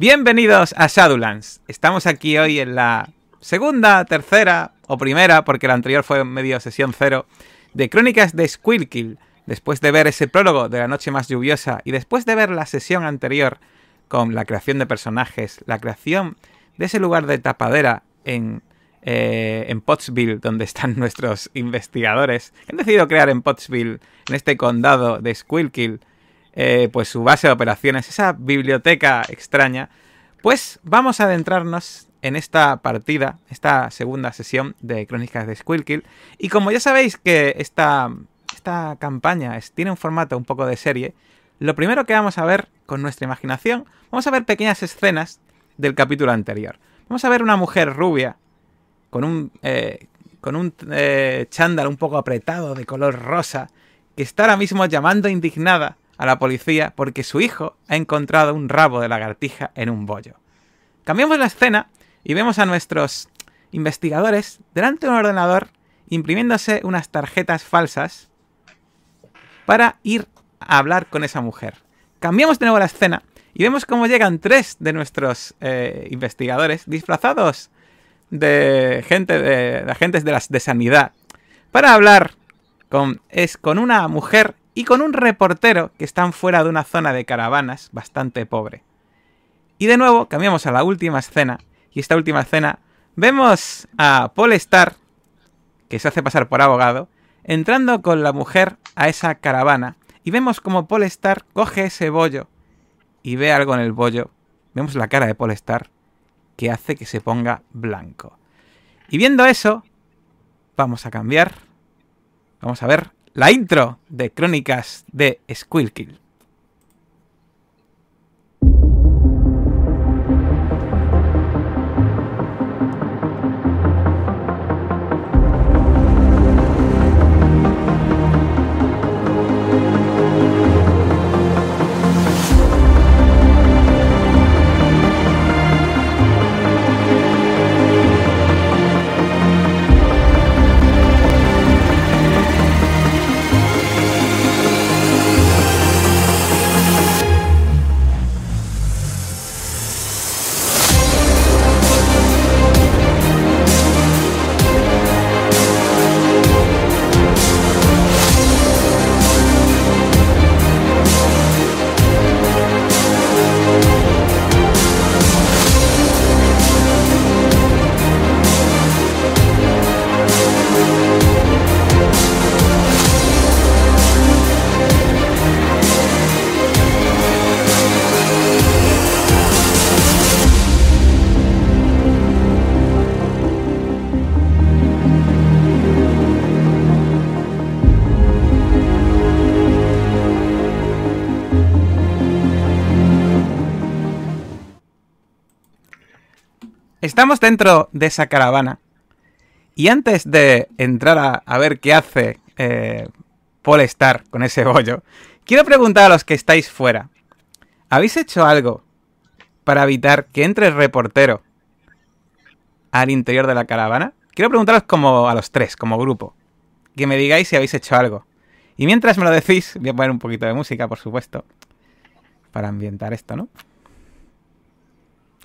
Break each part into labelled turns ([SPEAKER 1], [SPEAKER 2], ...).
[SPEAKER 1] Bienvenidos a Shadowlands. Estamos aquí hoy en la segunda, tercera o primera, porque la anterior fue medio sesión cero, de Crónicas de Squilkill. Después de ver ese prólogo de la noche más lluviosa y después de ver la sesión anterior con la creación de personajes, la creación de ese lugar de tapadera en, eh, en Pottsville, donde están nuestros investigadores, que han decidido crear en Pottsville, en este condado de Squilkill, eh, pues su base de operaciones, esa biblioteca extraña, pues vamos a adentrarnos en esta partida, esta segunda sesión de Crónicas de Squilkill. Y como ya sabéis que esta, esta campaña tiene un formato un poco de serie, lo primero que vamos a ver con nuestra imaginación, vamos a ver pequeñas escenas del capítulo anterior. Vamos a ver una mujer rubia con un, eh, con un eh, chándal un poco apretado de color rosa que está ahora mismo llamando indignada a la policía porque su hijo ha encontrado un rabo de lagartija en un bollo. Cambiamos la escena y vemos a nuestros investigadores delante de un ordenador imprimiéndose unas tarjetas falsas para ir a hablar con esa mujer. Cambiamos de nuevo la escena y vemos cómo llegan tres de nuestros eh, investigadores disfrazados de gente de, agentes de, las, de sanidad para hablar con, es, con una mujer y con un reportero que están fuera de una zona de caravanas bastante pobre. Y de nuevo cambiamos a la última escena, y esta última escena vemos a Paul Star, que se hace pasar por abogado, entrando con la mujer a esa caravana, y vemos como Paul Star coge ese bollo y ve algo en el bollo. Vemos la cara de Paul Star que hace que se ponga blanco. Y viendo eso, vamos a cambiar. Vamos a ver la intro de Crónicas de Squilkill. Estamos dentro de esa caravana. Y antes de entrar a, ver qué hace eh, Paul Star con ese bollo, quiero preguntar a los que estáis fuera. ¿Habéis hecho algo para evitar que entre el reportero al interior de la caravana? Quiero preguntaros como a los tres, como grupo. Que me digáis si habéis hecho algo. Y mientras me lo decís, voy a poner un poquito de música, por supuesto. Para ambientar esto, ¿no?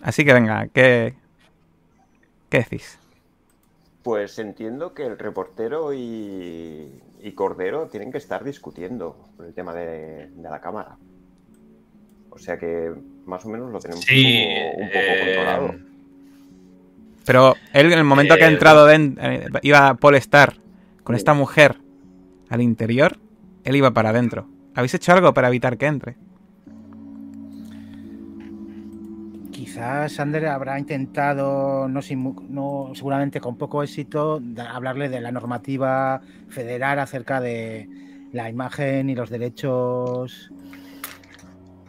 [SPEAKER 1] Así que venga, ¿qué, ¿Qué decís?
[SPEAKER 2] Pues entiendo que el reportero y, Cordero tienen que estar discutiendo por el tema de, la cámara. O sea que más o menos lo tenemos un, poco, eh, controlado.
[SPEAKER 1] Pero él en el momento que ha eh, entrado eh, iba a Paul estar con esta mujer al interior, él iba para adentro. ¿Habéis hecho algo para evitar que entre?
[SPEAKER 3] Quizás Sander habrá intentado, no, no, seguramente con poco éxito, hablarle de la normativa federal acerca de la imagen y los derechos,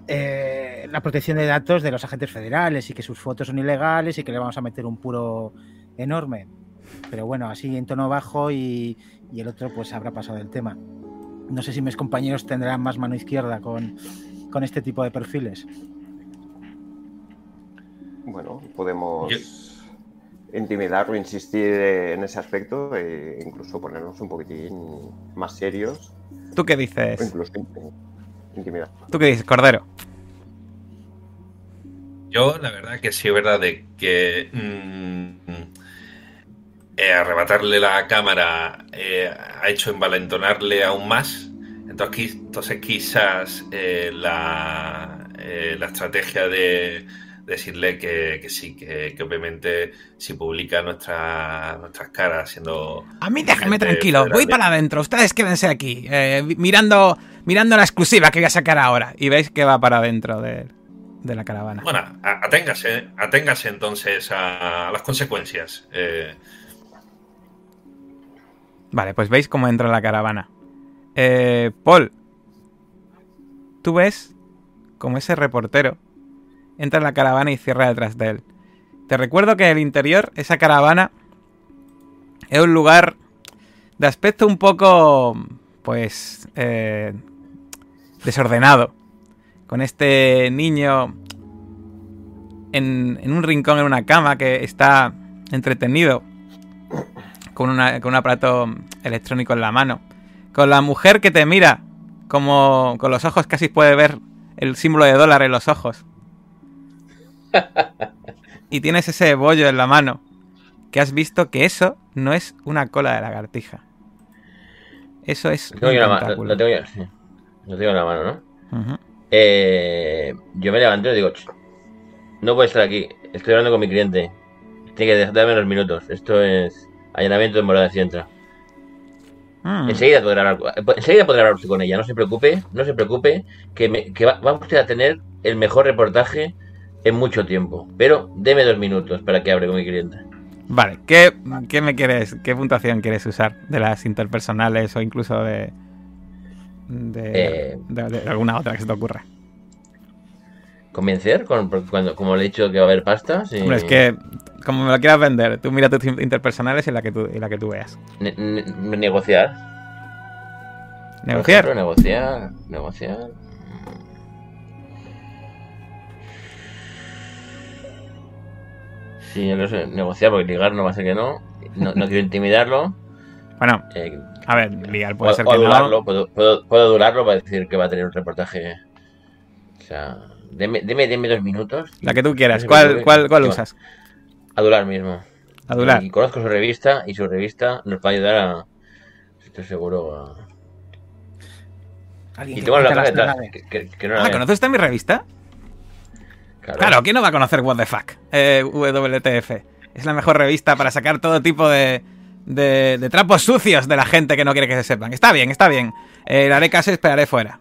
[SPEAKER 3] eh, la protección de datos de los agentes federales y que sus fotos son ilegales y que le vamos a meter un puro enorme. Pero bueno, así en tono bajo y, el otro pues habrá pasado el tema. No sé si mis compañeros tendrán más mano izquierda con este tipo de perfiles.
[SPEAKER 2] Bueno, podemos intimidar o insistir en ese aspecto e incluso ponernos un poquitín más serios.
[SPEAKER 1] ¿Tú qué dices?
[SPEAKER 2] incluso intimidar.
[SPEAKER 1] ¿Tú qué dices, Cordero?
[SPEAKER 4] yo la verdad que sí es verdad de que mm, eh, arrebatarle la cámara eh, ha hecho envalentonarle aún más. Entonces, entonces quizás eh, la, eh, la estrategia de decirle que, que sí, que, que obviamente si publica nuestra- nuestras caras siendo...
[SPEAKER 1] A mí déjenme tranquilo, voy
[SPEAKER 4] federal
[SPEAKER 1] para adentro, ustedes quédense aquí, eh, mirando, mirando la exclusiva que voy a sacar ahora. Y veis que va para adentro de, de la caravana.
[SPEAKER 4] Bueno, aténgase, aténgase entonces a, las consecuencias. Eh,
[SPEAKER 1] Vale, pues veis cómo entra la caravana. Eh, Paul, tú ves como ese reportero entra en la caravana y cierra detrás de él. Te recuerdo que en el interior, esa caravana es un lugar de aspecto un poco, pues, eh, desordenado. Con este niño en, en un rincón, en una cama, que está entretenido con, con un aparato electrónico en la mano. Con la mujer que te mira, como con los ojos casi puede ver el símbolo de dólar en los ojos. Y tienes ese bollo en la mano, que has visto que eso no es una cola de lagartija. Eso es
[SPEAKER 5] Lo tengo
[SPEAKER 1] un
[SPEAKER 5] yo en la lo tengo yo, sí. Lo tengo en la mano, ¿no? Eh, yo me levanto y digo, "Ch, no puedo estar aquí, estoy hablando con mi cliente. Tiene que darme unos minutos. Esto es allanamiento de morada si entra.
[SPEAKER 1] Mm.
[SPEAKER 5] Enseguida podrá hablar, enseguida podrá hablar usted con ella, no se preocupe, no se preocupe, que, me- que va, va usted a tener el mejor reportaje en mucho tiempo. Pero deme dos minutos para que hable con mi cliente.
[SPEAKER 1] Vale, ¿qué, qué me quieres, qué puntuación quieres usar? ¿De las interpersonales o incluso de. de,
[SPEAKER 5] Eh.
[SPEAKER 1] de- de alguna otra que se te ocurra?
[SPEAKER 5] ¿Convencer? Con, cuando, como le he dicho que va a haber pasta, sí.
[SPEAKER 1] Hombre, es que, como me lo quieras vender, tú mira tus interpersonales y la que tú, y la que tú veas.
[SPEAKER 5] Ne- ne- negociar.
[SPEAKER 1] ¿Negociar?
[SPEAKER 5] ejemplo, negociar. Negociar. Sí, yo no sé, negociar porque ligar no va a ser que no. No, no quiero intimidarlo.
[SPEAKER 1] Bueno,
[SPEAKER 5] Eh,
[SPEAKER 1] a ver, ligar puede ser
[SPEAKER 5] puedo
[SPEAKER 1] que
[SPEAKER 5] adularlo,
[SPEAKER 1] no.
[SPEAKER 5] puedo, puedo, puedo adularlo para decir que va a tener un reportaje. O sea, deme, deme, deme dos minutos.
[SPEAKER 1] La que tú quieras. ¿Cuál, cuál, cuál usas?
[SPEAKER 5] Adular mismo.
[SPEAKER 1] Adular.
[SPEAKER 5] Y conozco su revista y su revista nos va a ayudar a. Estoy seguro a.
[SPEAKER 3] Alguien
[SPEAKER 5] Y tengo la
[SPEAKER 3] las
[SPEAKER 5] detrás.
[SPEAKER 3] verdades.
[SPEAKER 5] Que, que- que no la
[SPEAKER 1] Ah. ¿conoces esta mi revista?
[SPEAKER 5] Claro.
[SPEAKER 1] Claro, ¿quién no va a conocer What the Fuck? Eh, WTF. Es la mejor revista para sacar todo tipo de, de, de trapos sucios de la gente que no quiere que se sepan. Está bien, está bien. Eh, haré caso y esperaré fuera.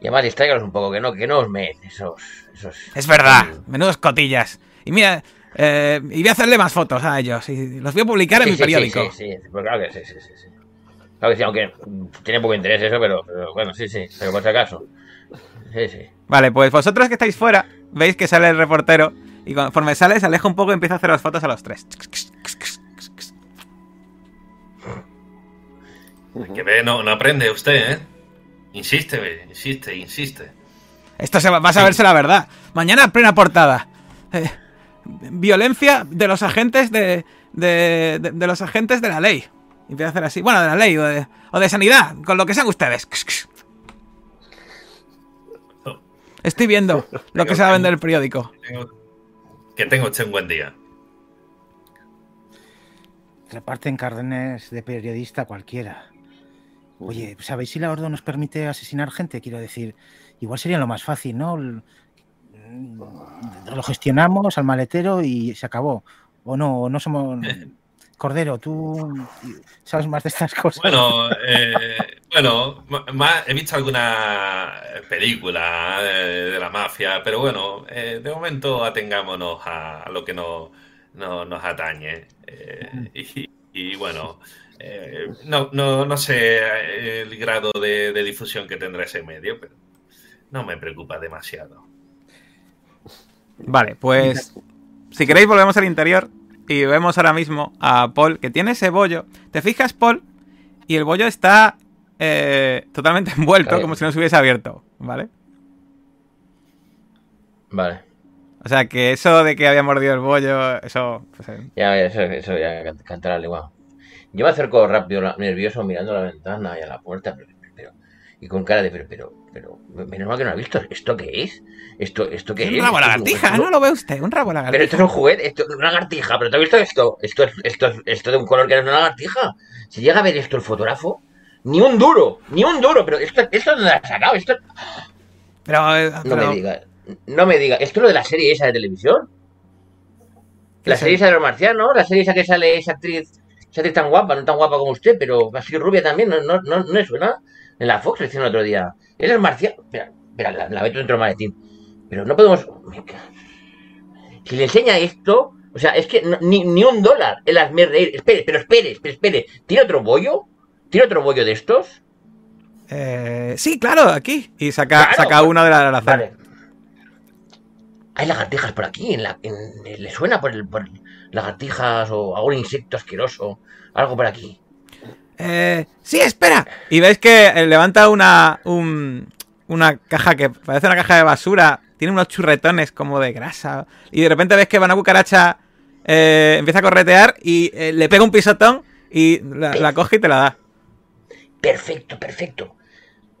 [SPEAKER 5] Y además distráigalos un poco, que no, que no os meen esos. esos
[SPEAKER 1] Es verdad, menudos cotillas. Y mira, eh, y voy a hacerle más fotos a ellos. Y los voy a publicar en
[SPEAKER 5] Sí,
[SPEAKER 1] mi periódico.
[SPEAKER 5] Sí, sí, sí, pues claro que sí, sí, sí, sí. Claro que sí, aunque tiene poco interés eso, pero, pero bueno, sí, sí, pero por si acaso. Sí, sí.
[SPEAKER 1] Vale, pues vosotros que estáis fuera, veis que sale el reportero. Y conforme sale, se aleja un poco y empieza a hacer las fotos a los tres.
[SPEAKER 4] que ve, no, no aprende usted, ¿eh? Insiste, insiste, insiste.
[SPEAKER 1] Esto se va, va a saberse la verdad. Mañana plena portada. Eh, violencia de los agentes de, de, de- de los agentes de la ley. Empieza a hacer así. Bueno, de la ley o de, o de sanidad, con lo que sean ustedes. Estoy viendo lo que se va a vender el periódico.
[SPEAKER 4] Que tenga usted un buen día.
[SPEAKER 3] Reparten carnes de periodista cualquiera. Oye, ¿sabéis si la Ordo nos permite asesinar gente? Quiero decir, igual sería lo más fácil, ¿no? Lo gestionamos al maletero y se acabó. O no, o no somos... Cordero, tú sabes más de estas cosas.
[SPEAKER 4] Bueno, eh, bueno, he visto alguna película eh, de la mafia, pero bueno, eh, de momento atengámonos a, a lo que no, no- nos atañe. Eh, y, y bueno, eh, no, no, no sé el grado de, de difusión que tendrá ese medio, pero no me preocupa demasiado.
[SPEAKER 1] Vale, pues si queréis volvemos al interior y vemos ahora mismo a Paul que tiene ese bollo. ¿Te fijas, Paul? Y el bollo está eh, totalmente envuelto,
[SPEAKER 5] Claro.
[SPEAKER 1] como si no se hubiese abierto, ¿vale?
[SPEAKER 5] Vale.
[SPEAKER 1] O sea que eso de que había mordido el bollo, eso... pues, eh,
[SPEAKER 5] Ya, eso, eso ya can- cantará al igual. Yo me acerco rápido, nervioso, mirando a la ventana y a la puerta, pero, pero- y con cara de, pero, pero, pero menos mal que no lo ha visto. ¿Esto qué es? ¿Esto, esto qué
[SPEAKER 1] Un
[SPEAKER 5] es?
[SPEAKER 1] rabo
[SPEAKER 5] Esto es un-
[SPEAKER 1] lagartija,
[SPEAKER 5] esto es un-
[SPEAKER 1] ¿no lo ve usted? Un rabo
[SPEAKER 5] Pero
[SPEAKER 1] lagartija.
[SPEAKER 5] esto es un juguete, esto es una lagartija. ¿Pero te has visto esto? Esto es, esto es, esto de un color que no es una lagartija. Si llega a ver esto el fotógrafo, ni un duro, ni un duro. Pero esto, esto no lo has sacado. Esto,
[SPEAKER 1] Pero, eh,
[SPEAKER 5] no
[SPEAKER 1] pero-
[SPEAKER 5] me diga, no me diga. ¿Esto es lo de la serie esa de televisión? La
[SPEAKER 1] ¿Qué
[SPEAKER 5] serie esa de los marcianos, la serie esa que sale esa actriz, esa actriz tan guapa, no tan guapa como usted, pero así rubia también, ¿no, no, no, no le suena? En la Fox le hicieron el otro día. Eres marciano. Espera, espera, la, la meto dentro del maletín. Pero no podemos. Si le enseña esto, o sea, es que no- ni, ni un dólar el hazme reír. Espere, pero espere, espere, espere. ¿Tiene otro bollo? ¿Tiene otro bollo de estos?
[SPEAKER 1] eh, sí, claro, aquí. Y saca,
[SPEAKER 5] Claro,
[SPEAKER 1] saca uno de la al azar.
[SPEAKER 5] Vale. Hay lagartijas por aquí, en la, en- ¿le suena por, el, por lagartijas o algún insecto asqueroso? Algo por aquí.
[SPEAKER 1] Eh, sí, espera. Y ves que eh, levanta una, un- una caja que parece una caja de basura. Tiene unos churretones como de grasa. Y de repente ves que una cucaracha eh, empieza a corretear y eh, le pega un pisotón y la, la coge y te la da.
[SPEAKER 5] Perfecto, perfecto.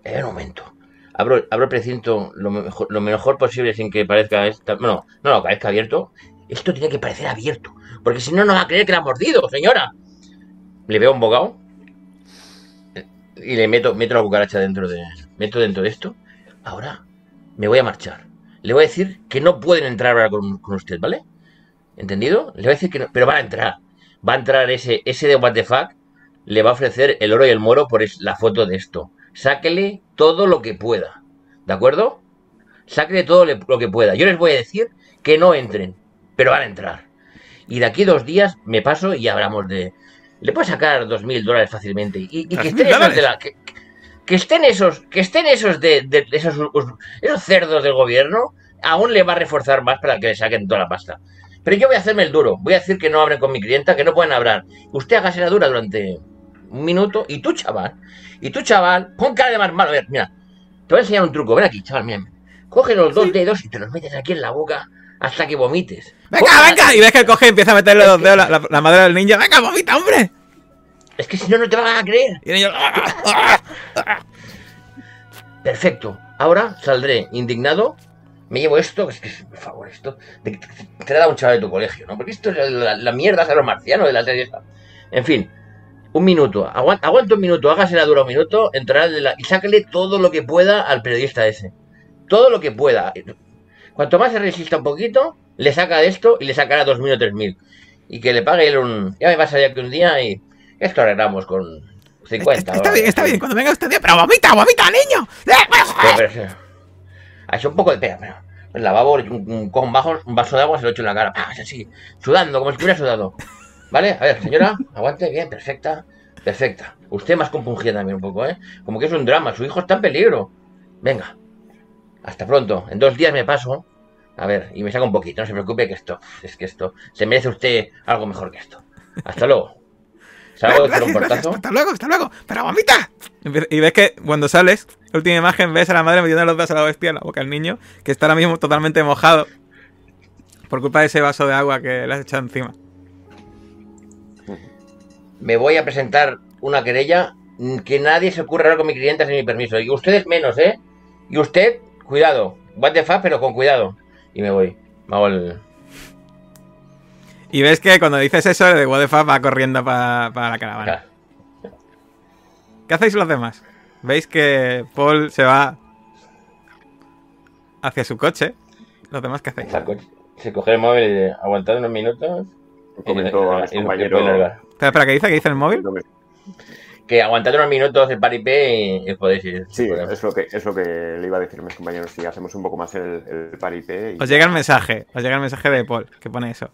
[SPEAKER 5] Eh, un momento. Abro, abro el precinto lo mejor, lo mejor posible sin que parezca esta. Bueno, no, no, parezca abierto. Esto tiene que parecer abierto. Porque si no, no va a creer que la ha mordido, señora. Le veo un bocado. Y le meto, meto la cucaracha dentro de. Meto dentro de esto. Ahora me voy a marchar. Le voy a decir que no pueden entrar ahora con, usted, ¿vale? ¿Entendido? Le voy a decir que no. Pero van a entrar. Va a entrar ese, ese de What le va a ofrecer el oro y el moro por es- la foto de esto. Sáquele todo lo que pueda. ¿De acuerdo? Sáquele todo lo que pueda. Yo les voy a decir que no entren, pero van a entrar. Y de aquí dos días me paso y hablamos de. Le puedo sacar dos mil dólares fácilmente. Y, y que
[SPEAKER 1] ¿Dos
[SPEAKER 5] estén esos de la. Que, que estén esos. Que estén esos de, esos, esos cerdos del gobierno. Aún le va a reforzar más para que le saquen toda la pasta. Pero yo voy a hacerme el duro. Voy a decir que no hablen con mi clienta, que no pueden hablar. Usted hágase la dura durante un minuto. Y tú, chaval. Y tú, chaval, pon cara de más malo. A ver, mira. Te voy a enseñar un truco. Ven aquí, chaval, mira. Coge los dos dedos y te los metes aquí en la boca hasta que vomites.
[SPEAKER 1] ¡Venga, venga! Y ves que coge y empieza a meterle los dedos la, la- la madre del niño. ¡Venga, vomita, hombre!
[SPEAKER 5] Es que si no, no te van a creer.
[SPEAKER 1] Y el niño.
[SPEAKER 5] Perfecto. Ahora saldré indignado. Me llevo esto, es que, por favor, esto te, te, da un chaval de tu colegio, ¿no? Porque esto es la, la mierda de los marcianos de la serie esta. En fin, un minuto. Aguanta, aguanta un minuto, hágase la dura un minuto, entrará de la, y sáquele todo lo que pueda al periodista ese. Todo lo que pueda. Cuanto más se resista un poquito, le saca de esto y le sacará dos mil o tres mil. Y que le pague él un. Ya me ya que un día y. Esto arreglamos con 50.
[SPEAKER 1] Está
[SPEAKER 5] o-
[SPEAKER 1] bien, está bien. Cuando venga usted, pero vomita, vomita, niño.
[SPEAKER 5] pero, pero, ha hecho un poco de pena, pero el lavabo, un, un, cojo un, bajo, un vaso de agua, se lo echo en la cara. ¡Pah! Así, sudando, como si estuviera sudado. ¿Vale? A ver, señora, aguante, bien, perfecta, perfecta. Usted más compungida también un poco, ¿eh? Como que es un drama, su hijo está en peligro. Venga, hasta pronto. En dos días me paso. A ver, y me saca un poquito, no se preocupe que esto, es que esto, se merece usted algo mejor que esto. Hasta luego. Salgo de un portazo.
[SPEAKER 1] Hasta luego, hasta luego. Pero vomita. Y ves que cuando sales, última imagen, ves a la madre metiendo los dedos a la bestia en la boca al niño, que está ahora mismo totalmente mojado. Por culpa de ese vaso de agua que le has echado encima.
[SPEAKER 5] me voy a presentar una querella mm, que nadie se ocurra hablar con mi cliente sin mi permiso. Y ustedes menos, ¿eh? Y usted, cuidado. What the fuck, pero con cuidado. Y me voy. Me hago el...
[SPEAKER 1] Y ves que cuando dices eso, el de What the fuck va corriendo para la caravana.
[SPEAKER 5] Claro.
[SPEAKER 1] ¿Qué hacéis los demás? Veis que Paul se va hacia su coche. ¿Los demás qué hacéis?
[SPEAKER 5] Se coge el móvil y dice, aguantad unos minutos.
[SPEAKER 2] Comentó a
[SPEAKER 5] y-
[SPEAKER 2] compañeros.
[SPEAKER 1] Espera, ¿qué dice? ¿Qué dice el móvil?
[SPEAKER 5] Que aguantad unos minutos el paripé y, y podéis ir.
[SPEAKER 2] Sí, es lo, que, es lo que le iba a decir a mis compañeros. Si hacemos un poco más el, el paripé. Y...
[SPEAKER 1] Os llega el mensaje. Os llega el mensaje de Paul que pone eso.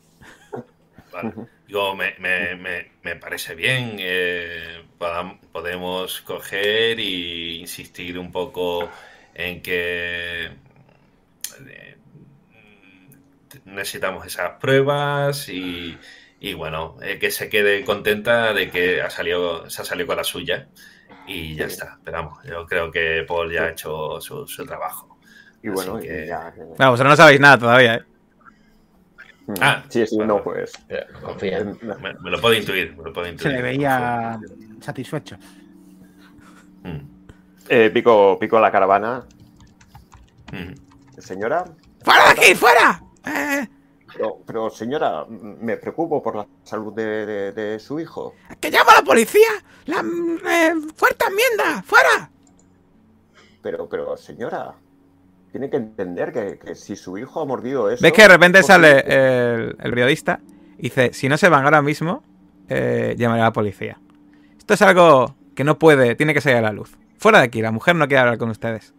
[SPEAKER 4] Vale. Digo, me, me, me, me parece bien. eh, podam- podemos coger e insistir un poco en que eh, necesitamos esas pruebas y, y bueno, eh, que se quede contenta de que ha salido, se ha salido con la suya y ya está. Esperamos. Yo creo que Paul ya ha hecho su, su trabajo.
[SPEAKER 2] Y bueno,
[SPEAKER 4] Así
[SPEAKER 2] y
[SPEAKER 4] que-
[SPEAKER 2] ya. que-
[SPEAKER 1] No, vosotros no sabéis nada todavía, ¿eh?
[SPEAKER 2] Mm.
[SPEAKER 4] Ah,
[SPEAKER 2] sí, sí,
[SPEAKER 4] bueno.
[SPEAKER 2] no, pues.
[SPEAKER 5] pero confía.
[SPEAKER 2] eh,
[SPEAKER 4] Me, me lo puedo intuir. Me lo puedo
[SPEAKER 3] Se
[SPEAKER 4] intuir.
[SPEAKER 3] le veía satisfecho.
[SPEAKER 4] Mm.
[SPEAKER 2] Eh, pico, pico la caravana.
[SPEAKER 4] Mm.
[SPEAKER 2] Señora,
[SPEAKER 1] ¡Fuera de aquí, fuera! Eh,
[SPEAKER 2] pero, pero, señora, me preocupo por la salud de, de- de su hijo.
[SPEAKER 1] ¡Que llama a la policía! ¡La eh, cuarta enmienda! ¡Fuera!
[SPEAKER 2] Pero, pero, señora, tiene que entender que, que si su hijo ha mordido eso.
[SPEAKER 1] ¿Ves que de repente sale el periodista y dice, si no se van ahora mismo, eh, llamaré a la policía? Esto es algo que no puede, tiene que salir a la luz. Fuera de aquí, la mujer no quiere hablar con ustedes.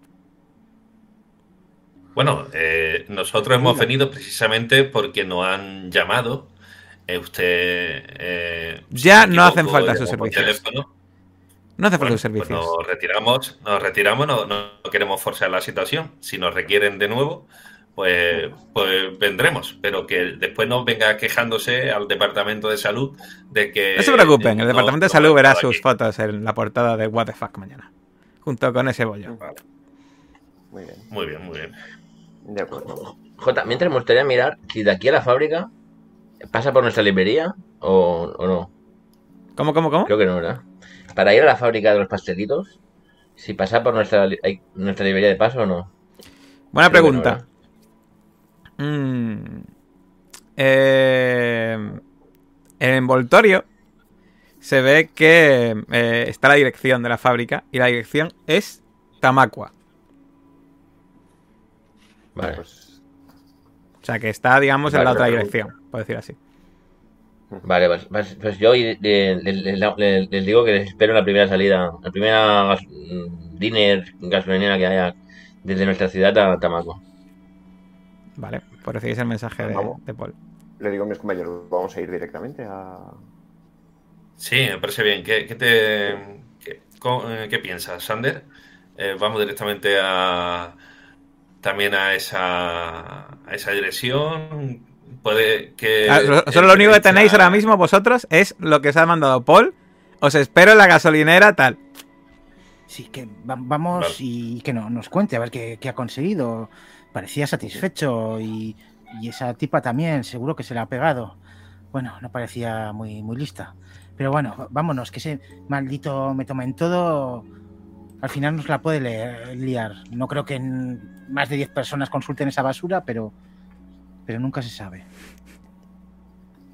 [SPEAKER 4] Bueno, eh, nosotros hemos venido precisamente porque nos han llamado. Eh, usted. eh,
[SPEAKER 1] Ya no hacen falta sus servicios.
[SPEAKER 4] teléfono.
[SPEAKER 1] No hace falta
[SPEAKER 4] Bueno,
[SPEAKER 1] sus servicios.
[SPEAKER 4] pues nos retiramos, nos retiramos, no, no queremos forzar la situación. Si nos requieren de nuevo, pues, pues vendremos. Pero que después no venga quejándose al departamento de salud de que.
[SPEAKER 1] No se preocupen, el
[SPEAKER 4] no-
[SPEAKER 1] departamento de salud verá sus
[SPEAKER 4] aquí.
[SPEAKER 1] fotos en la portada de What the Fuck mañana. Junto con ese bollo.
[SPEAKER 4] Vale,
[SPEAKER 2] Muy bien,
[SPEAKER 4] muy bien, muy bien.
[SPEAKER 2] De acuerdo.
[SPEAKER 5] J, mientras me gustaría mirar si de aquí a la fábrica pasa por nuestra librería o, o no.
[SPEAKER 1] ¿Cómo, cómo, cómo?
[SPEAKER 5] Creo que no, ¿verdad? Para ir a la fábrica de los pastelitos, si pasa por nuestra, nuestra librería de paso o no.
[SPEAKER 1] Buena
[SPEAKER 5] Creo no,
[SPEAKER 1] pregunta. Mm. Eh, en el envoltorio se ve que eh, está la dirección de la fábrica y la dirección es Tamacua.
[SPEAKER 5] Vale.
[SPEAKER 2] Pues,
[SPEAKER 1] O sea que está, digamos, en la otra dirección, por decir así.
[SPEAKER 5] Vale, pues, pues- pues yo les digo que les espero en la primera salida, la primera gas- mm, dinner gasolinera que haya desde nuestra ciudad a Tamaco.
[SPEAKER 1] Vale, pues recibís el mensaje de, Paul.
[SPEAKER 2] le digo a mis compañeros, vamos a ir directamente a.
[SPEAKER 4] Sí, me parece bien. ¿Qué, qué te, qué, eh, qué piensas, Sander? Eh, vamos directamente a también a esa, a esa dirección. Puede que.
[SPEAKER 1] Ah, so- Solo lo único que tenéis ahora mismo vosotros es lo que os ha mandado Paul. Os espero en la gasolinera tal.
[SPEAKER 3] Sí, que va- vamos
[SPEAKER 4] Vale.
[SPEAKER 3] y que no, nos cuente a ver qué, qué ha conseguido. Parecía satisfecho y, y esa tipa también, seguro que se la ha pegado. Bueno, no parecía muy, muy lista. Pero bueno, vámonos, que ese maldito me toma en todo. Al final nos la puede le- liar. No creo que más de 10 personas consulten esa basura, pero, pero nunca se sabe.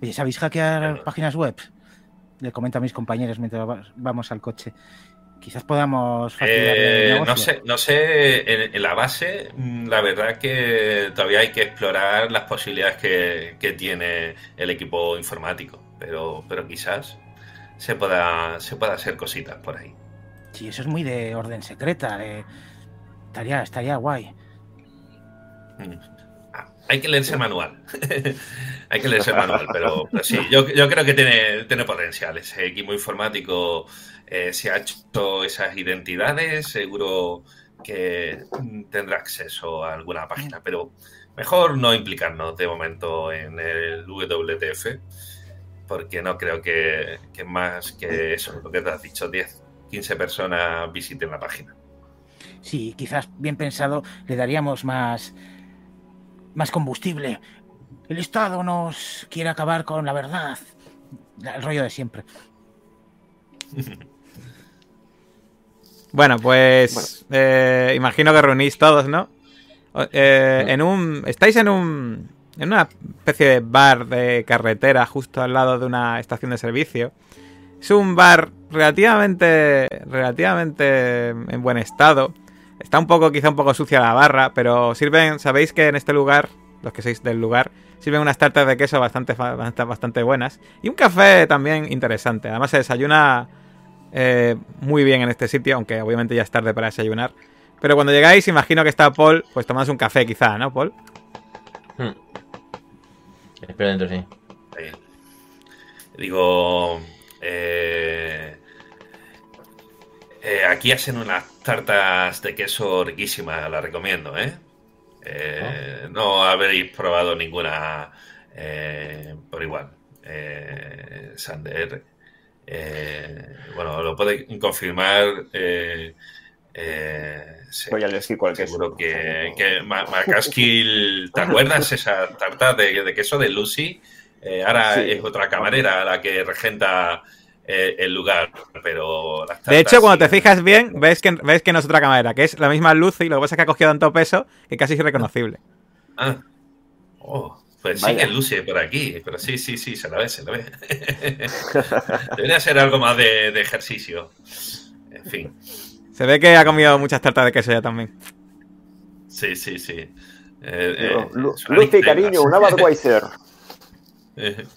[SPEAKER 3] Oye, ¿sabéis hackear
[SPEAKER 4] Claro.
[SPEAKER 3] páginas web? Le comento a mis compañeros mientras va- vamos al coche. Quizás podamos facilitarle el
[SPEAKER 4] Eh,
[SPEAKER 3] negocio.
[SPEAKER 4] no sé, no sé, en, en la base, mm, la verdad que todavía hay que explorar las posibilidades que, que tiene el equipo informático, pero, pero quizás se pueda, se pueda hacer cositas por ahí.
[SPEAKER 3] Sí, eso es muy de orden secreta. de- Estaría, estaría guay.
[SPEAKER 4] Mm. Hay que leerse el manual. Hay que leerse el manual, pero, sí, yo, creo que tiene, tiene potencial. Equipo informático eh, se ha hecho esas identidades, seguro que tendrá acceso a alguna página, pero mejor no implicarnos de momento en el WTF, porque no creo que, que más que eso, lo que te has dicho, 10, 15 personas visiten la página.
[SPEAKER 3] Sí, quizás bien pensado le daríamos más, más combustible. El Estado nos quiere acabar con la verdad. El rollo de siempre.
[SPEAKER 1] Bueno, pues eh, imagino que reunís todos, ¿no? Eh, en un, estáis en un, en una especie de bar de carretera justo al lado de una estación de servicio. Es un bar relativamente, relativamente en buen estado. Está un poco, quizá un poco sucia la barra, pero sirven, sabéis que en este lugar, los que sois del lugar, sirven unas tartas de queso bastante, bastante, buenas y un café también interesante. Además se desayuna eh, muy bien en este sitio, aunque obviamente ya es tarde para desayunar. Pero cuando llegáis, imagino que está Paul, pues tomándose un café quizá, ¿no, Paul?
[SPEAKER 5] Hmm. Espero dentro, sí.
[SPEAKER 4] Ahí. Digo, eh, eh, aquí hacen unas tartas de queso riquísimas, las recomiendo, ¿eh? Eh, No habréis probado ninguna por igual. Sander, bueno, lo puede confirmar. Sí.
[SPEAKER 2] Voy a elegir cuál queso.
[SPEAKER 4] Seguro que, que ¿te acuerdas esa tarta de, de queso de Lucy? Eh, ahora
[SPEAKER 2] Sí.
[SPEAKER 4] es otra camarera la que regenta eh, el lugar, pero las
[SPEAKER 1] De hecho, cuando te fijas bien, ves que, ves que no es otra camarera, que es la misma luz y lo que pasa es que ha cogido tanto peso que casi es irreconocible.
[SPEAKER 4] Ah. Oh, pues
[SPEAKER 2] Vaya.
[SPEAKER 4] sí que luce por aquí, pero sí, sí, sí, se la ve, se la ve. Debería ser algo más de, de ejercicio. En fin,
[SPEAKER 1] Se ve que ha comido muchas tartas de queso ya también.
[SPEAKER 4] sí, sí, sí. Eh, eh,
[SPEAKER 2] Lucy, cariño, una Budweiser.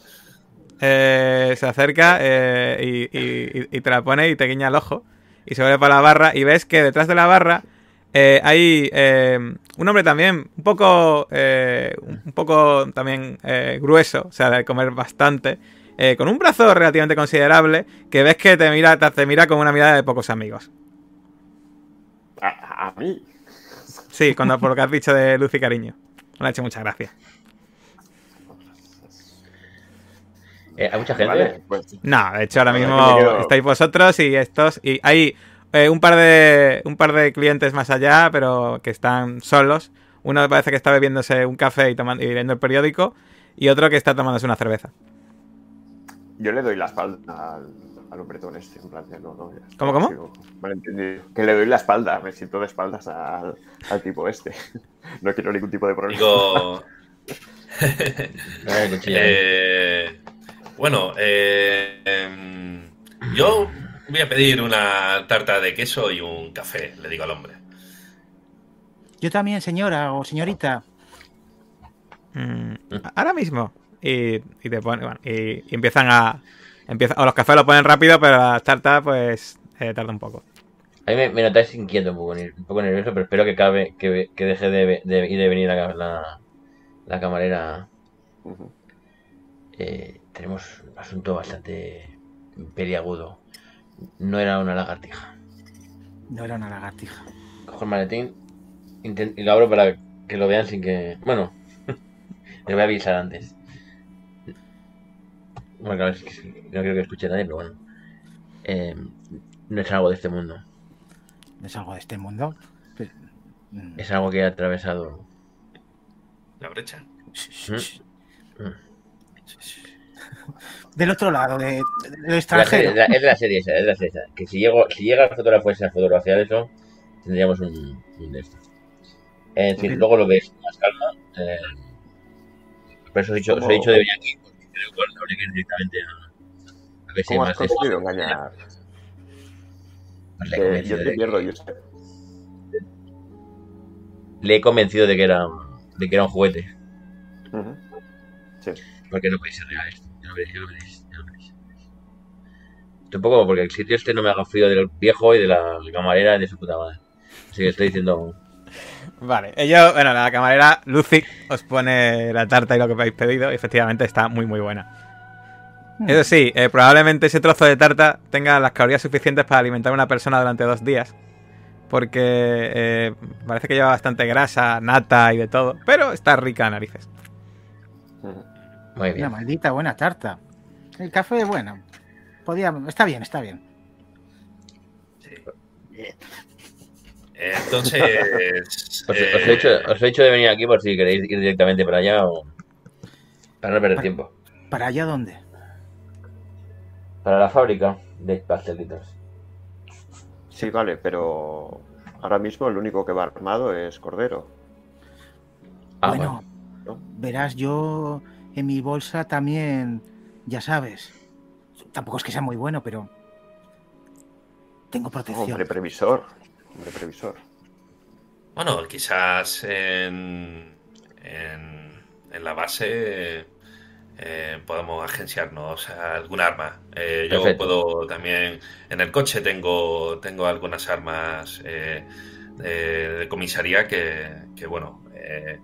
[SPEAKER 4] Eh,
[SPEAKER 1] se acerca eh, y, y- y te la pone y te guiña el ojo. Y se vuelve para la barra y ves que detrás de la barra eh, hay un hombre también un poco, un poco también grueso, o sea, de comer bastante, con un brazo relativamente considerable, que ves que te mira, te, te mira con una mirada de pocos amigos.
[SPEAKER 2] A, a mí.
[SPEAKER 1] Sí, cuando, por lo que has dicho de luz y cariño. Me ha hecho mucha gracia.
[SPEAKER 5] Eh, hay mucha gente.
[SPEAKER 2] Vale, pues
[SPEAKER 1] No, de hecho ahora mismo
[SPEAKER 2] quedo-
[SPEAKER 1] estáis vosotros y estos y hay eh, un par de un par de clientes más allá, pero que están solos. Uno parece que está bebiéndose un café y, tomando, y leyendo el periódico y otro que está tomándose una cerveza.
[SPEAKER 2] yo le doy la espalda al, al hombretón este, en plan de no, no. ya está,
[SPEAKER 1] ¿Cómo, cómo?
[SPEAKER 2] sigo. Que le doy la espalda, me siento de espaldas al, al tipo este. No quiero ningún tipo de problema.
[SPEAKER 4] digo, eh, bueno, eh, em, yo voy a pedir una tarta de queso y un café, le digo al hombre.
[SPEAKER 3] Yo también, señora o señorita.
[SPEAKER 1] Mm, ahora mismo. Y, y te pone, bueno, y, y empiezan a empieza, o los cafés lo ponen rápido, pero las tartas pues eh, tarda un poco.
[SPEAKER 5] A mí me, me notáis inquieto, un poco, un poco nervioso, pero espero que acabe, que, que deje de, de ir de venir la, la, la camarera. Eh, tenemos un asunto bastante peliagudo. No era una lagartija.
[SPEAKER 3] No era una lagartija.
[SPEAKER 5] Cojo el maletín y lo abro para que lo vean sin que... Bueno, les voy a avisar antes. Bueno, claro, es que no quiero que escuche nadie, pero bueno. Eh, no es algo de este mundo.
[SPEAKER 3] Es algo de este mundo. Pero- mm,
[SPEAKER 5] Es algo que he atravesado.
[SPEAKER 4] La brecha.
[SPEAKER 5] Mm.
[SPEAKER 3] Del otro lado, de, del
[SPEAKER 5] La serie-
[SPEAKER 3] extranjero.
[SPEAKER 5] la- es de la serie esa, es de la serie esa. Que si, llego, si llega el fotógrafo ese a fotografiar eso, tendríamos un, un de estos. En fin, luego lo ves con más calma. Eh, por eso os he dicho, os he dicho de venir aquí, porque creo que habría que ir directamente a, a ver si hay
[SPEAKER 2] ¿Cómo has
[SPEAKER 5] más de esto.
[SPEAKER 2] conseguido engañar?
[SPEAKER 5] Pues le, he
[SPEAKER 2] Que
[SPEAKER 5] convencido
[SPEAKER 2] yo te
[SPEAKER 5] de,
[SPEAKER 2] pierdo, yo sé.
[SPEAKER 5] le he convencido de que era, de que era un juguete.
[SPEAKER 2] Ujú. Sí.
[SPEAKER 5] Porque no podéis ser reales. Ya lo veréis, ya lo veréis, ya lo veréis. Estoy un poco porque el sitio este no me haga frío del viejo y de la camarera y de su puta madre. Así que estoy diciendo.
[SPEAKER 1] Vale, ellos, bueno, la camarera Lucy os pone la tarta y lo que habéis pedido y efectivamente está muy muy buena.
[SPEAKER 3] Mm.
[SPEAKER 1] Eso sí, eh, probablemente ese trozo de tarta tenga las calorías suficientes para alimentar a una persona durante dos días. Porque eh, parece que lleva bastante grasa, nata y de todo. Pero está rica a narices.
[SPEAKER 2] Ujú.
[SPEAKER 5] Muy
[SPEAKER 3] Una maldita buena tarta. El café, bueno. Podía, está bien, está bien.
[SPEAKER 4] Sí. Entonces,
[SPEAKER 5] Os,
[SPEAKER 4] eh,
[SPEAKER 5] os he dicho, os he dicho de venir aquí por si queréis ir directamente para allá o. Para no perder tiempo.
[SPEAKER 3] ¿Para allá dónde?
[SPEAKER 5] Para la fábrica de pastelitos.
[SPEAKER 2] Sí, vale, pero ahora mismo el único que va armado es Cordero.
[SPEAKER 5] Ah,
[SPEAKER 3] bueno,
[SPEAKER 2] ¿no?
[SPEAKER 3] verás, yo en mi bolsa también, ya sabes. Tampoco es que sea muy bueno, pero tengo protección.
[SPEAKER 2] Hombre previsor. Hombre previsor.
[SPEAKER 4] bueno, quizás en, en, en la base eh, podemos agenciarnos algún arma. Eh, yo puedo también, en el coche tengo, tengo algunas armas eh, de, de comisaría que, que, bueno, eh,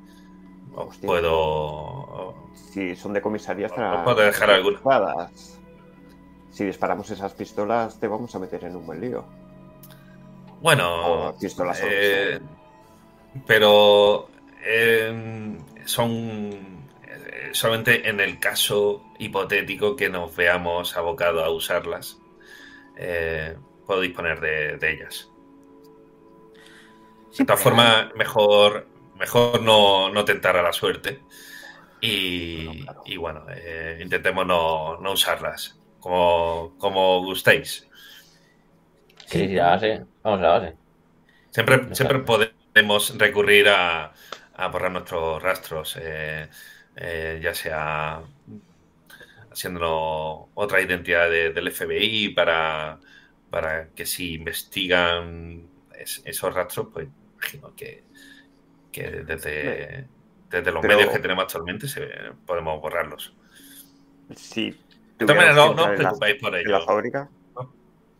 [SPEAKER 4] os puedo...
[SPEAKER 2] Si son de comisaría, estarán
[SPEAKER 4] puedo dejar alguna.
[SPEAKER 2] equipadas. Si disparamos esas pistolas, te vamos a meter en un buen lío.
[SPEAKER 4] Bueno,
[SPEAKER 2] O pistolas
[SPEAKER 4] eh, pero eh, son eh, solamente en el caso hipotético que nos veamos abocados a usarlas. eh, puedo disponer de, de ellas.
[SPEAKER 3] Sí,
[SPEAKER 4] De todas formas, mejor, mejor no, no tentar a la suerte. Y,
[SPEAKER 2] claro.
[SPEAKER 4] y bueno, eh, intentemos no, no usarlas. como, como gustéis.
[SPEAKER 5] ¿Queréis ir a la base? Vamos a la base.
[SPEAKER 4] Siempre, siempre podemos recurrir a, a borrar nuestros rastros, eh, eh, ya sea haciéndolo otra identidad de- del FBI para, para que si investigan es- esos rastros, pues imagino que, que desde, desde los
[SPEAKER 2] Pero-
[SPEAKER 4] medios que tenemos actualmente se, podemos borrarlos.
[SPEAKER 2] Si
[SPEAKER 4] De todas maneras, no, no os
[SPEAKER 2] la-
[SPEAKER 4] preocupéis por
[SPEAKER 2] en la
[SPEAKER 4] ello.
[SPEAKER 2] fábrica,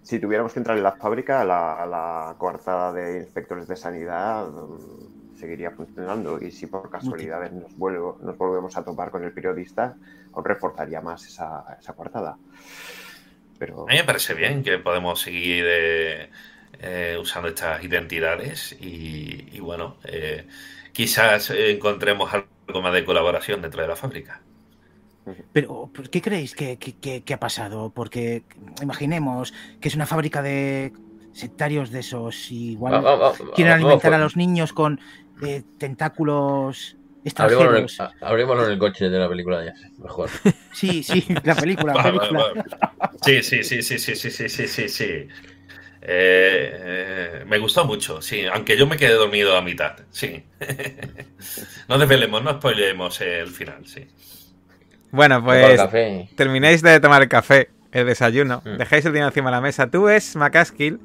[SPEAKER 2] si tuviéramos que entrar en la fábrica, la, la coartada de inspectores de sanidad mm, seguiría funcionando. Y si por casualidad nos, vuelvo- nos volvemos a topar con el periodista, aún reforzaría más esa, esa coartada. Pero
[SPEAKER 4] A mí me parece bien que podemos seguir eh, eh, usando estas identidades y, y bueno, eh, quizás encontremos algo más de colaboración dentro de la fábrica.
[SPEAKER 3] Pero, ¿por ¿qué creéis que, que- que- que ha pasado? Porque imaginemos que es una fábrica de sectarios de esos y igual
[SPEAKER 5] Va- va- va-
[SPEAKER 3] quieren alimentar a los niños con eh, tentáculos
[SPEAKER 5] Abrimos en,
[SPEAKER 3] extranjeros.
[SPEAKER 5] el, abrímoslo en el coche de la película ya. Mejor.
[SPEAKER 3] Sí, sí, la película, la
[SPEAKER 4] Va, va,
[SPEAKER 3] película.
[SPEAKER 4] sí, sí, sí, sí, sí, sí, sí, sí, sí. Eh, eh, me gustó mucho, sí, aunque yo me quedé dormido a mitad, sí. no desvelemos, no spoilemos el final, sí.
[SPEAKER 1] Bueno, pues termináis de tomar el café, el desayuno,
[SPEAKER 5] Mm.
[SPEAKER 1] dejáis el dinero encima de la mesa. Tú ves, McCaskill,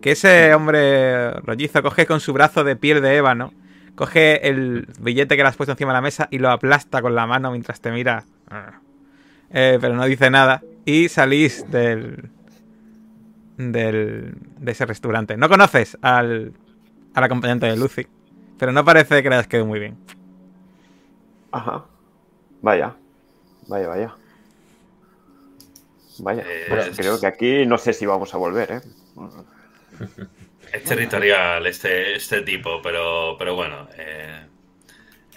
[SPEAKER 1] que ese hombre rollizo coge con su brazo de piel de ébano, coge el billete que le has puesto encima de la mesa y lo aplasta con la mano mientras te mira. Eh, pero no dice nada. Y salís del, del de ese restaurante. No conoces al, al acompañante de Lucy, pero no parece que le hayas quedado muy bien.
[SPEAKER 2] Ajá. Vaya. Vaya, vaya. Vaya. Pues
[SPEAKER 4] es-
[SPEAKER 2] creo que aquí no sé si vamos a volver, ¿eh?
[SPEAKER 4] Es territorial este, este tipo, pero, pero bueno, eh,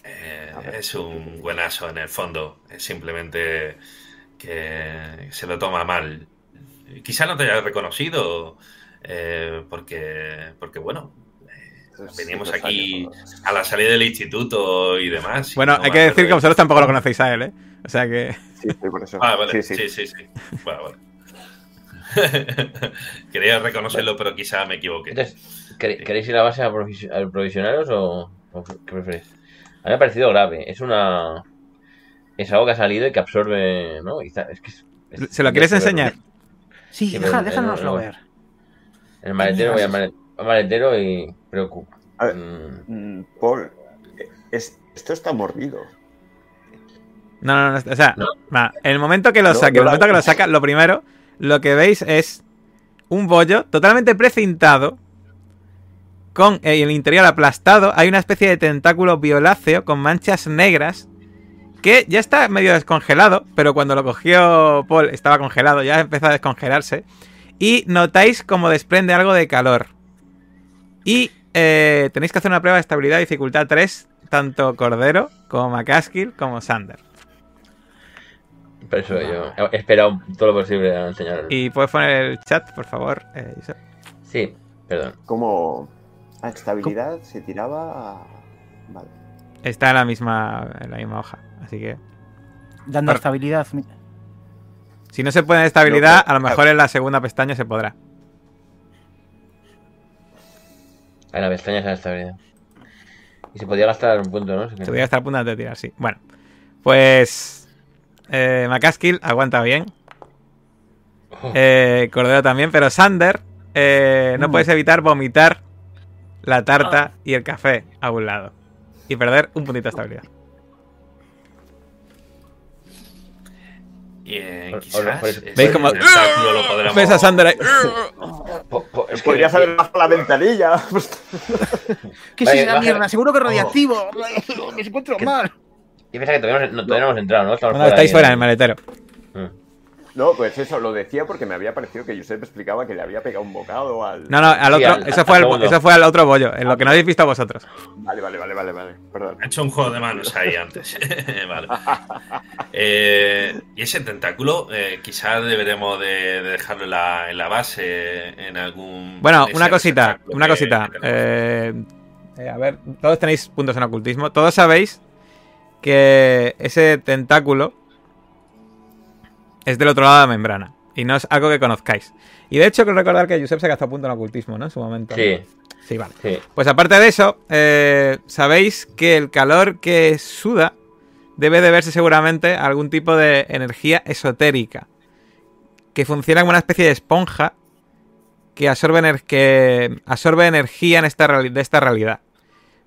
[SPEAKER 4] eh, es un buenazo en el fondo. Es simplemente que se lo toma mal. Quizá no te haya reconocido eh, porque, porque, bueno, eh, venimos aquí a la salida del instituto y demás. y
[SPEAKER 1] Bueno,
[SPEAKER 4] no
[SPEAKER 1] hay que decir que vosotros tampoco lo conocéis a él, ¿eh? O sea que...
[SPEAKER 2] Sí, sí, por eso.
[SPEAKER 4] Ah, vale.
[SPEAKER 2] Sí,
[SPEAKER 4] Sí,
[SPEAKER 2] sí.
[SPEAKER 4] sí, sí. Bueno, vale. Quería reconocerlo, pero quizá me equivoqué.
[SPEAKER 5] Entonces, ¿quere- ¿queréis ir a la base a, provis- a provisionarios o, o qué preferís? A mí me ha parecido grave. Es una. Es algo que ha salido y que absorbe. ¿no? Y está- es que es- es-
[SPEAKER 1] ¿Se lo quieres
[SPEAKER 5] es-
[SPEAKER 1] enseñar?
[SPEAKER 3] Sí,
[SPEAKER 5] Sí,
[SPEAKER 3] deja, déjanoslo
[SPEAKER 5] no, no.
[SPEAKER 3] ver.
[SPEAKER 5] En el maletero voy al maletero y preocupa.
[SPEAKER 2] A ver.
[SPEAKER 5] Mm,
[SPEAKER 2] Mm, Paul, es- esto está mordido.
[SPEAKER 1] No, no, no. O sea,
[SPEAKER 5] No.
[SPEAKER 1] el momento que lo
[SPEAKER 2] No,
[SPEAKER 1] saque,
[SPEAKER 2] no
[SPEAKER 1] el
[SPEAKER 2] la-
[SPEAKER 1] momento que lo saca, lo primero, lo que veis es un bollo totalmente precintado, con eh, el interior aplastado. Hay una especie de tentáculo violáceo con manchas negras. Que ya está medio descongelado, pero cuando lo cogió Paul estaba congelado, ya empezó a descongelarse. Y notáis como desprende algo de calor. Y eh, tenéis que hacer una prueba de estabilidad dificultad 3, tanto Cordero como McCaskill como Sander.
[SPEAKER 5] Por eso yo he esperado todo lo posible a enseñarlo.
[SPEAKER 1] Y puedes poner el chat, por favor. eh.
[SPEAKER 5] Sí, perdón.
[SPEAKER 2] Como a estabilidad se tiraba. a- Vale.
[SPEAKER 1] Está en la misma, en la misma hoja. Así que.
[SPEAKER 3] Dando
[SPEAKER 1] Por-
[SPEAKER 3] estabilidad.
[SPEAKER 1] Si no se puede en estabilidad,
[SPEAKER 2] No, pero-
[SPEAKER 1] a lo mejor en la segunda pestaña se podrá.
[SPEAKER 5] En la pestaña esa estabilidad. Y se podía gastar un punto, ¿no?
[SPEAKER 1] Se podría estar a punto de tirar, sí. Bueno. Pues. Eh, McCaskill aguanta bien.
[SPEAKER 5] Oh,
[SPEAKER 1] Eh, Cordero también, pero Sander. eh, no
[SPEAKER 3] Mm.
[SPEAKER 1] puedes evitar vomitar la tarta y el café a un lado. Y perder un puntito de estabilidad.
[SPEAKER 4] Y eh,
[SPEAKER 5] Por-
[SPEAKER 4] quizás
[SPEAKER 1] ¿Veis cómo-
[SPEAKER 4] tentáculo lo
[SPEAKER 1] Ves a
[SPEAKER 5] que-
[SPEAKER 2] Podrías haber bajado la ventanilla.
[SPEAKER 3] ¿Qué es esa mierda? Seguro que es radiactivo. Me encuentro mal.
[SPEAKER 5] Yo pensaba que todavía no, no- todavía no hemos entrado, ¿no?
[SPEAKER 1] Estáis
[SPEAKER 5] ahí,
[SPEAKER 1] fuera en el maletero.
[SPEAKER 2] No, pues eso, lo decía porque me había parecido que Josep explicaba que le había pegado un bocado al.
[SPEAKER 1] No, no, al
[SPEAKER 5] Sí,
[SPEAKER 1] otro.
[SPEAKER 5] al-
[SPEAKER 1] eso, fue al, eso fue al otro bollo. En lo que no habéis visto vosotros.
[SPEAKER 2] Vale, vale, vale, vale, vale. Perdón.
[SPEAKER 4] Ha hecho un juego de manos ahí antes. vale. Eh, y ese tentáculo, eh, quizás deberemos de, de dejarlo en la, en la base, en algún.
[SPEAKER 1] Bueno,
[SPEAKER 4] en
[SPEAKER 1] una cosita, una cosita. Eh, eh, a ver, todos tenéis puntos en ocultismo. Todos sabéis que ese tentáculo es del otro lado de la membrana. Y no es algo que conozcáis. Y de hecho, quiero recordar que Josep se gastó a punto en ocultismo, ¿no? En su momento.
[SPEAKER 5] Sí,
[SPEAKER 1] Sí, vale.
[SPEAKER 5] sí.
[SPEAKER 1] Pues aparte de eso, eh, sabéis que el calor que suda debe deberse seguramente a algún tipo de energía esotérica. Que funciona como una especie de esponja que absorbe, ener- que absorbe energía en esta de esta realidad.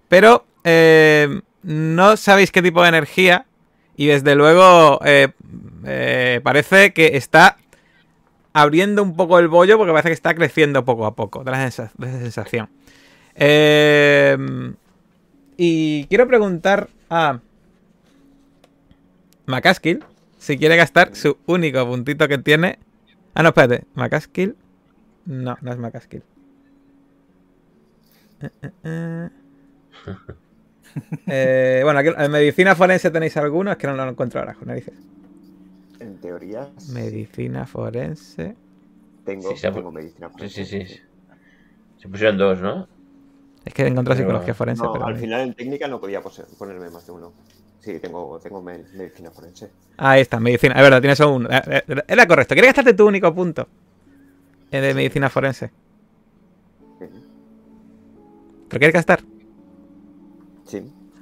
[SPEAKER 1] Pero eh, no sabéis qué tipo de energía y desde luego eh, eh, parece que está abriendo un poco el bollo porque parece que está creciendo poco a poco. Da esa sensación. Eh, y quiero preguntar a Macaskill si quiere gastar su único puntito que tiene. Ah, no, espérate. Macaskill. No, no es Macaskill. Eh, eh, eh. Bueno, aquí, en medicina forense tenéis alguno, es que no lo encuentro ahora, narices.
[SPEAKER 2] En teoría, sí,
[SPEAKER 1] Medicina forense.
[SPEAKER 2] tengo,
[SPEAKER 5] Sí,
[SPEAKER 2] tengo medicina
[SPEAKER 5] Sí,
[SPEAKER 2] forense.
[SPEAKER 5] sí, sí. Se pusieron dos, ¿no?
[SPEAKER 1] Es que he encontrado
[SPEAKER 5] Pero-
[SPEAKER 1] psicología forense,
[SPEAKER 2] No,
[SPEAKER 1] pero.
[SPEAKER 2] al final en técnica no podía ponerme más de uno. Sí, tengo, tengo me- medicina forense.
[SPEAKER 1] Ahí está, medicina. Es verdad, tienes uno. Eh, eh, Era correcto. ¿Quieres gastarte tu único punto? Eh, de medicina forense.
[SPEAKER 2] Sí.
[SPEAKER 1] ¿Lo quieres gastar?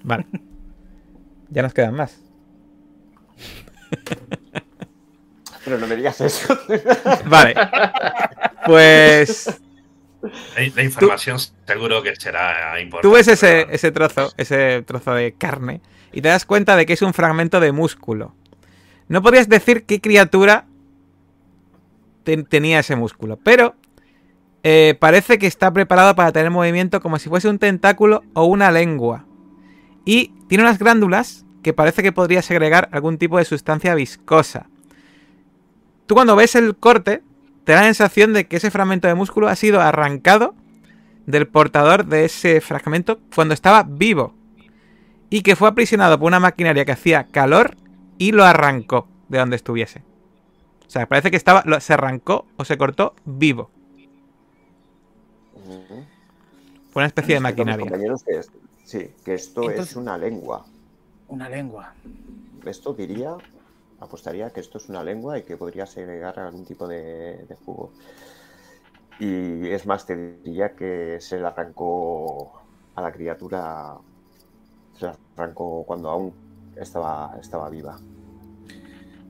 [SPEAKER 1] Vale. Ya nos quedan más.
[SPEAKER 2] Pero no me digas eso.
[SPEAKER 1] Vale. Pues.
[SPEAKER 4] La, la información seguro que será importante.
[SPEAKER 1] Tú ves ese, ese trozo, ese trozo de carne, y te das cuenta de que es un fragmento de músculo. No podrías decir qué criatura ten- tenía ese músculo, pero eh, parece que está preparado para tener movimiento como si fuese un tentáculo o una lengua. Y tiene unas glándulas que parece que podría segregar algún tipo de sustancia viscosa. Tú cuando ves el corte, te da la sensación de que ese fragmento de músculo ha sido arrancado del portador de ese fragmento cuando estaba vivo. Y que fue aprisionado por una maquinaria que hacía calor y lo arrancó de donde estuviese. O sea, parece que estaba, lo- se arrancó o se cortó vivo. Por una especie de
[SPEAKER 2] Mis
[SPEAKER 1] maquinaria.
[SPEAKER 2] compañeros que es- sí, que esto
[SPEAKER 3] Entonces-
[SPEAKER 2] es una lengua.
[SPEAKER 3] Una lengua.
[SPEAKER 2] Esto diría, apostaría que esto es una lengua y que podría segregar algún tipo de, de jugo. Y es más, te diría que se le arrancó a la criatura, se le arrancó cuando aún estaba, estaba viva.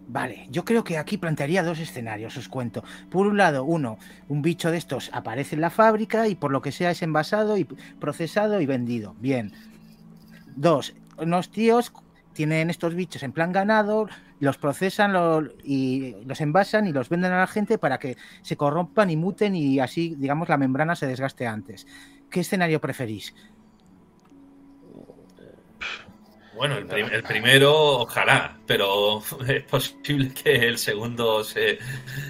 [SPEAKER 3] Vale, yo creo que aquí plantearía dos escenarios, os cuento. Por un lado, uno, un bicho de estos aparece en la fábrica y por lo que sea es envasado y procesado y vendido. Bien. Dos, unos tíos tienen estos bichos en plan ganado, los procesan y los envasan y los venden a la gente para que se corrompan y muten y así, digamos, la membrana se desgaste antes. ¿Qué escenario preferís?
[SPEAKER 4] Bueno, el, prim- el primero, ojalá, pero es posible que el segundo se,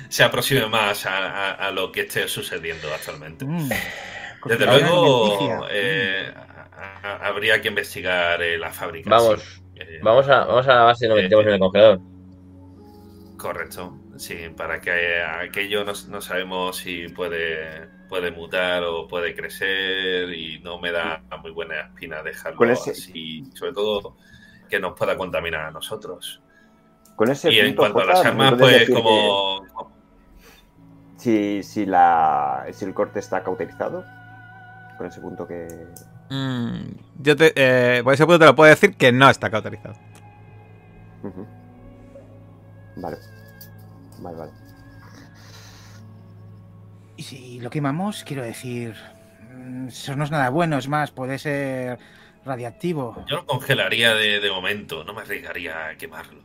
[SPEAKER 4] se aproxime más a, a- a lo que esté sucediendo actualmente.
[SPEAKER 3] Mm,
[SPEAKER 4] Desde
[SPEAKER 3] cocina
[SPEAKER 4] luego, eh, a- habría que investigar eh, la fábrica.
[SPEAKER 5] Vamos.
[SPEAKER 4] Eh,
[SPEAKER 5] vamos a, vamos a la base y nos
[SPEAKER 4] Eh,
[SPEAKER 5] metemos en el congelador.
[SPEAKER 4] Correcto, sí, para que aquello no, no sabemos si puede, puede mutar o puede crecer y no me da muy buena espina dejarlo
[SPEAKER 2] ese-
[SPEAKER 4] así, sobre todo que nos pueda contaminar a nosotros.
[SPEAKER 2] Con ese
[SPEAKER 4] Y en
[SPEAKER 2] punto,
[SPEAKER 4] cuanto a las
[SPEAKER 2] ¿me
[SPEAKER 4] armas, pues como...
[SPEAKER 2] que Si, si, la, si el corte está cauterizado, con ese punto que...
[SPEAKER 1] Mm, yo te, eh, por ese punto te lo puedo decir que no está cauterizado.
[SPEAKER 2] Vale. Vale, vale.
[SPEAKER 3] Y si lo quemamos, quiero decir, mm, eso no es nada bueno, es más, puede ser radiactivo.
[SPEAKER 4] Yo lo congelaría de, de momento, no me arriesgaría a quemarlo.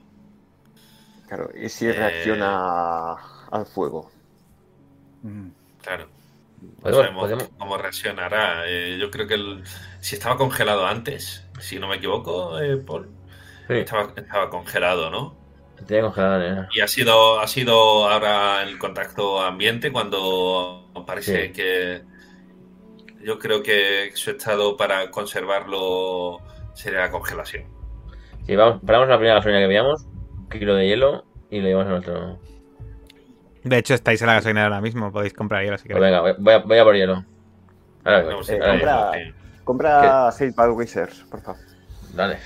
[SPEAKER 2] Claro, y si
[SPEAKER 4] Eh.
[SPEAKER 2] reacciona al fuego.
[SPEAKER 3] Mm.
[SPEAKER 4] Claro.
[SPEAKER 5] Podemos-
[SPEAKER 4] sabemos
[SPEAKER 5] podemos-
[SPEAKER 4] cómo reaccionará. Eh, yo creo que el- si estaba congelado antes, si no me equivoco, eh, Paul,
[SPEAKER 5] Sí,
[SPEAKER 4] estaba, estaba congelado, ¿no?
[SPEAKER 5] Congelador, ¿eh?
[SPEAKER 4] Y ha sido, ha sido ahora el contacto ambiente cuando parece
[SPEAKER 5] Sí.
[SPEAKER 4] que yo creo que su estado para conservarlo sería la congelación.
[SPEAKER 5] Sí, vamos, paramos la primera gasolina que veamos, un kilo de hielo y lo llevamos a nuestro.
[SPEAKER 1] De hecho, estáis en la gasolinera ahora mismo, podéis comprar hielo si
[SPEAKER 5] Pues
[SPEAKER 1] queréis.
[SPEAKER 5] venga, voy, voy a, voy a por hielo. Ahora voy,
[SPEAKER 2] eh, compra- Compra Sail Wizards, por favor.
[SPEAKER 5] Dale.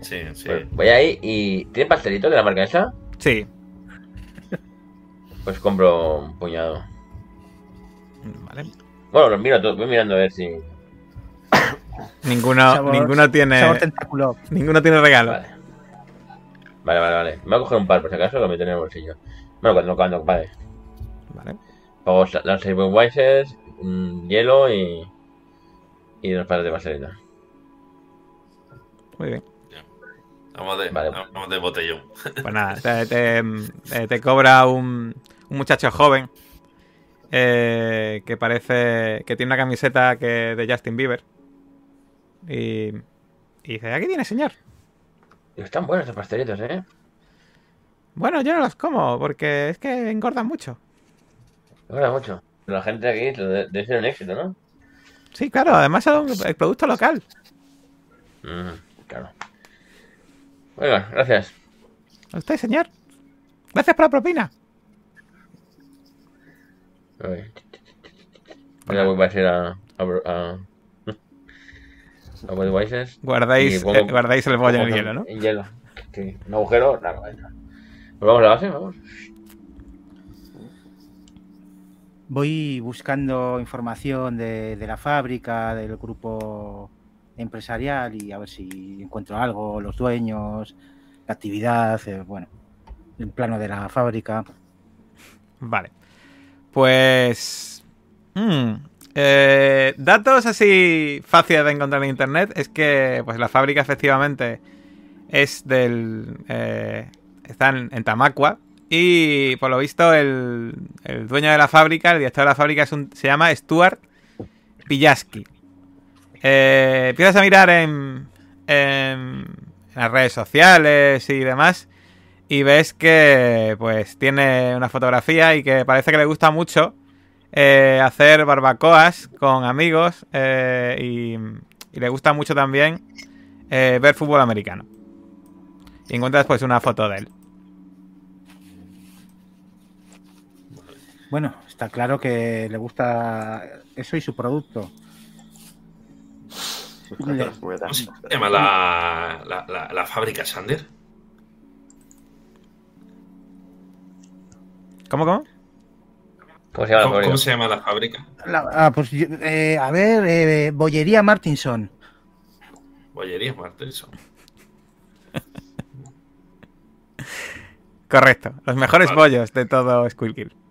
[SPEAKER 4] Sí, sí.
[SPEAKER 5] Pues voy ahí y. ¿Tiene pastelitos de la marca esa?
[SPEAKER 1] Sí.
[SPEAKER 5] Pues compro un puñado.
[SPEAKER 1] Vale.
[SPEAKER 5] Bueno, los miro todos, voy mirando a ver si.
[SPEAKER 1] Ninguno,
[SPEAKER 3] Sabor-
[SPEAKER 1] ninguno tiene.
[SPEAKER 3] Sabor tentáculo.
[SPEAKER 1] Ninguno tiene regalo.
[SPEAKER 5] Vale. Vale, vale, vale. Me voy a coger un par por si acaso, lo meto en el bolsillo. Bueno, cuando, cuando, vale.
[SPEAKER 1] Vale.
[SPEAKER 5] Pago las Weises, mm, hielo y. Y unos pares de vaselina.
[SPEAKER 1] Muy bien.
[SPEAKER 4] Vamos de,
[SPEAKER 5] Vale.
[SPEAKER 4] vamos de botellón.
[SPEAKER 1] Pues nada, te, te- eh, te cobra un, un muchacho joven eh, que parece que tiene una camiseta que de Justin Bieber. Y, y dice, aquí tiene, señor.
[SPEAKER 5] Están buenos estos pastelitos, ¿eh?
[SPEAKER 1] Bueno, yo no los como porque es que engordan mucho.
[SPEAKER 5] Gusta mucho. La gente de aquí debe, debe ser un éxito, ¿no?
[SPEAKER 1] Sí, claro, además son el producto local.
[SPEAKER 5] Mm, claro. Bueno, gracias.
[SPEAKER 1] ¿A usted, señor? Gracias por la propina.
[SPEAKER 5] A ver. Ahora voy a ir a. a, a, a Budweiser.
[SPEAKER 1] Guardáis,
[SPEAKER 5] Y pongo-
[SPEAKER 1] eh, guardáis el bollo en el hielo, ¿no?
[SPEAKER 5] En hielo. Sí. Un agujero, la cabeza. Pues vamos a la base, vamos.
[SPEAKER 3] Voy buscando información de, de la fábrica, del grupo empresarial y a ver si encuentro algo, los dueños, la actividad, eh, bueno, el plano de la fábrica.
[SPEAKER 1] Vale. Pues. mm, eh, datos así fáciles de encontrar en internet. Es que pues la fábrica efectivamente es del. eh, está en, en Tamacua. Y por lo visto, el, el dueño de la fábrica, el director de la fábrica, es un, se llama Stuart Pillaski. Eh, empiezas a mirar en, las redes sociales y demás y ves que pues tiene una fotografía y que parece que le gusta mucho eh, hacer barbacoas con amigos eh, y, y le gusta mucho también eh, ver fútbol americano. Y encuentras pues una foto de él.
[SPEAKER 3] Bueno, está claro que le gusta eso y su producto.
[SPEAKER 4] ¿Cómo se llama la, la, la, la fábrica Sander?
[SPEAKER 1] ¿Cómo, cómo?
[SPEAKER 5] ¿Cómo se llama la
[SPEAKER 4] ¿Cómo,
[SPEAKER 5] fábrica?
[SPEAKER 4] cómo se llama la fábrica?
[SPEAKER 3] la- ah, pues yo- eh, a ver, eh, Bollería Martinson.
[SPEAKER 4] Bollería Martelson.
[SPEAKER 1] Correcto. Los mejores
[SPEAKER 4] Vale.
[SPEAKER 1] bollos de todo Squealkill.
[SPEAKER 4] Vale.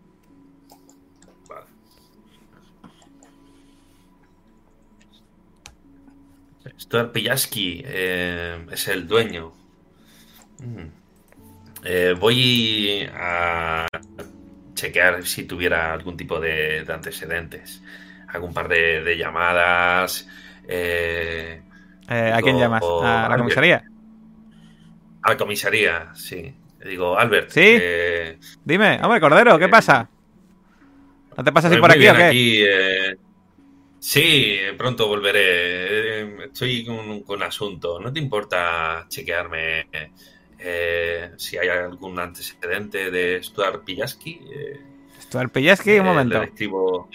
[SPEAKER 4] Stuart Pillaski eh, es el dueño. Mm. Eh, voy a chequear si tuviera algún tipo de, de antecedentes. Algún par de, de llamadas. eh,
[SPEAKER 1] Eh, ¿A quién
[SPEAKER 4] Digo,
[SPEAKER 1] llamas? ¿A la comisaría?
[SPEAKER 4] a la comisaría, sí. Digo, Albert.
[SPEAKER 1] ¿Sí?
[SPEAKER 4] eh,
[SPEAKER 1] Dime, hombre, Cordero, ¿qué pasa? ¿No te pasa así
[SPEAKER 4] Pues
[SPEAKER 1] por
[SPEAKER 4] muy
[SPEAKER 1] aquí o qué?
[SPEAKER 4] aquí, sí, pronto volveré. Eh, Estoy con, con un asunto. ¿No te importa chequearme eh, si hay algún antecedente de Stuart Pillaski? Eh,
[SPEAKER 1] Stuart Pillaski, un
[SPEAKER 4] eh,
[SPEAKER 1] momento.
[SPEAKER 4] le escribo-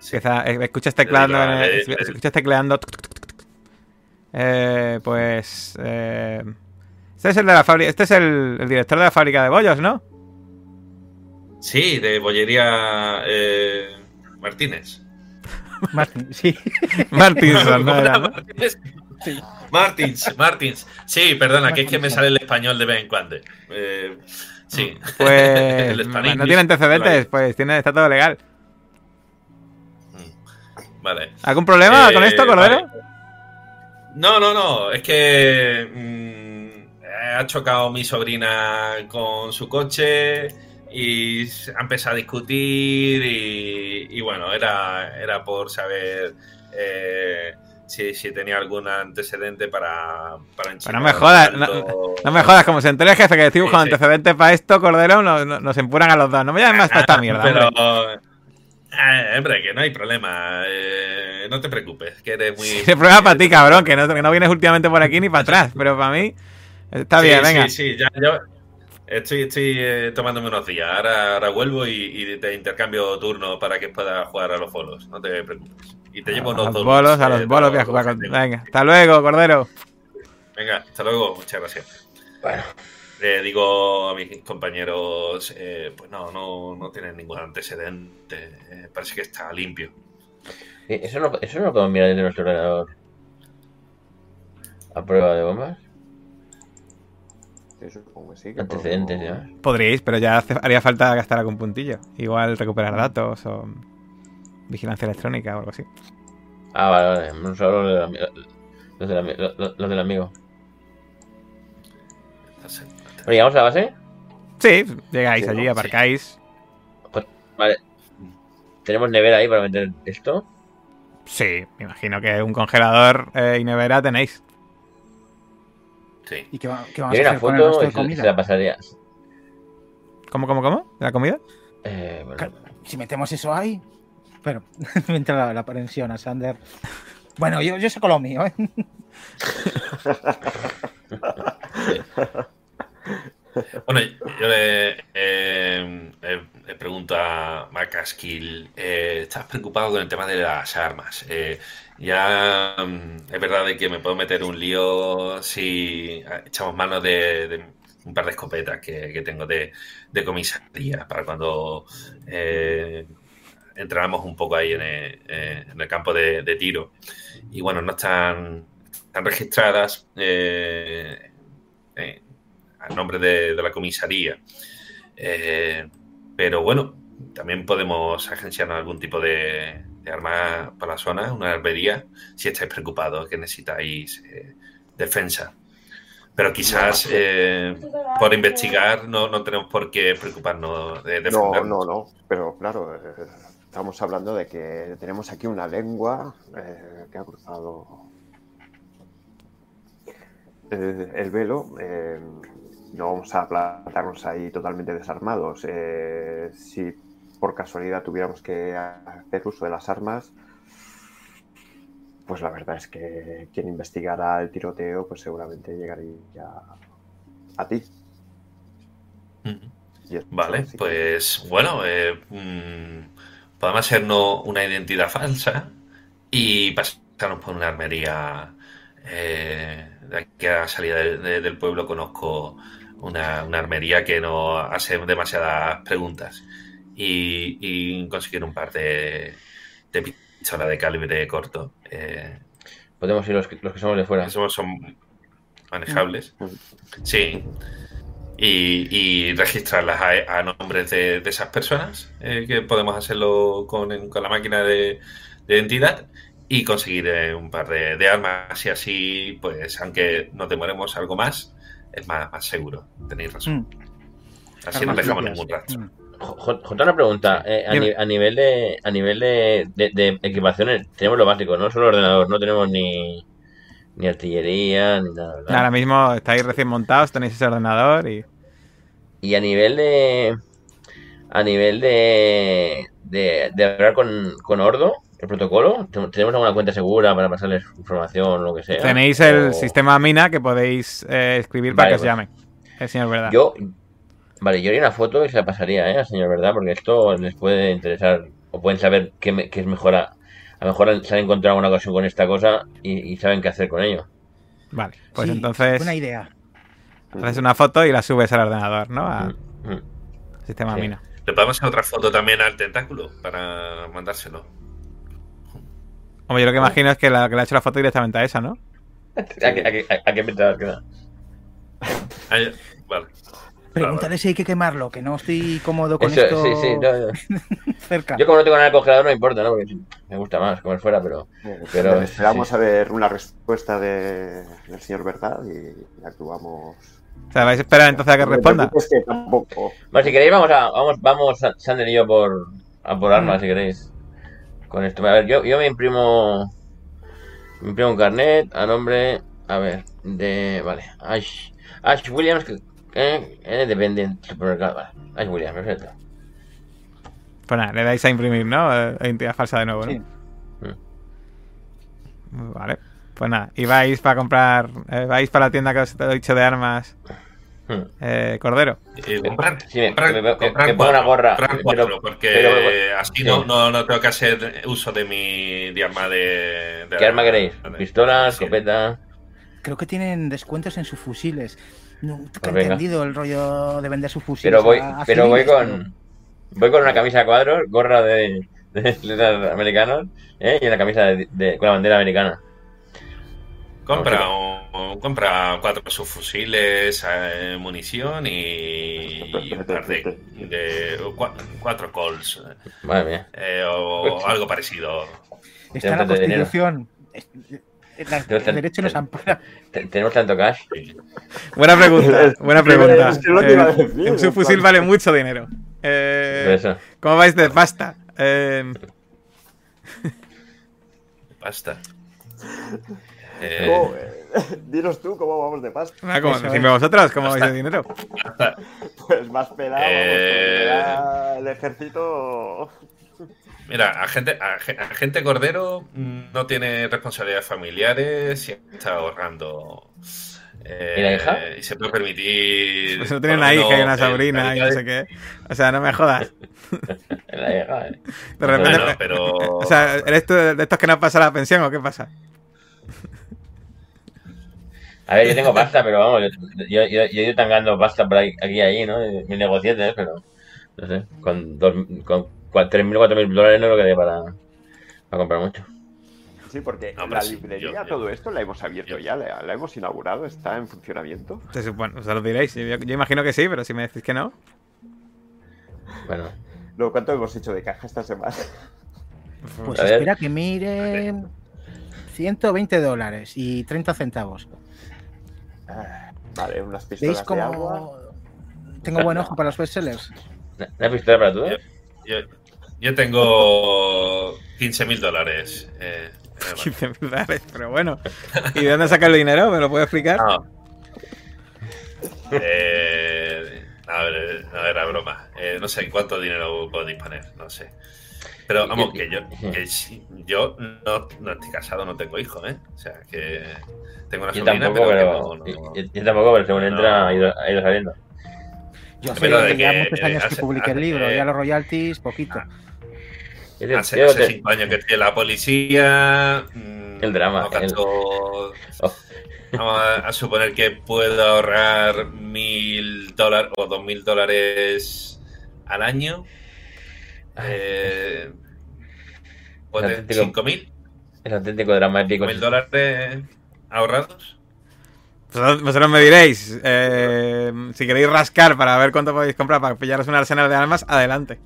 [SPEAKER 4] Sí.
[SPEAKER 1] Escuchas tecleando. El- escuchas tecleando. tuc, tuc, tuc, tuc, tuc. Eh, pues. eh, este es el de la fábrica. Este es el, el director de la fábrica de bollos, ¿no?
[SPEAKER 4] Sí, de Bollería eh, Martínez.
[SPEAKER 3] Martin, sí.
[SPEAKER 1] Martinson, ¿no? Era, ¿no?
[SPEAKER 4] Martínez. Martins, Martins. Sí, perdona, que es que me sale el español de vez en cuando. Eh, sí.
[SPEAKER 1] Pues.
[SPEAKER 4] El Spanish,
[SPEAKER 1] no tiene antecedentes, pues tiene, está todo legal.
[SPEAKER 4] Vale.
[SPEAKER 1] ¿Algún problema
[SPEAKER 4] Eh,
[SPEAKER 1] con esto, Cordero?
[SPEAKER 4] vale. No, no, no. Es que mm, ha chocado mi sobrina con su coche y empezado a discutir y, y bueno, era, era por saber eh, si, si tenía algún antecedente para... para
[SPEAKER 1] no me jodas, no, no me jodas, como se entere el jefe que buscando
[SPEAKER 4] Sí, sí.
[SPEAKER 1] antecedentes para esto, Cordero, no- no- nos empuran a los dos. No me llames más para esta mierda.
[SPEAKER 4] Pero,
[SPEAKER 1] hombre.
[SPEAKER 4] eh, hombre, que no hay problema. eh, no te preocupes, que eres muy...
[SPEAKER 1] Sí, el problema para ti, cabrón, que no, que no vienes últimamente por aquí ni para atrás, pero para mí está
[SPEAKER 4] Sí,
[SPEAKER 1] bien,
[SPEAKER 4] sí,
[SPEAKER 1] venga.
[SPEAKER 4] Sí, ya, yo estoy, estoy eh, tomándome unos días. Ahora, ahora vuelvo y, y te intercambio turno para que puedas jugar a los bolos. No te preocupes. Y te llevo
[SPEAKER 1] a
[SPEAKER 4] unos
[SPEAKER 1] los bolos, a los bolos
[SPEAKER 4] los-
[SPEAKER 1] voy a jugar con... Venga, hasta luego, Cordero.
[SPEAKER 4] Venga, hasta luego. Muchas gracias.
[SPEAKER 5] Bueno,
[SPEAKER 4] le digo a mis compañeros, eh, pues no, no, no tienen ningún antecedente, eh, parece que está limpio.
[SPEAKER 5] Eso no, eso no lo podemos mirar desde nuestro ordenador. A prueba de bombas.
[SPEAKER 2] Sí, supongo que sí. que
[SPEAKER 5] Antecedentes ya.
[SPEAKER 1] Podríais, pero ya hace- haría falta gastar algún puntillo. Igual recuperar datos o vigilancia electrónica o algo así.
[SPEAKER 5] Ah, vale, vale. Solo los del, ami- los del, ami- los- los del amigo. ¿llegamos a la base?
[SPEAKER 1] Sí, llegáis
[SPEAKER 2] Sí,
[SPEAKER 1] allí,
[SPEAKER 2] ¿no?
[SPEAKER 1] aparcáis.
[SPEAKER 5] Vale. ¿Tenemos nevera ahí para meter esto?
[SPEAKER 1] Sí, me imagino que un congelador eh, y nevera tenéis.
[SPEAKER 4] Sí.
[SPEAKER 3] ¿Y qué, va- qué
[SPEAKER 5] Yo
[SPEAKER 3] vamos a hacer con el resto de
[SPEAKER 5] se, se
[SPEAKER 3] comida?
[SPEAKER 5] la pasaría.
[SPEAKER 1] ¿Cómo, cómo, cómo? ¿De la comida?
[SPEAKER 5] Eh, bueno,
[SPEAKER 3] Si metemos eso ahí. Pero me entra la, la pensión a Sander. Bueno, yo, yo saco lo mío, ¿eh?
[SPEAKER 4] Bueno, yo le, eh, eh, le pregunto a Macaskill, eh, ¿estás preocupado con el tema de las armas? Eh, ya mm, es verdad de que me puedo meter un lío si echamos mano de, un par de escopetas que, tengo de, de comisaría para cuando eh, entramos un poco ahí en el, eh, el campo de, tiro. Y bueno, no están, registradas eh, eh, a nombre de, la comisaría. Eh, pero bueno, también podemos agenciarnos algún tipo de, de arma para la zona, una armería, si estáis preocupados, que necesitáis eh, defensa. Pero quizás eh, por investigar no, no tenemos por qué preocuparnos de
[SPEAKER 2] No,
[SPEAKER 4] defendernos.
[SPEAKER 2] no, no. Pero claro, eh, estamos hablando de que tenemos aquí una lengua que ha cruzado el, el velo. no vamos a plantarnos ahí totalmente desarmados. Eh, si por casualidad tuviéramos que hacer uso de las armas, pues la verdad es que quien investigara el tiroteo, pues seguramente llegaría a ti. Y es-
[SPEAKER 4] Vale, pues bueno, eh, mm, podemos hacernos una identidad falsa y pasarnos por una armería. Eh, de aquí a la salida de- de- del pueblo conozco una, una armería que no hace demasiadas preguntas y, y conseguir un par de, de pistolas de calibre corto. Eh,
[SPEAKER 5] podemos ir los que, los que somos de fuera.
[SPEAKER 4] esos son manejables. Sí. Y, y registrarlas a, a nombres de, de esas personas, eh, que podemos hacerlo con, con la máquina de, de identidad y conseguir eh, un par de, de armas y así, pues aunque nos demoremos algo más, es más, más seguro. Tenéis razón.
[SPEAKER 3] Mm,
[SPEAKER 4] Así no dejamos
[SPEAKER 3] propias.
[SPEAKER 4] ningún rastro.
[SPEAKER 3] Mm.
[SPEAKER 5] J, J, una pregunta. eh, a,
[SPEAKER 1] Dime.
[SPEAKER 5] ni- a nivel de a nivel de, de, de equipaciones, tenemos lo básico, no solo ordenador, no tenemos ni, ni artillería, ni nada. ¿verdad?
[SPEAKER 1] Ahora mismo estáis recién montados, tenéis ese ordenador y...
[SPEAKER 5] Y a nivel de. A nivel de. De, de hablar con, con Ordo, el protocolo, ¿Ten- ¿tenemos alguna cuenta segura para pasarles información o lo que sea?
[SPEAKER 1] Tenéis el
[SPEAKER 5] O-
[SPEAKER 1] sistema mina que podéis eh, escribir para que os
[SPEAKER 5] pues.
[SPEAKER 1] llamen. El señor Verdad.
[SPEAKER 5] Yo. Vale, yo haría una foto y se la pasaría, ¿eh? Al señor, ¿verdad? Porque esto les puede interesar. O pueden saber qué, me- qué es mejor. A, a lo mejor se han encontrado una ocasión con esta cosa y, y saben qué hacer con ello.
[SPEAKER 1] Vale, pues
[SPEAKER 3] Sí,
[SPEAKER 1] entonces
[SPEAKER 3] Buena idea.
[SPEAKER 1] haces una foto y la subes al ordenador, ¿no? Al
[SPEAKER 5] Mm, mm.
[SPEAKER 1] sistema
[SPEAKER 5] Sí.
[SPEAKER 1] mina.
[SPEAKER 4] Le podemos hacer otra foto también al tentáculo para mandárselo.
[SPEAKER 1] Hombre, yo lo que imagino es que la que le ha hecho la foto directamente a esa, ¿no?
[SPEAKER 5] ¿A qué, a qué- a- a qué?
[SPEAKER 4] Ah, vale.
[SPEAKER 3] Pregúntale si hay que quemarlo, que no estoy cómodo con
[SPEAKER 5] Eso,
[SPEAKER 3] esto
[SPEAKER 5] sí, sí, no, no.
[SPEAKER 3] cerca.
[SPEAKER 5] Yo como no tengo nada en el congelador no me importa, ¿no? Porque me gusta más comer fuera, pero...
[SPEAKER 2] Pero
[SPEAKER 5] Pero,
[SPEAKER 2] esperamos
[SPEAKER 5] sí.
[SPEAKER 2] a ver una respuesta de- del señor Verdad y actuamos.
[SPEAKER 1] O sea, vais a esperar entonces a que responda.
[SPEAKER 2] que tampoco.
[SPEAKER 5] Bueno, si queréis vamos a... Vamos, vamos Sander y yo por... A por armas, si queréis. Con esto. A ver, yo, yo me imprimo... Me imprimo un carnet a nombre... A ver, de... Vale. Ash... Ash Williams, que... Eh, eh. Ash Williams, perfecto.
[SPEAKER 1] Pues nada, le dais a imprimir, ¿no? Eh, Identidad falsa de nuevo, ¿no?
[SPEAKER 3] Sí.
[SPEAKER 1] Vale. Pues nada, y vais para comprar, eh, vais para la tienda que os he dicho de armas,
[SPEAKER 5] Hmm.
[SPEAKER 1] eh, Cordero.
[SPEAKER 4] Eh, comprar,
[SPEAKER 5] Sí,
[SPEAKER 4] comprar-
[SPEAKER 5] me- me-
[SPEAKER 4] comprar
[SPEAKER 5] me una gorra,
[SPEAKER 4] comprar
[SPEAKER 5] pero-
[SPEAKER 4] cuatro, porque
[SPEAKER 5] pero-
[SPEAKER 4] así
[SPEAKER 5] sí.
[SPEAKER 4] no, no, no tengo que hacer uso de mi de arma de, de
[SPEAKER 5] ¿Qué arma queréis? ¿Pistola,
[SPEAKER 4] sí.
[SPEAKER 5] escopeta?
[SPEAKER 3] Creo que tienen descuentos en sus fusiles. Nunca he
[SPEAKER 5] Pues venga.
[SPEAKER 3] entendido el rollo de vender sus fusiles.
[SPEAKER 5] Pero voy,
[SPEAKER 3] a- a
[SPEAKER 5] pero voy con. Voy con una camisa a cuadros, gorra de, de americanos, ¿eh? y una camisa de, de- con la bandera americana.
[SPEAKER 4] Compra, compra cuatro subfusiles, eh, munición y, y un par de, de- cua- cuatro calls
[SPEAKER 5] Madre mía.
[SPEAKER 4] eh, o algo parecido.
[SPEAKER 3] Está en la
[SPEAKER 5] dinero.
[SPEAKER 3] La- derecho nos ampara.
[SPEAKER 5] Te- Tenemos tanto cash.
[SPEAKER 1] Buena pregunta, buena pregunta.
[SPEAKER 2] Es que lo que iba a
[SPEAKER 1] Eh,
[SPEAKER 2] decir,
[SPEAKER 1] un subfusil
[SPEAKER 2] en plan-
[SPEAKER 1] vale mucho dinero. Eh,
[SPEAKER 5] eso.
[SPEAKER 1] ¿Cómo vais de pasta? Eh,
[SPEAKER 4] Basta. Eh,
[SPEAKER 2] ¿Cómo, eh, dinos tú cómo vamos de pasta.
[SPEAKER 1] nada, como, vosotros, ¿cómo vais de dinero?
[SPEAKER 2] Pues más pelado, vamos,
[SPEAKER 4] Eh.
[SPEAKER 2] porque ya el ejército.
[SPEAKER 4] Mira, agente, ag- agente Cordero no tiene responsabilidades familiares y está ahorrando. eh,
[SPEAKER 5] ¿Y la hija?
[SPEAKER 4] Y se puede permitir.
[SPEAKER 1] Pues no tiene una hija y una
[SPEAKER 4] eh,
[SPEAKER 1] sobrina y no sé qué. O sea, no me jodas.
[SPEAKER 5] La hija, ¿eh?
[SPEAKER 1] De repente.
[SPEAKER 4] Bueno, pero.
[SPEAKER 1] O sea, ¿eres tú de estos que no pasa la pensión o qué pasa?
[SPEAKER 5] A ver, yo tengo pasta, pero vamos, yo, yo, yo, yo he ido tangando pasta por ahí- aquí y allí, ¿no? Mis negocietes, pero no sé, con, dos, con 3.000 o 4.000 dólares no lo que dé para, para comprar mucho.
[SPEAKER 2] Sí, porque la
[SPEAKER 4] sí,
[SPEAKER 2] librería,
[SPEAKER 4] yo-
[SPEAKER 2] todo esto la hemos abierto
[SPEAKER 4] yo-
[SPEAKER 2] ya, la, la hemos inaugurado, está en funcionamiento.
[SPEAKER 1] Se supone, os lo diréis. Yo, yo imagino que sí, pero si me decís que no.
[SPEAKER 5] Bueno,
[SPEAKER 2] Luego, ¿cuánto hemos hecho de caja esta semana?
[SPEAKER 3] Pues
[SPEAKER 5] A ver.
[SPEAKER 3] espera que mire 120 dólares y 30 centavos.
[SPEAKER 2] Ah, Vale, unas pistolas
[SPEAKER 3] ¿Veis
[SPEAKER 2] de agua.
[SPEAKER 3] cómo tengo buen ojo para los bestsellers?
[SPEAKER 5] ¿una pistola para tú?
[SPEAKER 4] Yo, yo- tengo 15 mil dólares. eh, en el banco.
[SPEAKER 1] 15 mil dólares, pero bueno. ¿Y de dónde saca el dinero? ¿Me lo puedo explicar?
[SPEAKER 4] No. Eh, a ver, no era broma. Eh, no sé en cuánto dinero puedo disponer, no sé. Pero vamos, que yo, que yo no, no estoy casado, no tengo hijos, ¿eh? O sea, que tengo una
[SPEAKER 5] Yo
[SPEAKER 4] sobrina,
[SPEAKER 5] tampoco,
[SPEAKER 4] pero,
[SPEAKER 5] pero.
[SPEAKER 4] que no- no-
[SPEAKER 5] Yo, yo tampoco, pero según
[SPEAKER 4] No.
[SPEAKER 5] entra ha ido, ha ido saliendo.
[SPEAKER 3] Yo sé que ya muchos
[SPEAKER 4] eh,
[SPEAKER 3] años que
[SPEAKER 4] hace-
[SPEAKER 3] publiqué el libro,
[SPEAKER 4] eh,
[SPEAKER 3] ya los royalties, poquito.
[SPEAKER 5] Te-
[SPEAKER 4] Hace, hace
[SPEAKER 5] te-
[SPEAKER 4] cinco años que estoy en la policía. mm,
[SPEAKER 5] El drama,
[SPEAKER 4] no
[SPEAKER 5] Oh.
[SPEAKER 4] Vamos a, a suponer que puedo ahorrar mil dólares o dos mil dólares al año. Eh, cinco mil,
[SPEAKER 5] Es auténtico dramático.
[SPEAKER 4] mil dólares ahorrados.
[SPEAKER 1] Vosotros, vosotros me diréis, eh, si queréis rascar para ver cuánto podéis comprar para pillaros un arsenal de armas, adelante.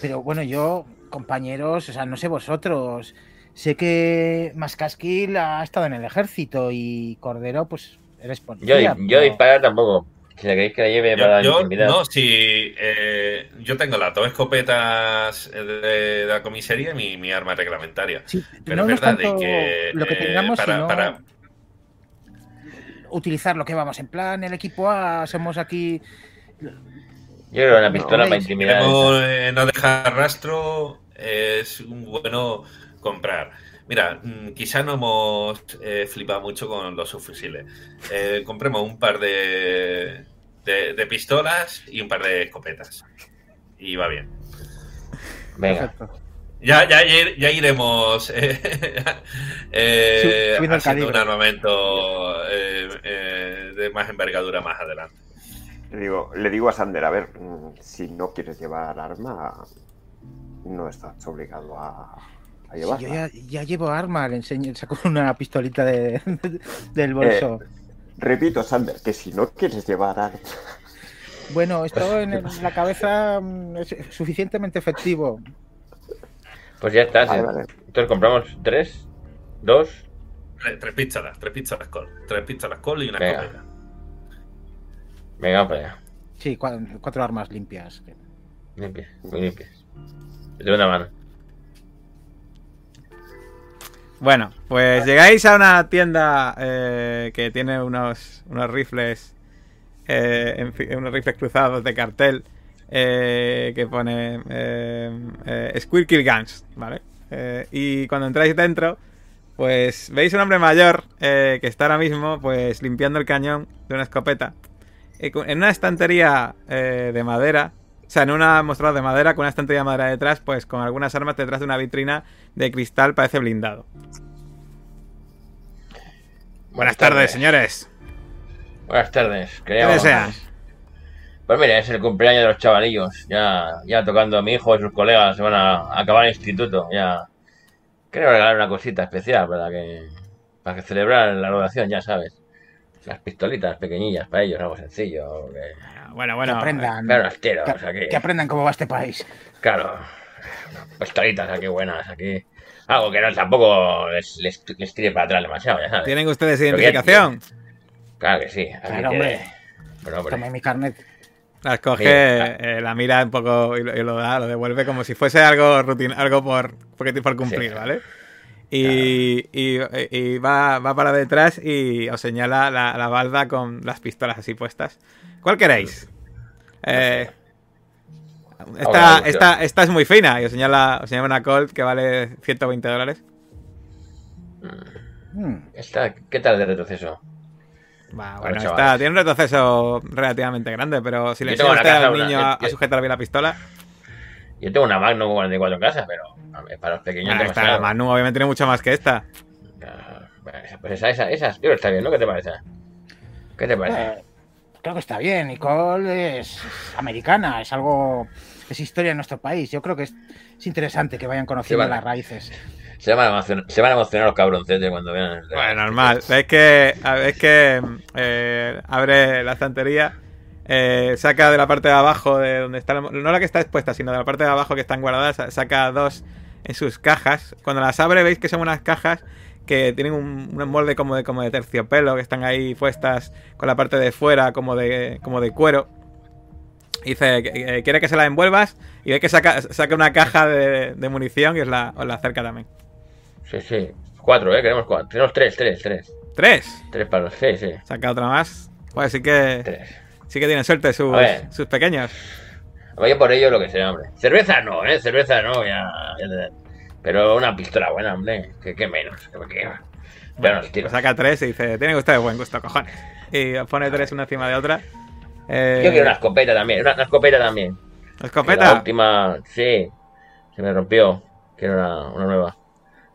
[SPEAKER 3] Pero bueno, yo, compañeros, o sea, no sé vosotros. Sé que Mascaskil ha estado en el ejército y Cordero, pues eres
[SPEAKER 5] Yo,
[SPEAKER 3] policía.
[SPEAKER 5] yo
[SPEAKER 3] pero-
[SPEAKER 5] disparar tampoco. Si la queréis que la lleve
[SPEAKER 4] Yo,
[SPEAKER 5] para
[SPEAKER 4] yo- no, si eh, yo tengo las dos escopetas de, de la comisaría y mi, mi arma reglamentaria.
[SPEAKER 3] Sí,
[SPEAKER 4] Pero
[SPEAKER 3] no
[SPEAKER 4] es verdad de que
[SPEAKER 3] lo que
[SPEAKER 4] eh,
[SPEAKER 3] tengamos,
[SPEAKER 4] para,
[SPEAKER 3] sino
[SPEAKER 4] para-
[SPEAKER 3] utilizar lo que vamos en plan, el equipo A, somos aquí.
[SPEAKER 5] Yo creo que una pistola para intimidar.
[SPEAKER 4] queremos eh, no dejar rastro, es un bueno comprar. Mira, mm, quizá no hemos eh, flipado mucho con los subfusiles. Eh, compremos un par de, de, de pistolas y un par de escopetas. Y va bien.
[SPEAKER 5] Venga.
[SPEAKER 4] Ya, ya, ya iremos eh, eh, haciendo un armamento eh, eh, de más envergadura más adelante.
[SPEAKER 2] Le digo, le digo a Sander, a ver, mm, si no quieres llevar arma, no estás obligado a, a
[SPEAKER 3] Sí,
[SPEAKER 2] llevarla.
[SPEAKER 3] yo ya, ya llevo arma, le enseño, saco una pistolita de, del bolso.
[SPEAKER 2] Repito, Sander, que si no quieres llevar arma,
[SPEAKER 3] Bueno, esto en la cabeza mm, es suficientemente efectivo.
[SPEAKER 5] Pues ya está.
[SPEAKER 2] Vale.
[SPEAKER 5] Entonces compramos tres, dos.
[SPEAKER 4] Tres, pistolas, tres pistolas col. Tres pistolas col y una
[SPEAKER 5] Venga.
[SPEAKER 4] escopeta.
[SPEAKER 5] Venga, para allá.
[SPEAKER 3] Sí, cua- cuatro armas limpias.
[SPEAKER 5] Limpias, muy limpias. De segunda mano.
[SPEAKER 1] Bueno, pues llegáis a una tienda eh, que tiene unos, unos rifles, eh, en unos rifles cruzados de cartel eh, que pone eh, eh, Squirkill Guns, ¿vale? Eh, y cuando entráis dentro, pues veis un hombre mayor eh, que está ahora mismo pues limpiando el cañón de una escopeta en una estantería eh, de madera. O sea, en una mostrador de madera con una estantería de madera detrás, pues con algunas armas detrás de una vitrina de cristal, parece blindado. Buenas tardes, señores.
[SPEAKER 5] Buenas tardes.
[SPEAKER 1] ¿Qué deseas?
[SPEAKER 5] Pues mira, es el cumpleaños de los chavalillos. Ya, ya tocando a mi hijo y sus colegas se van a, a acabar el instituto. Ya. Quiero regalar una cosita especial para que. Para que celebrar la graduación, ya sabes. Las pistolitas pequeñillas para ellos, algo sencillo. Que,
[SPEAKER 1] Bueno,
[SPEAKER 3] que
[SPEAKER 1] bueno.
[SPEAKER 3] aprendan.
[SPEAKER 5] claro, tiros,
[SPEAKER 3] que,
[SPEAKER 5] aquí.
[SPEAKER 3] que aprendan cómo va este país.
[SPEAKER 5] Claro. Pistolitas aquí buenas, aquí. Algo que no tampoco les, les, les tire para atrás demasiado, ya sabes.
[SPEAKER 1] ¿Tienen ustedes
[SPEAKER 5] ya-
[SPEAKER 1] identificación?
[SPEAKER 5] Claro que sí.
[SPEAKER 3] Claro,
[SPEAKER 5] tiene-
[SPEAKER 3] hombre.
[SPEAKER 5] Bueno, hombre.
[SPEAKER 3] Tome mi carnet.
[SPEAKER 1] Las coge,
[SPEAKER 5] Mira.
[SPEAKER 1] eh, la mira un poco y lo, y lo da, lo devuelve como si fuese algo rutin, algo por, porque, por cumplir,
[SPEAKER 5] Sí.
[SPEAKER 1] ¿vale? Y, y- y va, va para detrás y os señala la, la balda con las pistolas así puestas. ¿Cuál queréis? Eh, esta, esta, esta es muy fina y os señala, os señala una Colt que vale 120 dólares.
[SPEAKER 3] Mm,
[SPEAKER 5] Esta- ¿Qué tal de retroceso?
[SPEAKER 1] Va,
[SPEAKER 5] Bueno,
[SPEAKER 1] está, tiene un retroceso relativamente grande, pero si le enseña usted al niño
[SPEAKER 5] una-
[SPEAKER 1] a, sujetar bien la pistola,
[SPEAKER 5] Yo tengo una Magnum 44 en casa, pero para los pequeños
[SPEAKER 1] bueno, esta
[SPEAKER 5] demasiado.
[SPEAKER 1] Magnum obviamente tiene mucho más que esta.
[SPEAKER 5] Ah, Pues esa, esa, esas, yo creo que está bien, ¿no? ¿Qué te parece? ¿Qué te parece?
[SPEAKER 3] eh, creo que está bien. Nicole es americana, es algo. Es historia en nuestro país. Yo creo que es, es interesante que vayan conociendo
[SPEAKER 5] Sí, vale.
[SPEAKER 3] las raíces.
[SPEAKER 5] Se, van a emocionar, se van a emocionar los cabroncetes cuando vean. el-
[SPEAKER 1] Bueno, normal. Es que, es que eh, abre la estantería, eh, saca de la parte de abajo, de donde está, la- no la que está expuesta, sino de la parte de abajo que están guardadas, sa- saca dos en sus cajas. Cuando las abre veis que son unas cajas que tienen un, un molde como de, como de terciopelo, que están ahí puestas con la parte de fuera como de, como de cuero. Y dice, quiere que se la envuelvas y ve que saca, saca una caja de, de munición y os la, os la acerca también.
[SPEAKER 5] Sí, sí. Cuatro, ¿eh? Queremos cuatro. Tenemos tres, tres, tres.
[SPEAKER 1] ¡Tres!
[SPEAKER 5] Tres para los. Sí, sí.
[SPEAKER 1] Saca otra más. Pues sí que
[SPEAKER 5] Tres.
[SPEAKER 1] Sí que tienen suerte sus, sus pequeños.
[SPEAKER 5] Vaya por ello lo que sea, hombre. Cerveza no, ¿eh? Cerveza no, ya. Pero una pistola buena, hombre. Que, que menos. Que, que, nos tiro.
[SPEAKER 1] Pues saca tres y dice, tienen ustedes buen gusto, cojones. Y pone tres una encima de otra. Eh,
[SPEAKER 5] Yo quiero una escopeta también. Una, una escopeta también. La
[SPEAKER 1] escopeta.
[SPEAKER 5] última, sí. Se me rompió. Quiero una, una nueva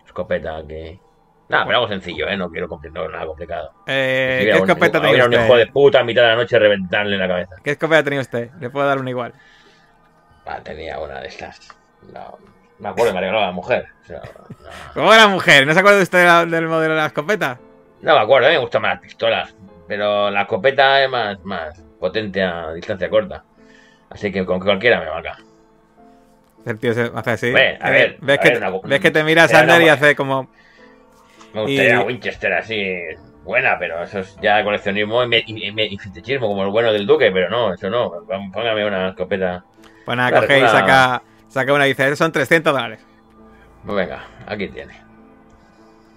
[SPEAKER 5] escopeta que. Nada, pero algo sencillo, ¿eh? No quiero no, nada complicado.
[SPEAKER 1] Eh,
[SPEAKER 5] Si
[SPEAKER 1] ¿Qué escopeta tenía
[SPEAKER 5] a un hijo de
[SPEAKER 1] usted?
[SPEAKER 5] puta a mitad de la noche reventarle la cabeza.
[SPEAKER 1] ¿Qué escopeta tenía usted? Le puedo dar una igual.
[SPEAKER 5] Ah, tenía una de estas. No, me acuerdo, me regaló la mujer. O sea, no,
[SPEAKER 1] ¿Cómo era mujer? ¿No se acuerda usted de la- del modelo de la escopeta?
[SPEAKER 5] no me acuerdo, a mí me gustan más las pistolas. Pero la escopeta es más, más potente a distancia corta. Así que con cualquiera me marca.
[SPEAKER 1] El tío se hace así.
[SPEAKER 5] A
[SPEAKER 1] Eh,
[SPEAKER 5] ver,
[SPEAKER 1] ¿ves,
[SPEAKER 5] a
[SPEAKER 1] que,
[SPEAKER 5] una-
[SPEAKER 1] ves que te mira Sander y hace como...
[SPEAKER 5] Me gustaría
[SPEAKER 1] Y-
[SPEAKER 5] Winchester así, buena, pero eso es ya coleccionismo y, me- y, me- y fetichismo, como el bueno del Duque, pero no, eso no. Póngame una escopeta.
[SPEAKER 1] Pues nada,
[SPEAKER 5] Claro,
[SPEAKER 1] coge y saca, saca una y dice, son 300 dólares.
[SPEAKER 5] Pues venga, aquí tiene.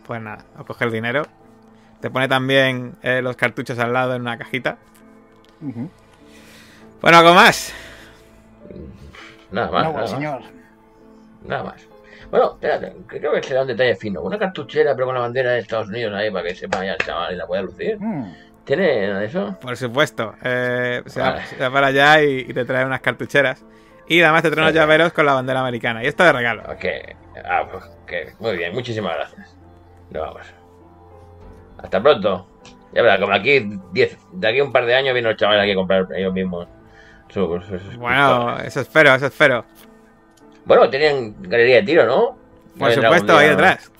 [SPEAKER 1] Pues nada, os coge el dinero. Te pone también eh, los cartuchos al lado en una cajita. Bueno, algo más.
[SPEAKER 5] Nada más,
[SPEAKER 3] No,
[SPEAKER 5] nada, más
[SPEAKER 3] señor.
[SPEAKER 5] nada más. Bueno, espérate, creo que será un detalle fino. Una cartuchera, pero con la bandera de Estados Unidos ahí para que sepa ya el chaval y la pueda lucir.
[SPEAKER 3] Mm,
[SPEAKER 5] ¿Tiene eso?
[SPEAKER 1] Por supuesto. Eh, se, va,
[SPEAKER 5] Vale.
[SPEAKER 1] se va para allá y, y te trae unas cartucheras. Y además te trae unos
[SPEAKER 5] Vale.
[SPEAKER 1] llaveros con la bandera americana. Y esto de regalo.
[SPEAKER 5] Ok, ah, pues, que muy bien, muchísimas gracias. Nos vamos. Hasta pronto. Ya verás, como aquí, 10, de aquí a un par de años vienen los chavales aquí a comprar ellos mismos. sus- sus- sus
[SPEAKER 1] Bueno, eso espero, eso espero.
[SPEAKER 5] Bueno, tenían galería de tiro, ¿no?
[SPEAKER 1] Por supuesto, ahí detrás.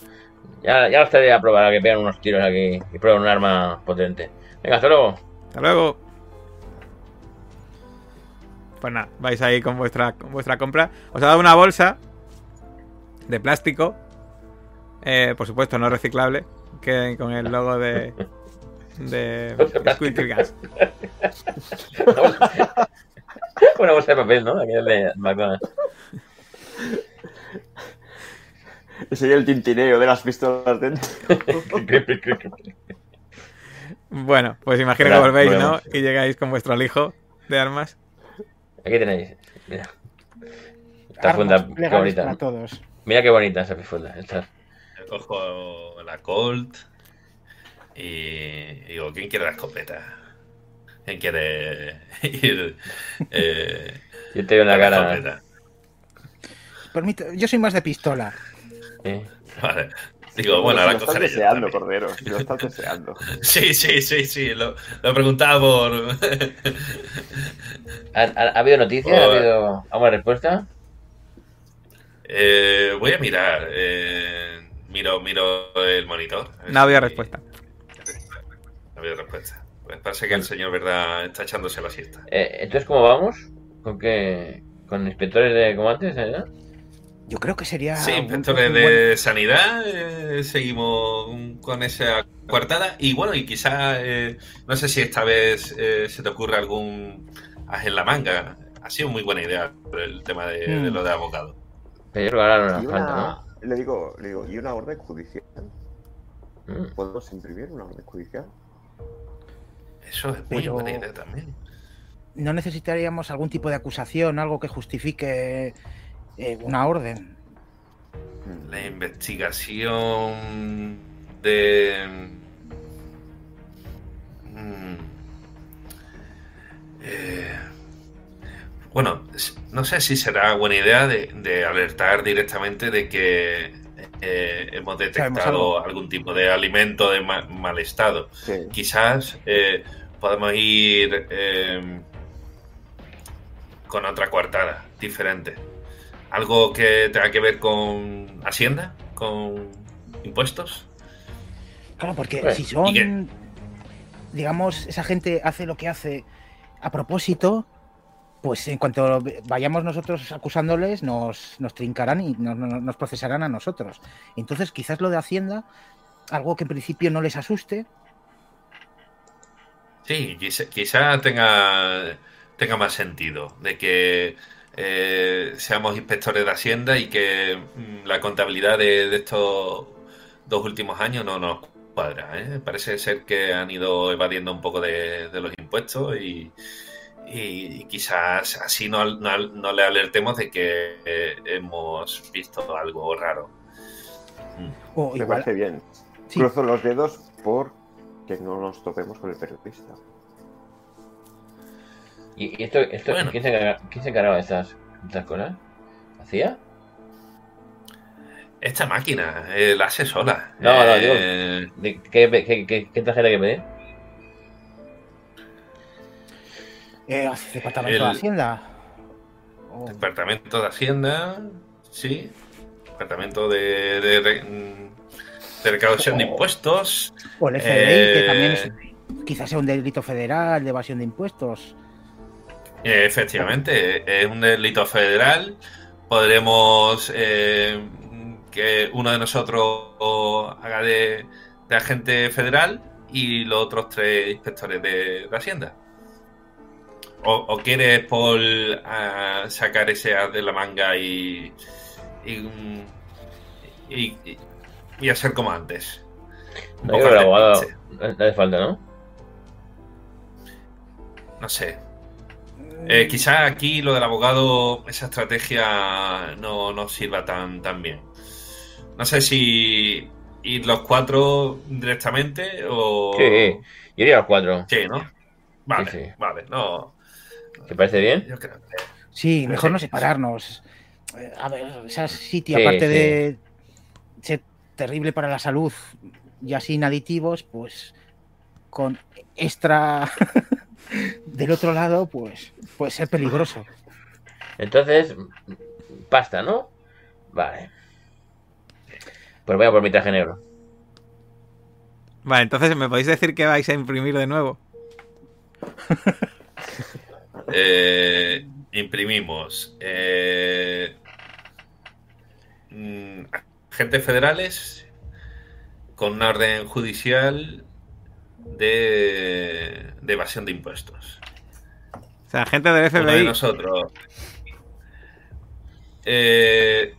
[SPEAKER 5] Ya, ya estaría a probar a que pegan unos tiros aquí y prueben un arma potente. Venga, hasta luego.
[SPEAKER 1] Hasta luego. Pues nada, vais ahí con vuestra, con vuestra compra. Os ha dado una bolsa de plástico. eh, por supuesto, no reciclable. Que con el logo de. De. Squeaky Gas.
[SPEAKER 5] Una bolsa de papel, ¿no? Aquella de McDonald's.
[SPEAKER 2] Ese es el tintineo de las pistolas dentro.
[SPEAKER 1] Bueno, pues imagino que volvéis, ¿no? Y llegáis con vuestro alijo de armas.
[SPEAKER 5] Aquí tenéis. Mira. Esta
[SPEAKER 3] armas
[SPEAKER 5] funda, qué bonita.
[SPEAKER 3] para todos.
[SPEAKER 5] Mira qué bonita esa funda. Esta.
[SPEAKER 4] Cojo la Colt y digo, ¿quién quiere la escopeta? ¿Quién quiere ir eh,
[SPEAKER 5] Yo te veo la cara.
[SPEAKER 4] escopeta?
[SPEAKER 3] Permite- yo soy más de pistola.
[SPEAKER 5] ¿eh?
[SPEAKER 4] Vale. Digo, bueno, ahora
[SPEAKER 2] si lo estás deseando,
[SPEAKER 4] también.
[SPEAKER 2] Cordero. Lo estás deseando.
[SPEAKER 4] Sí, sí, sí, sí. Lo, lo preguntaba por.
[SPEAKER 5] ¿Ha, ha- ha habido noticias? ¿Ha habido alguna respuesta?
[SPEAKER 4] Eh, voy a mirar. eh, miro, miro el monitor.
[SPEAKER 1] No había
[SPEAKER 4] si-
[SPEAKER 1] respuesta.
[SPEAKER 4] No había respuesta. Pues parece que el señor, ¿verdad? Está echándose la siesta.
[SPEAKER 5] Eh, entonces, ¿cómo vamos? ¿Con qué? ¿Con inspectores de comandantes? allá?
[SPEAKER 3] Yo creo que sería.
[SPEAKER 4] Sí, inspectores de
[SPEAKER 3] buen-
[SPEAKER 4] sanidad, eh, seguimos con esa coartada. Y bueno, y quizás, eh, no sé si esta vez eh, se te ocurre algún as en la manga. Ha sido muy buena idea el tema de,
[SPEAKER 3] Mm.
[SPEAKER 4] de lo de abogado.
[SPEAKER 5] Pero ahora no nos falta,
[SPEAKER 2] una, le digo, le digo, ¿y una orden judicial?
[SPEAKER 5] ¿no? Mm.
[SPEAKER 2] ¿Podemos imprimir una orden judicial?
[SPEAKER 4] Eso es muy
[SPEAKER 3] Pero-
[SPEAKER 4] buena idea también.
[SPEAKER 3] No necesitaríamos algún tipo de acusación, algo que justifique eh, una orden.
[SPEAKER 4] La investigación de... Mm. Eh, bueno, no sé si será buena idea de, de alertar directamente de que eh, hemos detectado algún tipo de alimento de ma- mal estado.
[SPEAKER 2] Sí.
[SPEAKER 4] Quizás eh, podemos ir eh, con otra coartada diferente. Algo que tenga que ver con Hacienda, con impuestos.
[SPEAKER 3] Claro, porque
[SPEAKER 5] Pues,
[SPEAKER 3] si
[SPEAKER 4] ¿y
[SPEAKER 3] son. Digamos, esa gente hace lo que hace a propósito, pues en cuanto vayamos nosotros acusándoles, nos, nos trincarán y nos, nos- nos procesarán a nosotros. Entonces, quizás lo de Hacienda, algo que en principio no les asuste,
[SPEAKER 4] Sí, quizá, quizá tenga, tenga más sentido de que eh, seamos inspectores de Hacienda y que mm, la contabilidad de, de estos dos últimos años no nos cuadra. ¿eh? Parece ser que han ido evadiendo un poco de, de los impuestos y, y quizás así no, no, no le alertemos de que eh, hemos visto algo raro. Mm.
[SPEAKER 3] o
[SPEAKER 2] Me
[SPEAKER 3] igual.
[SPEAKER 2] parece bien.
[SPEAKER 3] Sí.
[SPEAKER 2] Cruzo los dedos por que no nos topemos con el periodista.
[SPEAKER 5] ¿Y, y esto, esto
[SPEAKER 4] Bueno.
[SPEAKER 5] ¿quién, se encarga- quién se encargaba de estas, estas cosas? ¿Hacía?
[SPEAKER 4] Esta máquina eh, la hace sola.
[SPEAKER 5] No, no, digo-
[SPEAKER 4] Eh,
[SPEAKER 5] ¿De qué, qué, qué, qué tarjeta que pedir?
[SPEAKER 3] Eh, Departamento
[SPEAKER 4] El-
[SPEAKER 3] de Hacienda. O-
[SPEAKER 4] Departamento de Hacienda, sí. Departamento de, de, de recaudación de
[SPEAKER 3] Oh.
[SPEAKER 4] impuestos.
[SPEAKER 3] O el FBI, que
[SPEAKER 4] Eh,
[SPEAKER 3] también es, quizás sea un delito federal de evasión de impuestos.
[SPEAKER 4] Efectivamente, es un delito federal. Podremos eh, que uno de nosotros haga de, de agente federal y los otros tres inspectores de, de Hacienda. ¿O, o quieres, Paul, sacar ese de la manga y, y, y, y- y hacer como antes?
[SPEAKER 5] No, creo que el abogado no hace falta, ¿no?
[SPEAKER 4] No sé, Eh, quizá aquí lo del abogado, esa estrategia no, no sirva tan, tan bien. No sé si ir los cuatro directamente o...
[SPEAKER 5] Sí, yo iría a los cuatro.
[SPEAKER 4] Sí, ¿no? Vale,
[SPEAKER 5] Sí, sí.
[SPEAKER 4] vale, no.
[SPEAKER 5] ¿Te parece bien?
[SPEAKER 4] Yo creo que...
[SPEAKER 3] Sí, mejor no separarnos. Eh, A ver, ese sitio,
[SPEAKER 5] Sí,
[SPEAKER 3] aparte
[SPEAKER 5] sí.
[SPEAKER 3] de ser terrible para la salud y sin aditivos, pues con extra del otro lado, pues puede ser peligroso.
[SPEAKER 5] Entonces, pasta, ¿no? Vale. Pues voy a por mi traje negro.
[SPEAKER 1] Vale, entonces, ¿me podéis decir que vais a imprimir de nuevo?
[SPEAKER 4] Eh, imprimimos eh, mm, agentes federales con una orden judicial de, de evasión de impuestos.
[SPEAKER 1] O sea, gente del
[SPEAKER 4] Uno de
[SPEAKER 1] FBI.
[SPEAKER 4] nosotros. Eh,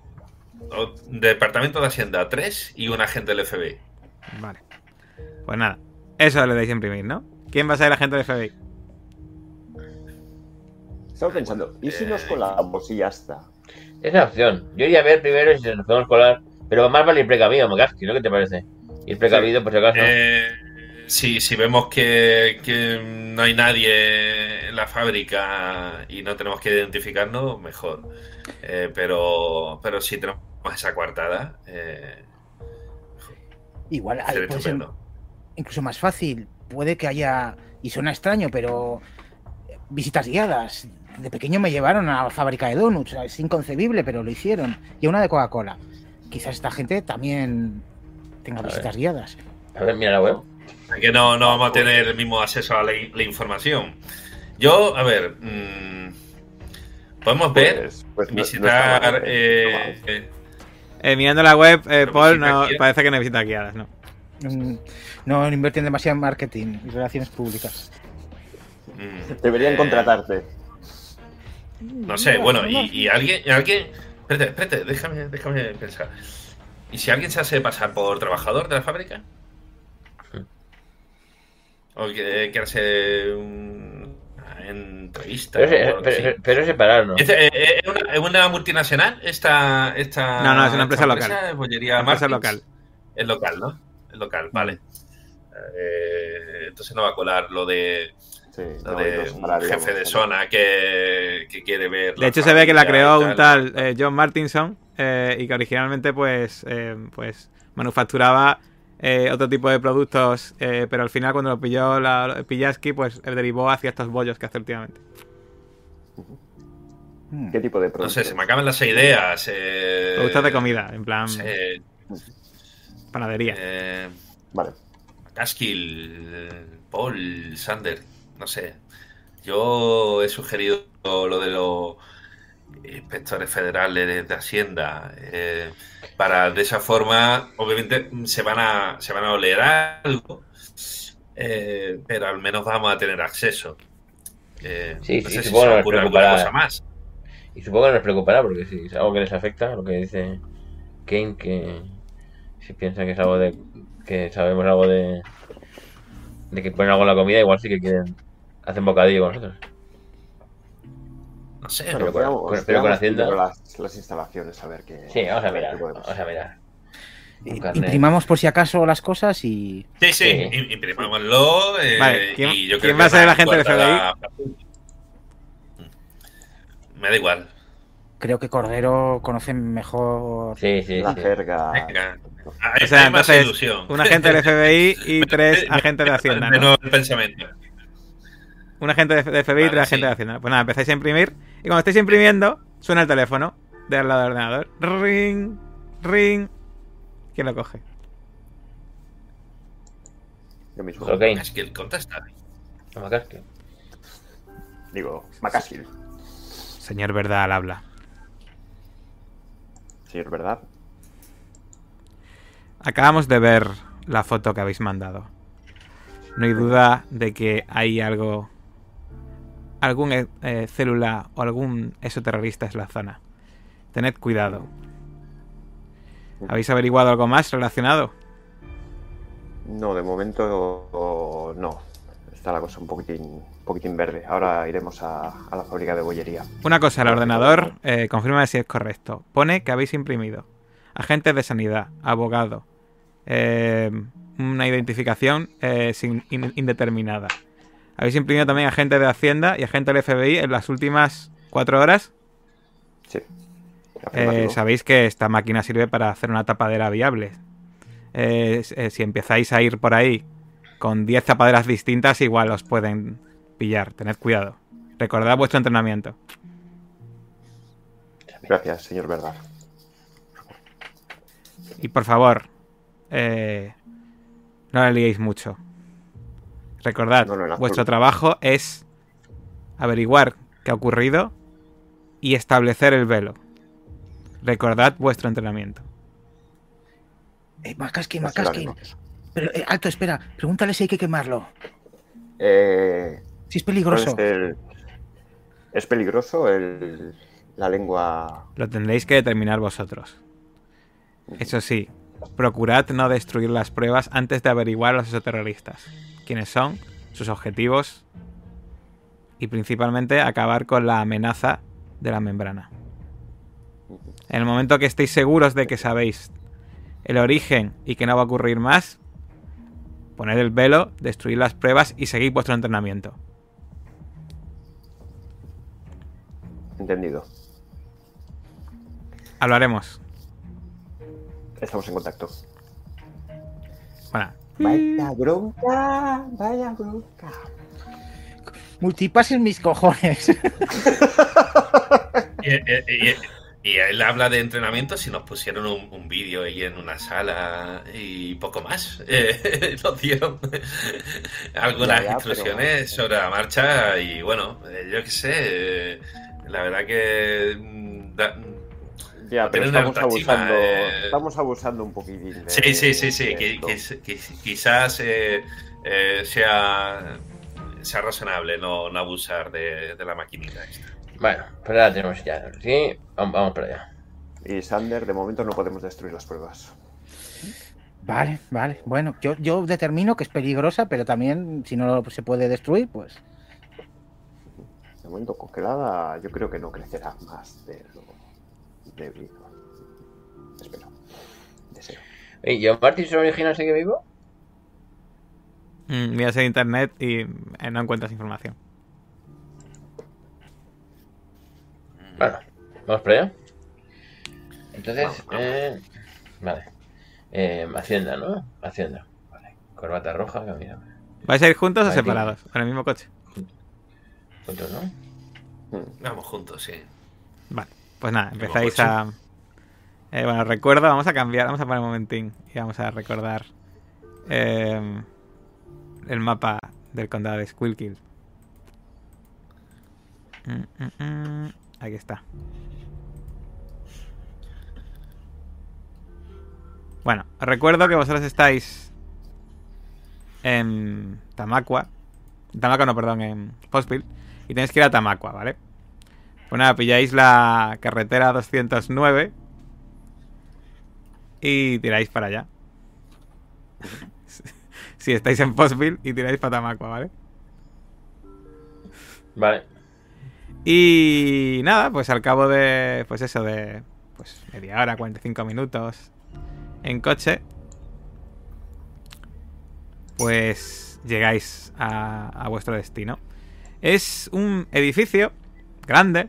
[SPEAKER 4] o- Departamento de Hacienda 3 y un agente del FBI.
[SPEAKER 1] Vale. Pues nada, eso le dais a imprimir, ¿no? ¿Quién va a ser el agente del FBI?
[SPEAKER 2] Estaba pensando, ¿y si nos
[SPEAKER 4] Eh,
[SPEAKER 2] colamos y ya está?
[SPEAKER 5] Es una opción. Yo iría a ver primero si nos podemos colar. Pero más vale ir precavido, Mokaski, ¿no? ¿Qué te parece? Ir precavido, por si acaso.
[SPEAKER 4] Eh, sí, si vemos que, que no hay nadie en la fábrica y no tenemos que identificarnos, mejor. Eh, pero, pero si tenemos esa coartada, eh.
[SPEAKER 3] Igual hay- puede ser incluso más fácil. Puede que haya, y suena extraño, pero visitas guiadas. De pequeño me llevaron a la fábrica de donuts. Es inconcebible, pero lo hicieron. Y a una de Coca-Cola. Quizás esta gente también tenga
[SPEAKER 5] A ver.
[SPEAKER 3] visitas guiadas.
[SPEAKER 5] A ver, mira la web.
[SPEAKER 4] Que no, no vamos a tener el mismo acceso a la, la información. Yo, a ver, mm, podemos ver,
[SPEAKER 2] Pues, pues no- no
[SPEAKER 4] visitar. eh,
[SPEAKER 2] no
[SPEAKER 4] eh,
[SPEAKER 1] Eh, mirando la web, eh, Paul, no, parece que no visita guiadas, ¿no?
[SPEAKER 3] Mm, No invierten demasiado en marketing y relaciones públicas.
[SPEAKER 4] mm,
[SPEAKER 2] Deberían contratarte.
[SPEAKER 4] No sé, bueno, y, y alguien, y alguien. Espérate, espérate, déjame, déjame pensar. ¿Y si alguien se hace pasar por trabajador de la fábrica? ¿O que hace un- una entrevista?
[SPEAKER 5] Pero,
[SPEAKER 4] o
[SPEAKER 5] es- pero, separarnos.
[SPEAKER 4] ¿Es, eh, eh, ¿Es una, es una multinacional? Esta, esta,
[SPEAKER 1] No, no, es una empresa local.
[SPEAKER 4] empresa, Bollería
[SPEAKER 1] Una empresa local.
[SPEAKER 4] Es local, ¿no? Es local, vale. Eh, entonces no va a colar lo de,
[SPEAKER 2] Sí,
[SPEAKER 4] lo
[SPEAKER 2] no,
[SPEAKER 4] de
[SPEAKER 2] y los
[SPEAKER 4] un
[SPEAKER 2] salarios,
[SPEAKER 4] jefe de zona que, que quiere ver.
[SPEAKER 1] De hecho, se ve que la creó un tal eh, John Martinson eh, y que originalmente, pues, eh, pues manufacturaba eh, otro tipo de productos, eh, pero al final, cuando lo pilló la Pillaski, pues eh, derivó hacia estos bollos que hace últimamente.
[SPEAKER 2] ¿Qué tipo de
[SPEAKER 4] No
[SPEAKER 2] productos?
[SPEAKER 4] sé, se me acaban las ideas. Eh,
[SPEAKER 1] Productos de comida, en plan
[SPEAKER 4] no
[SPEAKER 1] panadería.
[SPEAKER 4] eh,
[SPEAKER 2] Vale.
[SPEAKER 4] Caskill, eh, Paul, Sander, no sé. Yo he sugerido lo de los inspectores federales de, de Hacienda eh, para de esa forma, obviamente se van a se van a oler algo, eh, pero al menos vamos a tener acceso. Eh,
[SPEAKER 5] Sí,
[SPEAKER 4] no
[SPEAKER 5] sí,
[SPEAKER 4] sé si
[SPEAKER 5] supongo
[SPEAKER 4] se
[SPEAKER 5] que
[SPEAKER 4] me
[SPEAKER 5] nos
[SPEAKER 4] ocurre alguna
[SPEAKER 5] preocupará.
[SPEAKER 4] cosa más.
[SPEAKER 5] Y supongo que nos preocupará, porque si es algo que les afecta, lo que dice Kane, que si piensan que es algo de. que sabemos algo de. de que ponen algo en la comida, igual sí que quieren. hacen bocadillo con nosotros.
[SPEAKER 4] No sé,
[SPEAKER 5] Pero
[SPEAKER 2] Pero
[SPEAKER 5] con- pero con Hacienda-
[SPEAKER 2] Las, las instalaciones, a ver qué.
[SPEAKER 5] Sí, vamos a
[SPEAKER 2] ver
[SPEAKER 5] mirar. Vamos a mirar.
[SPEAKER 3] Imprimamos por si acaso las cosas y.
[SPEAKER 4] Sí, sí,
[SPEAKER 5] Sí.
[SPEAKER 4] im- imprimámoslo. eh,
[SPEAKER 1] Vale, ¿quién-
[SPEAKER 4] y yo
[SPEAKER 1] quién
[SPEAKER 4] creo
[SPEAKER 1] va a ser
[SPEAKER 4] más
[SPEAKER 1] agente del
[SPEAKER 4] guardará- Me da igual.
[SPEAKER 3] Creo que Cordero conoce mejor.
[SPEAKER 5] Sí, sí,
[SPEAKER 2] La
[SPEAKER 5] sí.
[SPEAKER 2] jerga.
[SPEAKER 1] O sea, entonces,
[SPEAKER 4] ilusión.
[SPEAKER 1] un agente del FBI y tres agentes de Hacienda,
[SPEAKER 4] de
[SPEAKER 1] ¿no?
[SPEAKER 4] nuevo el pensamiento.
[SPEAKER 1] Un agente de, de FBI y
[SPEAKER 4] Vale,
[SPEAKER 1] tres
[SPEAKER 4] sí.
[SPEAKER 1] agentes de Hacienda. Pues nada, empezáis a imprimir y cuando estéis imprimiendo, suena el teléfono de al lado del ordenador. Ring, ring. ¿Quién lo coge?
[SPEAKER 2] Yo mismo.
[SPEAKER 5] Ok.
[SPEAKER 4] Es que él contesta.
[SPEAKER 5] No casque.
[SPEAKER 2] Digo, McCaskill.
[SPEAKER 1] Señor Verdad al habla.
[SPEAKER 2] Sí, es verdad.
[SPEAKER 1] Acabamos de ver la foto que habéis mandado. No hay duda de que hay algo. Algún eh, eh, célula o algún exoterrorista en la zona. Tened cuidado. ¿Habéis averiguado algo más relacionado?
[SPEAKER 2] No, de momento no. Está la cosa un poquitín, un poquitín verde. Ahora iremos a, a la fábrica de bollería.
[SPEAKER 1] Una cosa, el ordenador, eh, confirma si es correcto. Pone que habéis imprimido agentes de sanidad, abogado, eh, una identificación eh, sin- in- indeterminada. Habéis imprimido también agentes de Hacienda y agentes del FBI en las últimas cuatro horas.
[SPEAKER 2] Sí.
[SPEAKER 1] Eh, sabéis que esta máquina sirve para hacer una tapadera viable. Eh, eh, si empezáis a ir por ahí con 10 tapaderas distintas, igual os pueden pillar. Tened cuidado. Recordad vuestro entrenamiento.
[SPEAKER 2] Gracias, señor Verdad.
[SPEAKER 1] Y por favor, eh, no la liéis mucho. Recordad,
[SPEAKER 2] No, no,
[SPEAKER 1] vuestro trabajo es averiguar qué ha ocurrido y establecer el velo. Recordad vuestro entrenamiento.
[SPEAKER 3] Eh, Macaskin. Pero, eh, alto, espera. Pregúntale si hay que quemarlo.
[SPEAKER 2] Eh,
[SPEAKER 3] Si es
[SPEAKER 2] ¿cuál
[SPEAKER 3] peligroso.
[SPEAKER 2] es, el- ¿Es peligroso el- la lengua?
[SPEAKER 1] Lo tendréis que determinar vosotros. Eso sí, procurad no destruir las pruebas antes de averiguar a los exoterroristas. Quiénes son, sus objetivos y principalmente acabar con la amenaza de la membrana. En el momento que estéis seguros de que sabéis el origen y que no va a ocurrir más, poned el velo, destruid las pruebas y seguid vuestro entrenamiento.
[SPEAKER 2] Entendido.
[SPEAKER 1] Hablaremos.
[SPEAKER 2] Estamos en contacto.
[SPEAKER 1] Bueno,
[SPEAKER 2] Vaya bronca, vaya bronca.
[SPEAKER 3] Multipases mis cojones.
[SPEAKER 4] Y, y- y- y él habla de entrenamiento si nos pusieron un, un vídeo ahí en una sala y poco más. Eh, nos dieron algunas
[SPEAKER 2] Ya, ya,
[SPEAKER 4] instrucciones sobre la marcha y bueno, eh, yo qué sé, eh, la verdad que... mm, da-
[SPEAKER 2] Ya, pero estamos abusando,
[SPEAKER 4] eh.
[SPEAKER 2] estamos abusando un poquitín. de-
[SPEAKER 4] Sí, sí, sí, sí. que-
[SPEAKER 2] esto.
[SPEAKER 4] que- que- quizás eh, eh, sea, sea razonable no, no abusar de, de la maquinita esta.
[SPEAKER 5] Bueno, pues ahora tenemos ya. Sí, vamos, vamos para allá.
[SPEAKER 2] Y Sander, de momento no podemos destruir las pruebas.
[SPEAKER 3] Vale, vale. Bueno, yo, yo determino que es peligrosa, pero también si no se puede destruir, pues
[SPEAKER 2] De momento congelada, yo creo que no crecerá más de lo debido. Espero. Deseo.
[SPEAKER 5] ¿Y John Martin es original sigue vivo?
[SPEAKER 1] mm, miras en internet y eh, no encuentras información.
[SPEAKER 5] Bueno, vamos para allá. Entonces,
[SPEAKER 4] Vamos, vamos.
[SPEAKER 5] eh, vale. Eh, Hacienda, ¿no? Hacienda. Vale. Corbata roja, mira.
[SPEAKER 1] ¿Vais a ir juntos o separados? En el mismo coche.
[SPEAKER 5] Juntos, ¿no?
[SPEAKER 4] Vamos juntos, sí.
[SPEAKER 1] Vale, pues nada, empezáis a... eh, bueno, recuerdo, vamos a cambiar, vamos a poner un momentín y vamos a recordar eh, el mapa del condado de Squilkill. Mm, mm, mm, Aquí está. Bueno, recuerdo que vosotros estáis en Tamacua. Tamacua no, perdón, en Postville. Y tenéis que ir a Tamacua, ¿vale? Pues nada, pilláis la carretera 209 y tiráis para allá. si estáis en Postville y tiráis para Tamacua, ¿vale?
[SPEAKER 5] Vale.
[SPEAKER 1] Y nada, pues al cabo de, pues eso, de pues media hora, 45 minutos en coche, pues llegáis a, a vuestro destino. Es un edificio grande,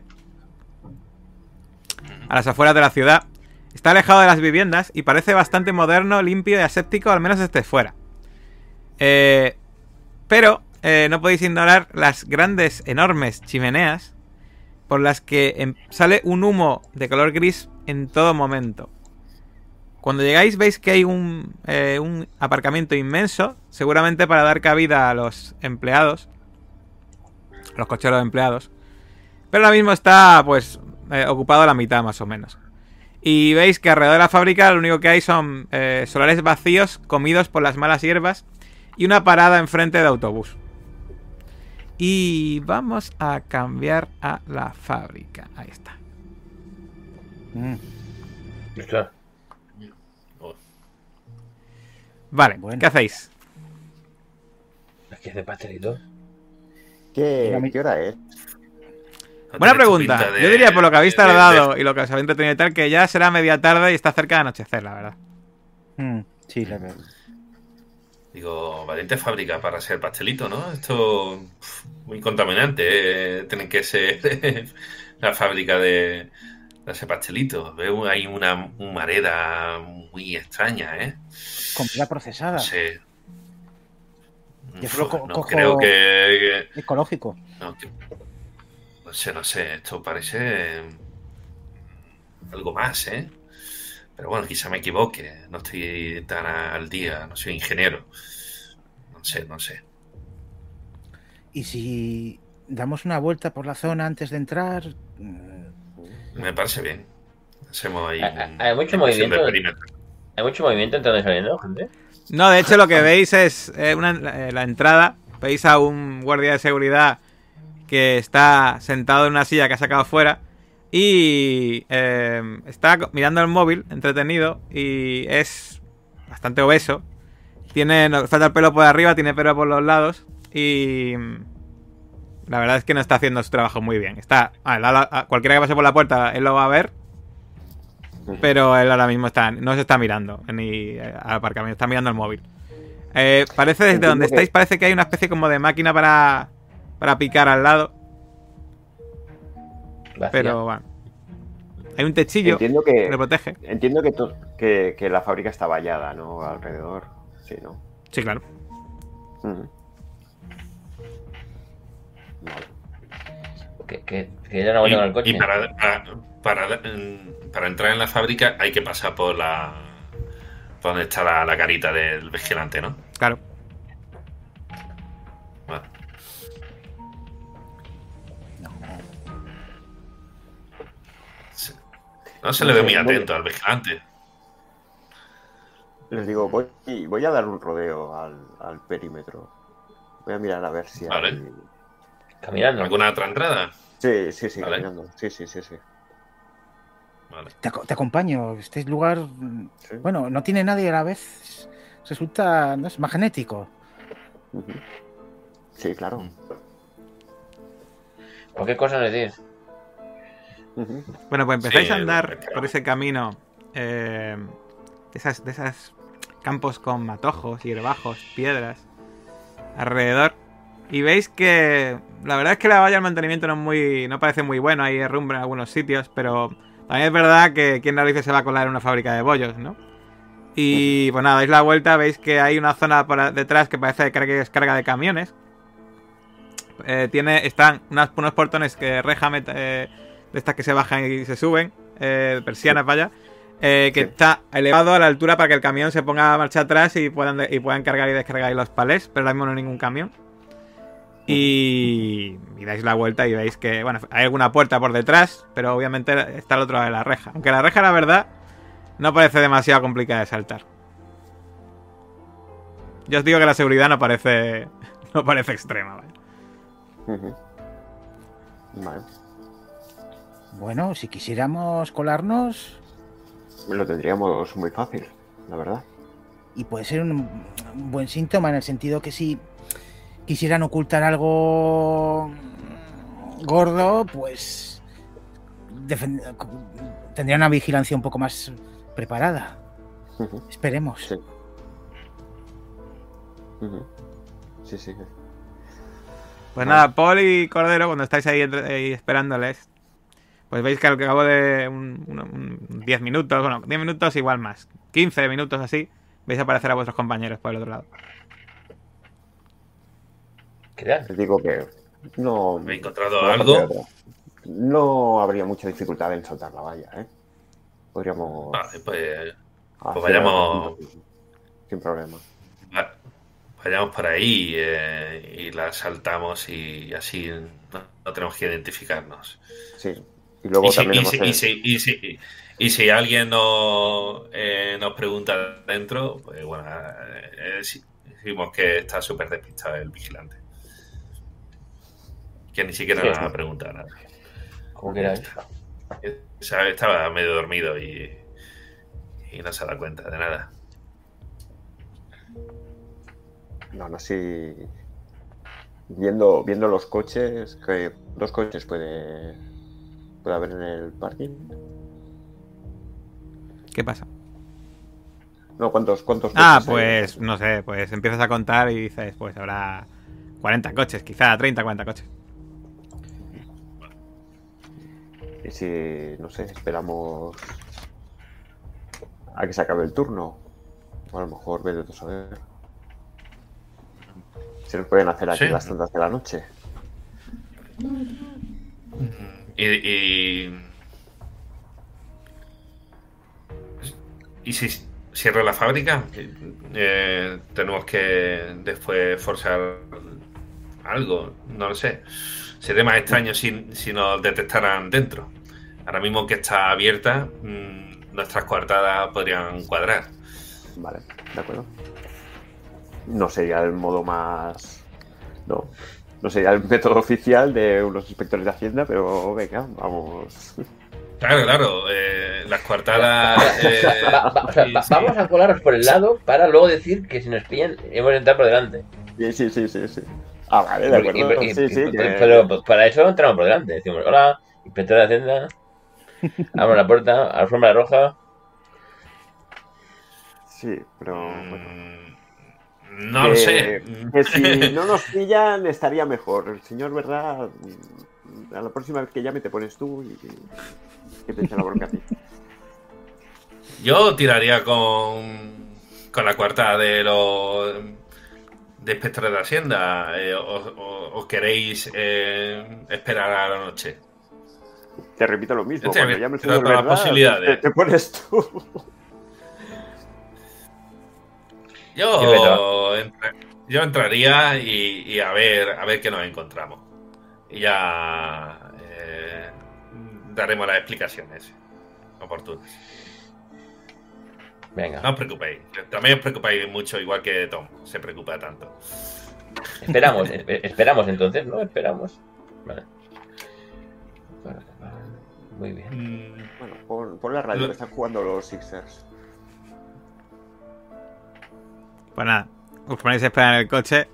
[SPEAKER 1] a las afueras de la ciudad. Está alejado de las viviendas y parece bastante moderno, limpio y aséptico, al menos desde fuera. Eh, pero eh, no podéis ignorar las grandes, enormes chimeneas por las que em- sale un humo de color gris en todo momento. Cuando llegáis veis que hay un, eh, un aparcamiento inmenso, seguramente para dar cabida a los empleados, los cocheros empleados. Pero ahora mismo está pues eh, ocupado la mitad más o menos. Y veis que alrededor de la fábrica lo único que hay son eh, solares vacíos comidos por las malas hierbas y una parada enfrente de autobús. Y vamos a cambiar a la fábrica. Ahí está.
[SPEAKER 3] mm.
[SPEAKER 1] Vale,
[SPEAKER 3] Bueno.
[SPEAKER 1] ¿qué hacéis?
[SPEAKER 5] Es que es de pastelito.
[SPEAKER 2] ¿Qué, ¿Qué hora es?
[SPEAKER 1] Buena pregunta.
[SPEAKER 4] de-
[SPEAKER 1] Yo diría por lo que habéis
[SPEAKER 4] de- de-
[SPEAKER 1] tardado y lo que os habéis entretenido y tal, que ya será media tarde y está cerca de anochecer, la verdad.
[SPEAKER 3] mm, sí, la-
[SPEAKER 4] Digo, valiente fábrica para hacer pastelito, ¿no? Esto muy contaminante. eh, Tienen que ser la fábrica de, de ese pastelito. Veo ahí una humareda muy extraña, ¿eh?
[SPEAKER 3] comida procesada. Yo solo co-
[SPEAKER 4] no
[SPEAKER 3] cojo-
[SPEAKER 4] creo que, que-
[SPEAKER 3] ecológico.
[SPEAKER 4] no, que- no sé, no sé. Esto parece algo más, ¿eh? Pero bueno, quizá me equivoque. No estoy tan al día. No soy ingeniero. No sé, no sé.
[SPEAKER 3] Y si damos una vuelta por la zona antes de entrar,
[SPEAKER 4] Me parece bien. Hacemos ahí.
[SPEAKER 5] Hay-
[SPEAKER 4] un-
[SPEAKER 5] hay mucho movimiento. Hay mucho movimiento entrando y saliendo, gente.
[SPEAKER 1] No, de hecho lo que veis es eh, una- eh, la entrada. Veis a un guardia de seguridad que está sentado en una silla que ha sacado fuera. Y eh, está mirando el móvil, entretenido. Y es bastante obeso. Tiene, falta el pelo por arriba, tiene pelo por los lados. Y mm, la verdad es que no está haciendo su trabajo muy bien. Está, a la- a- a- cualquiera que pase por la puerta, él lo va a ver. Pero él ahora mismo está, no se está mirando ni eh, al aparcamiento, está mirando el móvil. Eh, parece desde donde estáis, parece que hay una especie como de máquina para, para picar al lado.
[SPEAKER 5] Vacía.
[SPEAKER 1] Pero bueno. Hay un techillo
[SPEAKER 2] Entiendo
[SPEAKER 1] que
[SPEAKER 2] que,
[SPEAKER 1] le protege.
[SPEAKER 2] entiendo que, to- que, que la fábrica está vallada, ¿no? Alrededor. Sí, ¿no?
[SPEAKER 1] Sí, claro.
[SPEAKER 2] Ujú. Vale.
[SPEAKER 5] Que, que, que ya no voy
[SPEAKER 4] Y,
[SPEAKER 5] el coche.
[SPEAKER 4] y para, para, para, para entrar en la fábrica hay que pasar por la. por donde está la, la carita del vigilante, ¿no?
[SPEAKER 1] Claro.
[SPEAKER 4] No se le ve muy atento al vigilante.
[SPEAKER 2] Les digo, voy, voy a dar un rodeo al, al perímetro. Voy a mirar a ver si
[SPEAKER 4] Vale.
[SPEAKER 2] hay...
[SPEAKER 5] Caminando.
[SPEAKER 4] ¿Alguna otra entrada?
[SPEAKER 2] Sí, sí, sí,
[SPEAKER 4] Vale.
[SPEAKER 2] caminando. Sí, sí, sí, sí.
[SPEAKER 4] Vale.
[SPEAKER 3] Te, te acompaño. Este lugar,
[SPEAKER 2] Sí.
[SPEAKER 3] bueno, no tiene nadie a la vez. Resulta, no es magnético.
[SPEAKER 2] Ujú. Sí, claro.
[SPEAKER 4] Mm.
[SPEAKER 5] Cualquier cosa
[SPEAKER 1] Bueno, pues empezáis
[SPEAKER 4] Sí,
[SPEAKER 1] a andar por ese camino eh, de esas, de esas campos con matojos, hierbajos, piedras alrededor. Y veis que la verdad es que la valla del mantenimiento no es muy. no parece muy bueno, hay herrumbre en algunos sitios, pero también es verdad que quien narices se va a colar en una fábrica de bollos, ¿no? Y pues nada, dais la vuelta, veis que hay una zona por detrás que parece de carga y descarga de camiones. Eh, tiene, están unas- unos portones que reja met- eh, de estas que se bajan y se suben, eh, persianas, vaya, eh, que
[SPEAKER 2] Sí.
[SPEAKER 1] está elevado a la altura para que el camión se ponga a marcha atrás y puedan, y puedan cargar y descargar ahí los palés, pero ahora mismo no hay ningún camión. Y, y dais la vuelta y veis que, bueno, hay alguna puerta por detrás, pero obviamente está al otro lado de la reja. Aunque la reja, la verdad, no parece demasiado complicada de saltar. Yo os digo que la seguridad no parece, no parece extrema, ¿vale?
[SPEAKER 2] Vale.
[SPEAKER 3] Bueno, si quisiéramos colarnos,
[SPEAKER 2] Lo tendríamos muy fácil, la verdad.
[SPEAKER 3] y puede ser un, buen síntoma en el sentido que si quisieran ocultar algo gordo, pues tendrían una vigilancia un poco más preparada. Esperemos.
[SPEAKER 2] Sí. Sí, sí.
[SPEAKER 1] Pues nada, Paul y Cordero, cuando estáis ahí esperándoles, pues veis que al cabo de un, un- un 10 minutos, bueno, 10 minutos igual más, 15 minutos así, veis aparecer a vuestros compañeros por el otro lado.
[SPEAKER 5] ¿Qué?
[SPEAKER 2] Les digo que no...
[SPEAKER 4] ¿He encontrado
[SPEAKER 2] no
[SPEAKER 4] algo?
[SPEAKER 2] No habría mucha dificultad en soltar la valla, ¿eh? Podríamos...
[SPEAKER 4] Vale, pues
[SPEAKER 2] hacer
[SPEAKER 4] vayamos-
[SPEAKER 2] Sin problema.
[SPEAKER 4] va- vayamos por ahí eh, y la saltamos y así no, no tenemos que identificarnos.
[SPEAKER 2] Sí. Y luego
[SPEAKER 4] Y si,
[SPEAKER 2] también
[SPEAKER 4] y
[SPEAKER 2] hemos...
[SPEAKER 4] si- y si- y si- y si alguien nos, eh, nos pregunta dentro, pues bueno, eh, eh, decimos que está súper despistado el vigilante. Que ni siquiera
[SPEAKER 5] Sí,
[SPEAKER 4] nos ha preguntado nada.
[SPEAKER 5] Como queráis.
[SPEAKER 4] Eh, sabe, Estaba medio dormido y, y no se da cuenta de nada.
[SPEAKER 2] No, no, sí. Viendo, viendo los coches, que dos coches puede, puede haber en el parking.
[SPEAKER 1] ¿Qué pasa?
[SPEAKER 2] No, ¿cuántos, cuántos
[SPEAKER 1] Ah,
[SPEAKER 2] hay?
[SPEAKER 1] pues no sé, pues empiezas a contar y dices, pues habrá 40 coches, quizá 30, 40 coches.
[SPEAKER 2] Y si, no sé, esperamos a que se acabe el turno. O a lo mejor vete tú a saber. Se nos pueden hacer aquí
[SPEAKER 4] Sí.
[SPEAKER 2] las tantas de la noche.
[SPEAKER 4] Y, y, y si cierra la fábrica, eh, tenemos que después forzar algo, no lo sé. Sería más extraño si, si nos detectaran dentro. Ahora mismo que está abierta, mm, nuestras coartadas podrían cuadrar.
[SPEAKER 2] Vale, de acuerdo. No sería el modo más. No. No sería el método oficial de unos inspectores de Hacienda, pero venga, vamos.
[SPEAKER 4] Claro, claro, eh, las coartadas... eh,
[SPEAKER 5] Va- va- o sea,
[SPEAKER 4] sí,
[SPEAKER 5] va-
[SPEAKER 4] sí.
[SPEAKER 5] Vamos a colarnos por el lado para luego decir que si nos pillan hemos de entrar por delante.
[SPEAKER 2] Sí, sí, sí, sí. sí. Ah, vale, de
[SPEAKER 5] Y- y-
[SPEAKER 2] acuerdo.
[SPEAKER 5] y-
[SPEAKER 2] Sí, sí.
[SPEAKER 5] y-
[SPEAKER 2] que-
[SPEAKER 5] Pero pues, para eso entramos por delante. Decimos, hola, inspector de Hacienda. Abro la puerta, alfombra roja.
[SPEAKER 2] Sí, pero. bueno.
[SPEAKER 4] No lo sé.
[SPEAKER 2] Que si no nos pillan, estaría mejor. El señor, ¿verdad? A la próxima vez que llame te pones tú y que te eche la bronca a ti.
[SPEAKER 4] Yo tiraría con con la cuarta de los de inspectores de Hacienda. Eh, os, os- os queréis eh, esperar a la noche?
[SPEAKER 2] Te repito lo mismo,
[SPEAKER 4] Este,
[SPEAKER 2] cuando te, te pones tú.
[SPEAKER 4] Yo, entra- yo entraría y, y a ver a ver qué nos encontramos. Y ya eh, daremos las explicaciones oportunas.
[SPEAKER 5] Venga.
[SPEAKER 4] No os preocupéis. También os preocupáis mucho, igual que Tom se preocupa tanto.
[SPEAKER 5] Esperamos, espe- esperamos entonces, ¿no? Esperamos. Vale. Muy bien.
[SPEAKER 4] Mm,
[SPEAKER 2] Bueno, pon, pon la radio, que están jugando los Sixers.
[SPEAKER 1] Pues nada, os ponéis a esperar en el coche.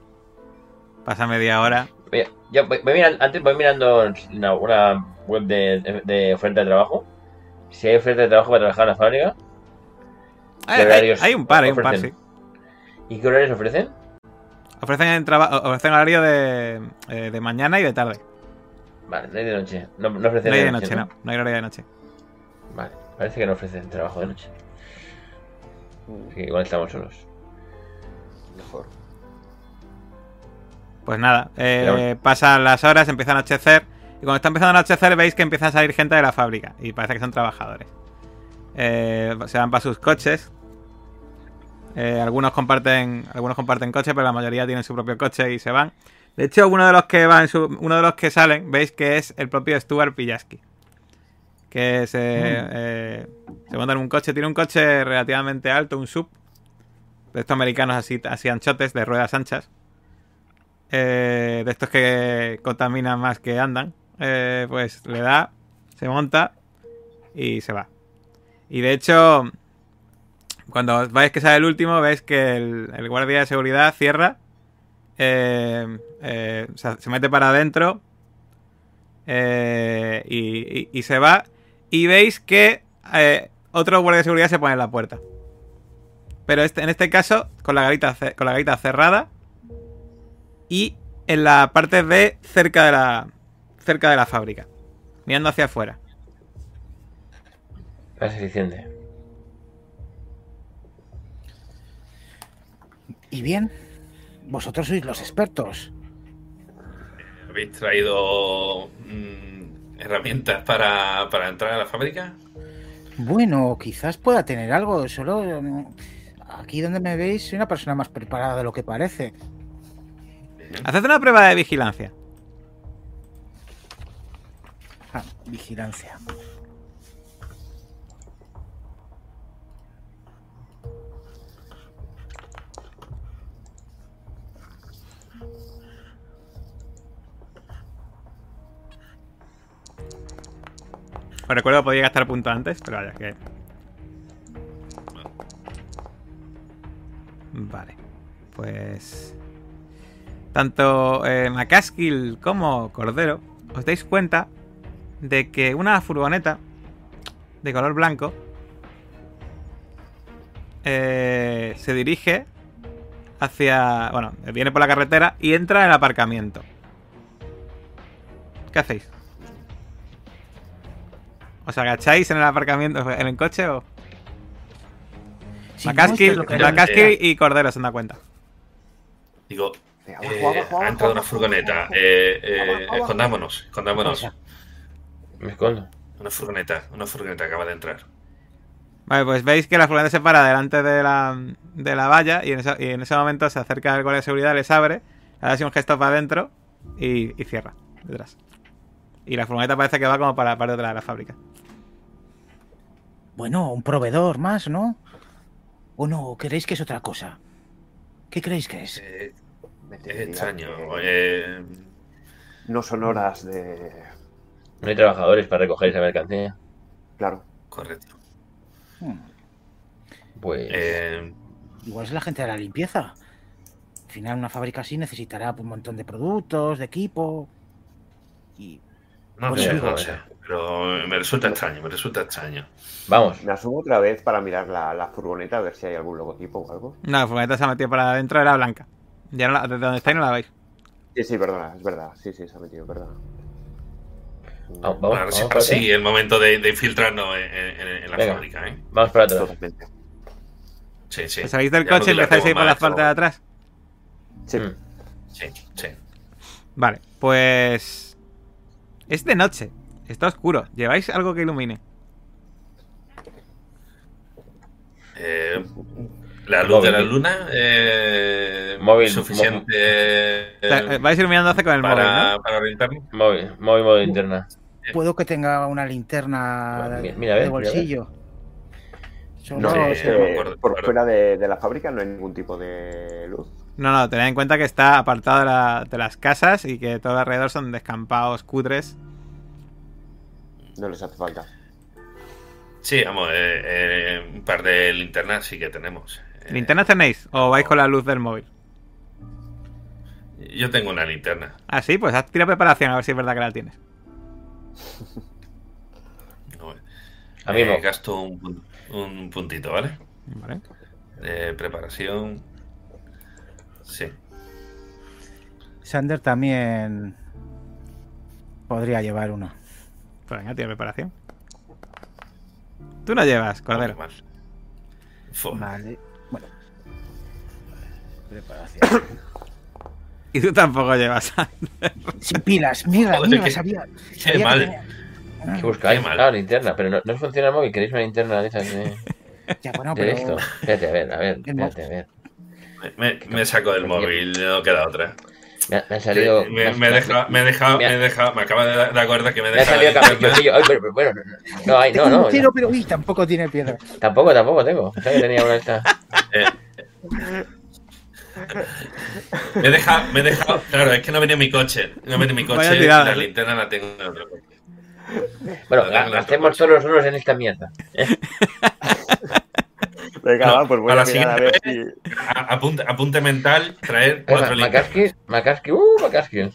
[SPEAKER 1] Pasa media hora.
[SPEAKER 5] Mira, yo voy, voy mirando, antes voy mirando una, una web de, de oferta de trabajo. Si hay oferta de trabajo para trabajar en la fábrica.
[SPEAKER 1] Hay, hay- hay un par, hay un par, sí.
[SPEAKER 5] ¿Y qué horarios ofrecen?
[SPEAKER 1] Ofrecen, ofrecen horario de, eh, de mañana y de tarde.
[SPEAKER 5] Vale, no hay de noche. No, no ofrecen
[SPEAKER 1] No hay de noche, no. No hay horario de noche.
[SPEAKER 5] Vale, parece que no ofrecen trabajo de noche.
[SPEAKER 2] Mm,
[SPEAKER 5] Así que igual estamos solos.
[SPEAKER 2] Mejor.
[SPEAKER 1] Pues nada, eh, pasan las horas, empieza a anochecer. Y cuando está empezando a anochecer, veis que empieza a salir gente de la fábrica. Y parece que son trabajadores. Eh, se van para sus coches. Eh, algunos comparten algunos comparten coche, pero la mayoría tienen su propio coche y se van. De hecho, uno de los que van, su- uno de los que salen, veis que es el propio Stuart Pillaski. Que se, eh, se monta en un coche, tiene un coche relativamente alto, un sub. De estos americanos así, así anchotes, de ruedas anchas. Eh, de estos que contaminan más que andan. Eh, pues le da, se monta y se va. Y de hecho, cuando veis que sale el último, veis que el, guardia de seguridad cierra, eh, se mete para adentro y, y- se va. Y veis que otro guardia de seguridad se pone en la puerta. Pero este, en este caso, con la garita, con la garita cerrada y en la parte de cerca de la cerca de la fábrica, mirando hacia afuera.
[SPEAKER 5] Es eficiente.
[SPEAKER 3] Y bien, vosotros sois los expertos.
[SPEAKER 4] ¿Habéis traído mm, herramientas para, para entrar a la fábrica?
[SPEAKER 3] Bueno, quizás pueda tener algo, solo mm, aquí donde me veis soy una persona más preparada de lo que parece.
[SPEAKER 1] Haced una prueba de vigilancia.
[SPEAKER 3] Ah, vigilancia.
[SPEAKER 1] Os recuerdo que podía gastar punto antes, pero vaya que. Vale. Pues. Tanto eh, McCaskill como Cordero os dais cuenta de que una furgoneta de color blanco eh, se dirige hacia. Bueno, viene por la carretera y entra en el aparcamiento. ¿Qué hacéis? ¿Os agacháis en el aparcamiento, en el coche o.? Macaskill y Cordero se han dado cuenta.
[SPEAKER 4] Digo,
[SPEAKER 2] Eh,
[SPEAKER 4] eh, ha entrado una furgoneta. Eh, eh,
[SPEAKER 2] abajo.
[SPEAKER 4] escondámonos, escondámonos.
[SPEAKER 5] Me escondo.
[SPEAKER 4] Una furgoneta, una furgoneta acaba de entrar.
[SPEAKER 1] Vale, pues veis que la furgoneta se para delante de la, de la valla y en, ese, y en ese momento se acerca el guardia de seguridad, les abre, le da así un gesto para adentro y, y cierra detrás. Y la furgoneta parece que va como para la parte de la, de la fábrica.
[SPEAKER 3] Bueno, un proveedor más, ¿no? ¿O no? ¿Queréis que es otra cosa? ¿Qué creéis que es?
[SPEAKER 4] Eh,
[SPEAKER 2] diría
[SPEAKER 4] extraño.
[SPEAKER 2] que
[SPEAKER 4] eh,
[SPEAKER 2] No son horas de.
[SPEAKER 5] No hay trabajadores para recoger esa mercancía.
[SPEAKER 2] Claro.
[SPEAKER 4] correcto.
[SPEAKER 3] Hmm,
[SPEAKER 5] Pues.
[SPEAKER 4] Eh,
[SPEAKER 3] Igual es la gente de la limpieza. Al final una fábrica así necesitará un montón de productos, de equipo. Y
[SPEAKER 4] no
[SPEAKER 3] Pues
[SPEAKER 4] sé,
[SPEAKER 3] sí,
[SPEAKER 4] no sé. Pero me resulta extraño, me resulta extraño.
[SPEAKER 5] Vamos.
[SPEAKER 2] Me asumo otra vez para mirar la, la furgoneta a ver si hay algún logotipo o algo.
[SPEAKER 1] No, la furgoneta se ha metido para adentro, era blanca. Ya no la- desde donde estáis no la veis.
[SPEAKER 2] Sí, sí, perdona, es verdad. Sí, sí, se ha metido, perdona.
[SPEAKER 5] Vamos, vamos,
[SPEAKER 4] sí,
[SPEAKER 5] para
[SPEAKER 4] sí,
[SPEAKER 5] atrás.
[SPEAKER 4] el momento de, de infiltrarnos en, en- en la
[SPEAKER 5] Venga.
[SPEAKER 4] fábrica. ¿eh?
[SPEAKER 5] Vamos para atrás.
[SPEAKER 4] Sí, sí.
[SPEAKER 1] Os salís del
[SPEAKER 4] Ya
[SPEAKER 1] coche y empezáis a ir por la parte de atrás.
[SPEAKER 2] Sí.
[SPEAKER 5] Mm.
[SPEAKER 4] Sí, sí.
[SPEAKER 1] Vale, pues. Es de noche. Está oscuro. ¿Lleváis algo que ilumine?
[SPEAKER 4] Eh, la luz de la
[SPEAKER 5] Móvil.
[SPEAKER 4] luna eh,
[SPEAKER 5] Móvil,
[SPEAKER 4] suficiente
[SPEAKER 1] O sea, eh, vais iluminando hace con el móvil,
[SPEAKER 4] para,
[SPEAKER 1] ¿no?
[SPEAKER 4] para orientarme.
[SPEAKER 5] Móvil, móvil, modo linterna.
[SPEAKER 3] Puedo que tenga una linterna
[SPEAKER 5] Bueno,
[SPEAKER 3] de,
[SPEAKER 5] mira, ver.
[SPEAKER 3] bolsillo.
[SPEAKER 2] No,
[SPEAKER 4] me acuerdo, me
[SPEAKER 2] por fuera de, de la fábrica no hay ningún tipo de luz.
[SPEAKER 1] No, no, tened en cuenta que está apartado de, la- de las casas y que todo alrededor son descampados cutres.
[SPEAKER 2] No les hace falta.
[SPEAKER 4] Sí, vamos, eh, eh, un par de linternas sí que tenemos. Eh,
[SPEAKER 1] ¿Linternas tenéis? ¿O vais con la luz del móvil?
[SPEAKER 4] Yo tengo una linterna.
[SPEAKER 1] Ah, sí, pues haz tira preparación a ver si es verdad que la tienes.
[SPEAKER 4] No,
[SPEAKER 5] A mí
[SPEAKER 4] eh,
[SPEAKER 5] no.
[SPEAKER 4] gasto un, un puntito, ¿vale?
[SPEAKER 1] Vale.
[SPEAKER 4] De preparación. Sí.
[SPEAKER 3] Sander también podría llevar uno.
[SPEAKER 1] Pues venga, tira preparación. Tú no llevas, Cordero.
[SPEAKER 4] Fo.
[SPEAKER 3] Vale. Bueno. Preparación.
[SPEAKER 1] Y tú tampoco llevas.
[SPEAKER 3] Sin pilas, mira,
[SPEAKER 4] Joder,
[SPEAKER 3] mira,
[SPEAKER 4] qué-
[SPEAKER 3] sabía.
[SPEAKER 4] Qué
[SPEAKER 3] sabía que
[SPEAKER 4] mal.
[SPEAKER 3] tenía-
[SPEAKER 5] ¿Qué buscáis?
[SPEAKER 4] Mal.
[SPEAKER 5] Ah, linterna, pero no, no funciona el móvil. ¿Queréis una linterna de esas de,
[SPEAKER 3] Ya, bueno,
[SPEAKER 5] de
[SPEAKER 3] pero.
[SPEAKER 5] esto? Espérate, a ver, a ver, espérate, a ver.
[SPEAKER 4] Me, me- me saco del móvil, no queda otra.
[SPEAKER 5] Me, ha- me ha salido.
[SPEAKER 4] me,
[SPEAKER 5] me ha-
[SPEAKER 4] me he dejado, me he dejado,
[SPEAKER 5] me ha-
[SPEAKER 4] me he dejado, me acaba de dar de acuerdo que me he
[SPEAKER 5] me ha
[SPEAKER 4] dejado
[SPEAKER 5] salido
[SPEAKER 4] la
[SPEAKER 5] caprichosillo. Ay, pero, pero bueno, no, no, no, no,
[SPEAKER 3] tiro, pero uy, tampoco tiene piedra.
[SPEAKER 5] Tampoco, tampoco tengo. Pensaba que tenía una de estas.
[SPEAKER 4] Eh, me he dejado, me he dejado, claro, es que no venía mi coche, no venía mi coche, la
[SPEAKER 1] ¿eh?
[SPEAKER 4] linterna la tengo en otro coche.
[SPEAKER 5] Bueno,
[SPEAKER 4] No tengo la
[SPEAKER 5] hacemos
[SPEAKER 4] otra
[SPEAKER 5] todos los unos en esta mierda.
[SPEAKER 2] Venga,
[SPEAKER 4] No,
[SPEAKER 2] va, pues voy
[SPEAKER 4] a
[SPEAKER 2] a,
[SPEAKER 4] la
[SPEAKER 2] mirar a ver
[SPEAKER 4] siguiente
[SPEAKER 2] si.
[SPEAKER 4] Apunte, apunte mental, traer cuatro.
[SPEAKER 5] Makaski, Makaski, uh, Makaski.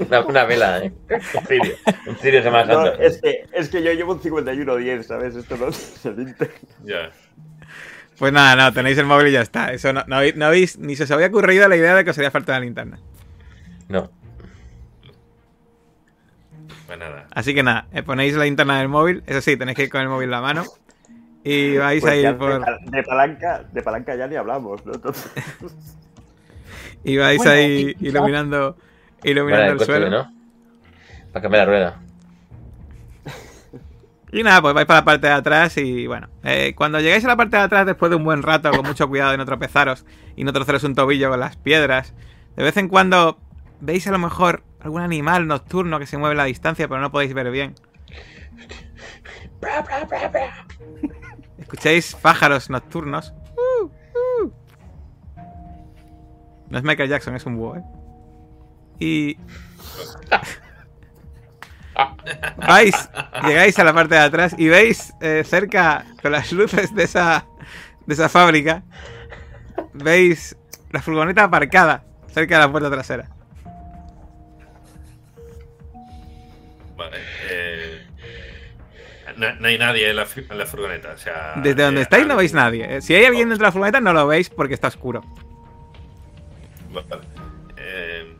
[SPEAKER 5] Una, una vela, ¿eh? Un cirio. Un cirio se me
[SPEAKER 2] No, es, que, es que yo llevo un 51-10, ¿sabes? Esto no es el Inter.
[SPEAKER 4] Ya.
[SPEAKER 1] Pues nada, no, tenéis el móvil y ya está. Eso no, no, habéis- no habéis, ni se os había ocurrido la idea de que os haría falta una linterna.
[SPEAKER 5] No.
[SPEAKER 4] Pues nada.
[SPEAKER 1] Así que nada, eh, ponéis la linterna del móvil. Eso sí, tenéis que ir con el móvil en la mano. Y vais
[SPEAKER 2] Pues
[SPEAKER 1] a ir por.
[SPEAKER 2] de, palanca, de palanca ya ni hablamos, ¿no? Entonces,
[SPEAKER 1] Y vais
[SPEAKER 3] Bueno,
[SPEAKER 1] ahí
[SPEAKER 3] y-
[SPEAKER 1] iluminando, iluminando el
[SPEAKER 5] coche,
[SPEAKER 1] suelo.
[SPEAKER 5] ¿no? Para cambiar la rueda.
[SPEAKER 1] Y nada, pues vais para la parte de atrás y bueno, eh, cuando llegáis a la parte de atrás después de un buen rato, con mucho cuidado de no tropezaros y no torceros un tobillo con las piedras, de vez en cuando veis a lo mejor algún animal nocturno que se mueve a la distancia pero no podéis ver bien. Escucháis pájaros nocturnos. Uh, uh. No es Michael Jackson, es un búho, ¿eh? Y... vais, llegáis a la parte de atrás y veis eh, cerca, con las luces de esa, de esa fábrica, veis la furgoneta aparcada cerca de la puerta trasera.
[SPEAKER 4] Vale. eh, no, no hay nadie en la, fu- en la furgoneta. O sea,
[SPEAKER 1] Desde donde estáis no veis nadie. Eh, Si hay alguien dentro de la furgoneta no lo veis porque está oscuro.
[SPEAKER 4] Vale. Eh,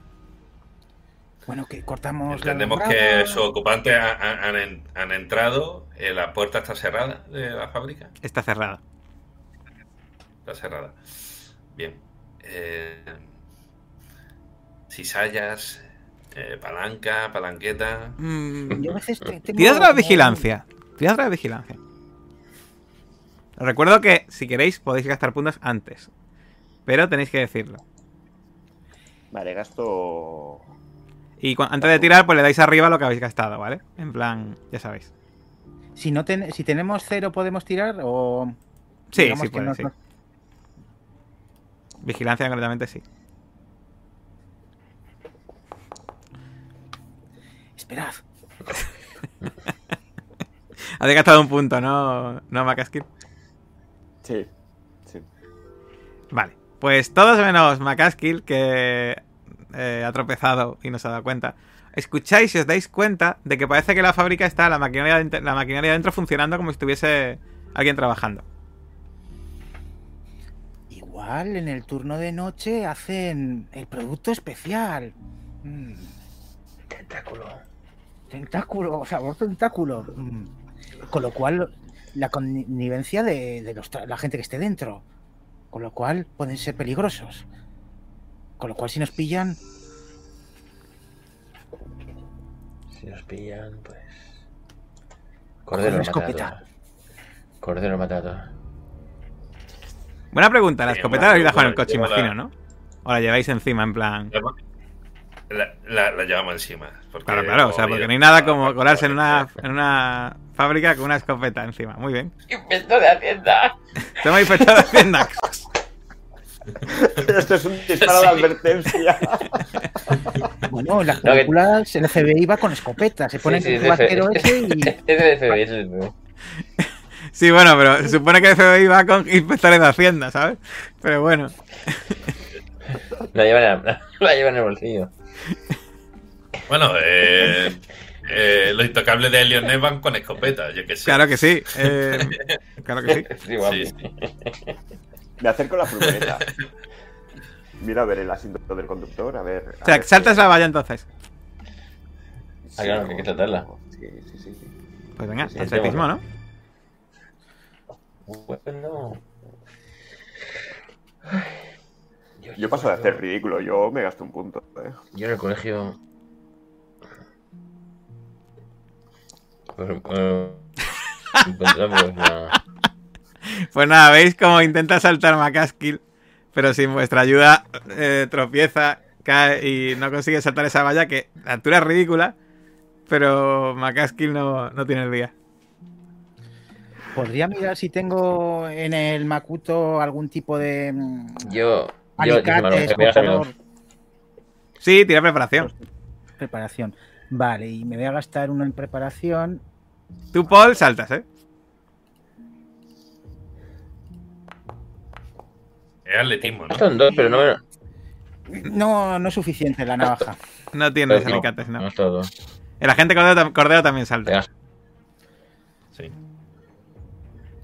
[SPEAKER 3] Bueno, que cortamos
[SPEAKER 4] entendemos
[SPEAKER 3] la
[SPEAKER 4] que sus ocupantes ha- ha- han, en- han entrado. eh, la puerta está cerrada de la fábrica.
[SPEAKER 1] Está cerrada.
[SPEAKER 4] Está cerrada. Bien. Eh, cizallas, eh, palanca, palanqueta.
[SPEAKER 1] Mm,
[SPEAKER 3] Yo a veces te- tengo
[SPEAKER 1] Tirad la vigilancia. Tirad la vigilancia. Os recuerdo que si queréis podéis gastar puntos antes. Pero tenéis que decirlo.
[SPEAKER 2] vale, gasto.
[SPEAKER 1] Y antes de tirar, pues le dais arriba lo que habéis gastado, ¿vale? En plan, ya sabéis.
[SPEAKER 3] Si, no ten- si tenemos cero, ¿podemos tirar? O.
[SPEAKER 1] Sí, sí puede,
[SPEAKER 3] nos-
[SPEAKER 1] sí. Vigilancia concretamente sí.
[SPEAKER 3] Esperad.
[SPEAKER 1] Habéis gastado un punto, ¿no? ¿No, Macaskill?
[SPEAKER 2] Sí, sí.
[SPEAKER 1] Vale. Pues todos menos Macaskill, que eh, ha tropezado y no se ha dado cuenta. Escucháis y os dais cuenta de que parece que la fábrica está, la maquinaria, la maquinaria dentro funcionando como si estuviese alguien trabajando.
[SPEAKER 3] Igual en el turno de noche hacen el producto especial. Mm,
[SPEAKER 5] Tentáculo.
[SPEAKER 3] tentáculo, sabor tentáculo. Mm. Con lo cual la connivencia de, de los tra- la gente que esté dentro. Con lo cual pueden ser peligrosos. Con lo cual, si nos pillan,
[SPEAKER 5] Si nos pillan, pues. Cordero
[SPEAKER 3] escopeta.
[SPEAKER 5] Cordero lo mata a todos.
[SPEAKER 1] Buena pregunta. La escopeta la habéis dejado en el coche, imagino, ¿no? O la lleváis encima, en plan.
[SPEAKER 4] La, la- la llevamos encima. porque
[SPEAKER 1] Claro, claro. O sea, porque no hay nada como colarse en una, en una fábrica con una escopeta encima. Muy bien.
[SPEAKER 5] ¡Inspector de Hacienda!
[SPEAKER 1] Estamos inspector de Hacienda.
[SPEAKER 2] Esto es un disparo de advertencia.
[SPEAKER 3] bueno, en las
[SPEAKER 5] que-
[SPEAKER 3] películas el FBI va con escopeta. Se pone
[SPEAKER 5] Sí, sí,
[SPEAKER 3] el vaquero ese y.
[SPEAKER 5] Es de FBI, es de FBI.
[SPEAKER 1] Sí, bueno, pero se supone que el FBI va con inspectores de Hacienda, ¿sabes? Pero bueno.
[SPEAKER 5] La llevan en el bolsillo.
[SPEAKER 4] Bueno, eh, eh, los intocables de Elliot Ness van con escopeta, yo que sé.
[SPEAKER 1] Claro que sí. eh, claro que sí.
[SPEAKER 5] Sí, guapo.
[SPEAKER 4] Sí.
[SPEAKER 2] Me acerco a la furgoneta. Mira a ver el asiento del conductor, a ver.
[SPEAKER 1] O sea, saltas la valla entonces.
[SPEAKER 5] Ah, claro, que hay que tratarla.
[SPEAKER 2] Sí, sí, sí. sí.
[SPEAKER 1] Pues venga,
[SPEAKER 2] Sí,
[SPEAKER 1] atletismo, ¿no?
[SPEAKER 5] Bueno.
[SPEAKER 2] Yo paso de hacer ridículo, yo me gasto un punto. ¿eh?
[SPEAKER 5] Yo en el colegio. Pues, eh,
[SPEAKER 1] Pues nada, veis cómo intenta saltar McCaskill, pero sin vuestra ayuda eh, tropieza, cae y no consigue saltar esa valla que la altura es ridícula, pero McCaskill no, no tiene el día.
[SPEAKER 3] Podría mirar si tengo en el Makuto algún tipo de mm,
[SPEAKER 5] Yo. Yo,
[SPEAKER 3] alicates,
[SPEAKER 5] yo,
[SPEAKER 3] cortador,
[SPEAKER 1] Sí, tira preparación.
[SPEAKER 3] preparación. Vale, y me voy a gastar uno en preparación.
[SPEAKER 1] Tú, Paul, saltas, ¿eh?
[SPEAKER 4] Es atletismo, ¿no?
[SPEAKER 5] Son dos, pero no me.
[SPEAKER 3] No, no es suficiente la navaja.
[SPEAKER 1] No tienes
[SPEAKER 5] no,
[SPEAKER 1] alicates, no.
[SPEAKER 5] No es todo.
[SPEAKER 1] El agente Cordero, tam- Cordero también salta.
[SPEAKER 4] Sí.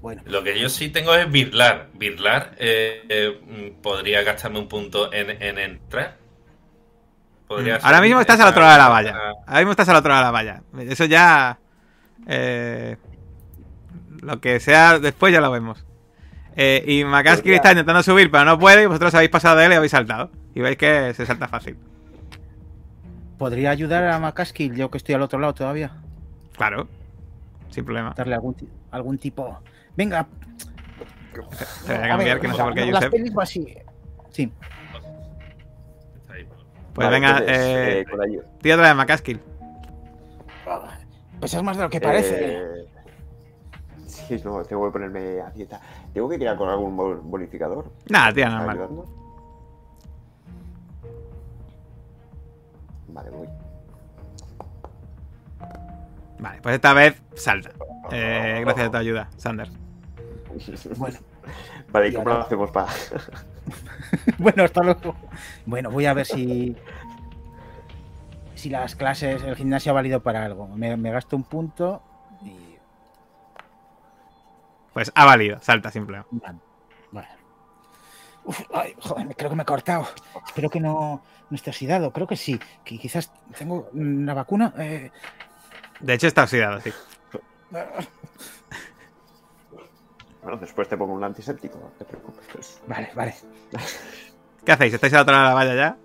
[SPEAKER 3] Bueno,
[SPEAKER 4] Lo que yo sí tengo es birlar. Birlar, eh, eh, podría gastarme un punto en, en entrar. Podría
[SPEAKER 1] Ahora
[SPEAKER 4] ser
[SPEAKER 1] mismo estás al otro lado de la valla. Ahora mismo estás al otro lado de la valla. Eso ya. eh, lo que sea después ya lo vemos. Eh, y McCaskill
[SPEAKER 2] Pues ya.
[SPEAKER 1] está intentando subir, pero no puede. Y vosotros habéis pasado de él y habéis saltado. Y veis que se salta fácil.
[SPEAKER 3] ¿podría ayudar a Makaskill yo que estoy al otro lado todavía?
[SPEAKER 1] Claro. Sin problema.
[SPEAKER 3] Darle algún, algún tipo. Venga,
[SPEAKER 1] Te voy a
[SPEAKER 3] a
[SPEAKER 1] cambiar,
[SPEAKER 3] ver,
[SPEAKER 1] que no sé por qué,
[SPEAKER 3] las
[SPEAKER 1] Josep.
[SPEAKER 3] pelis va así. Sí.
[SPEAKER 1] Pues
[SPEAKER 2] Vale,
[SPEAKER 1] venga,
[SPEAKER 2] entonces,
[SPEAKER 1] eh,
[SPEAKER 2] eh,
[SPEAKER 1] tira otra vez McCaskill.
[SPEAKER 3] pues es más de lo que parece.
[SPEAKER 2] Eh, Sí, no, tengo que ponerme a dieta. ¿Tengo que tirar con algún bonificador?
[SPEAKER 1] Nada, tira
[SPEAKER 2] ¿Está
[SPEAKER 1] normal.
[SPEAKER 2] ayudando? Vale, voy.
[SPEAKER 1] Vale, pues esta vez salta. Eh, gracias a tu ayuda, Sander.
[SPEAKER 3] Bueno,
[SPEAKER 2] Vale, ¿y cómo lo hacemos para...?
[SPEAKER 3] bueno, hasta luego. Bueno, voy a ver si. Si las clases, el gimnasio ha valido para algo. Me, me gasto un punto y.
[SPEAKER 1] Pues ha valido, salta sin problema.
[SPEAKER 3] Vale. Bueno. Uf, ay, joder, creo que me he cortado. Espero que no, no esté oxidado. Creo que sí. Que quizás tengo una vacuna. Eh,
[SPEAKER 1] De hecho, está oxidado, sí.
[SPEAKER 2] Bueno, después te pongo un antiséptico, no te preocupes.
[SPEAKER 3] vale, vale.
[SPEAKER 1] ¿Qué hacéis? ¿Estáis al otro lado de la valla ya?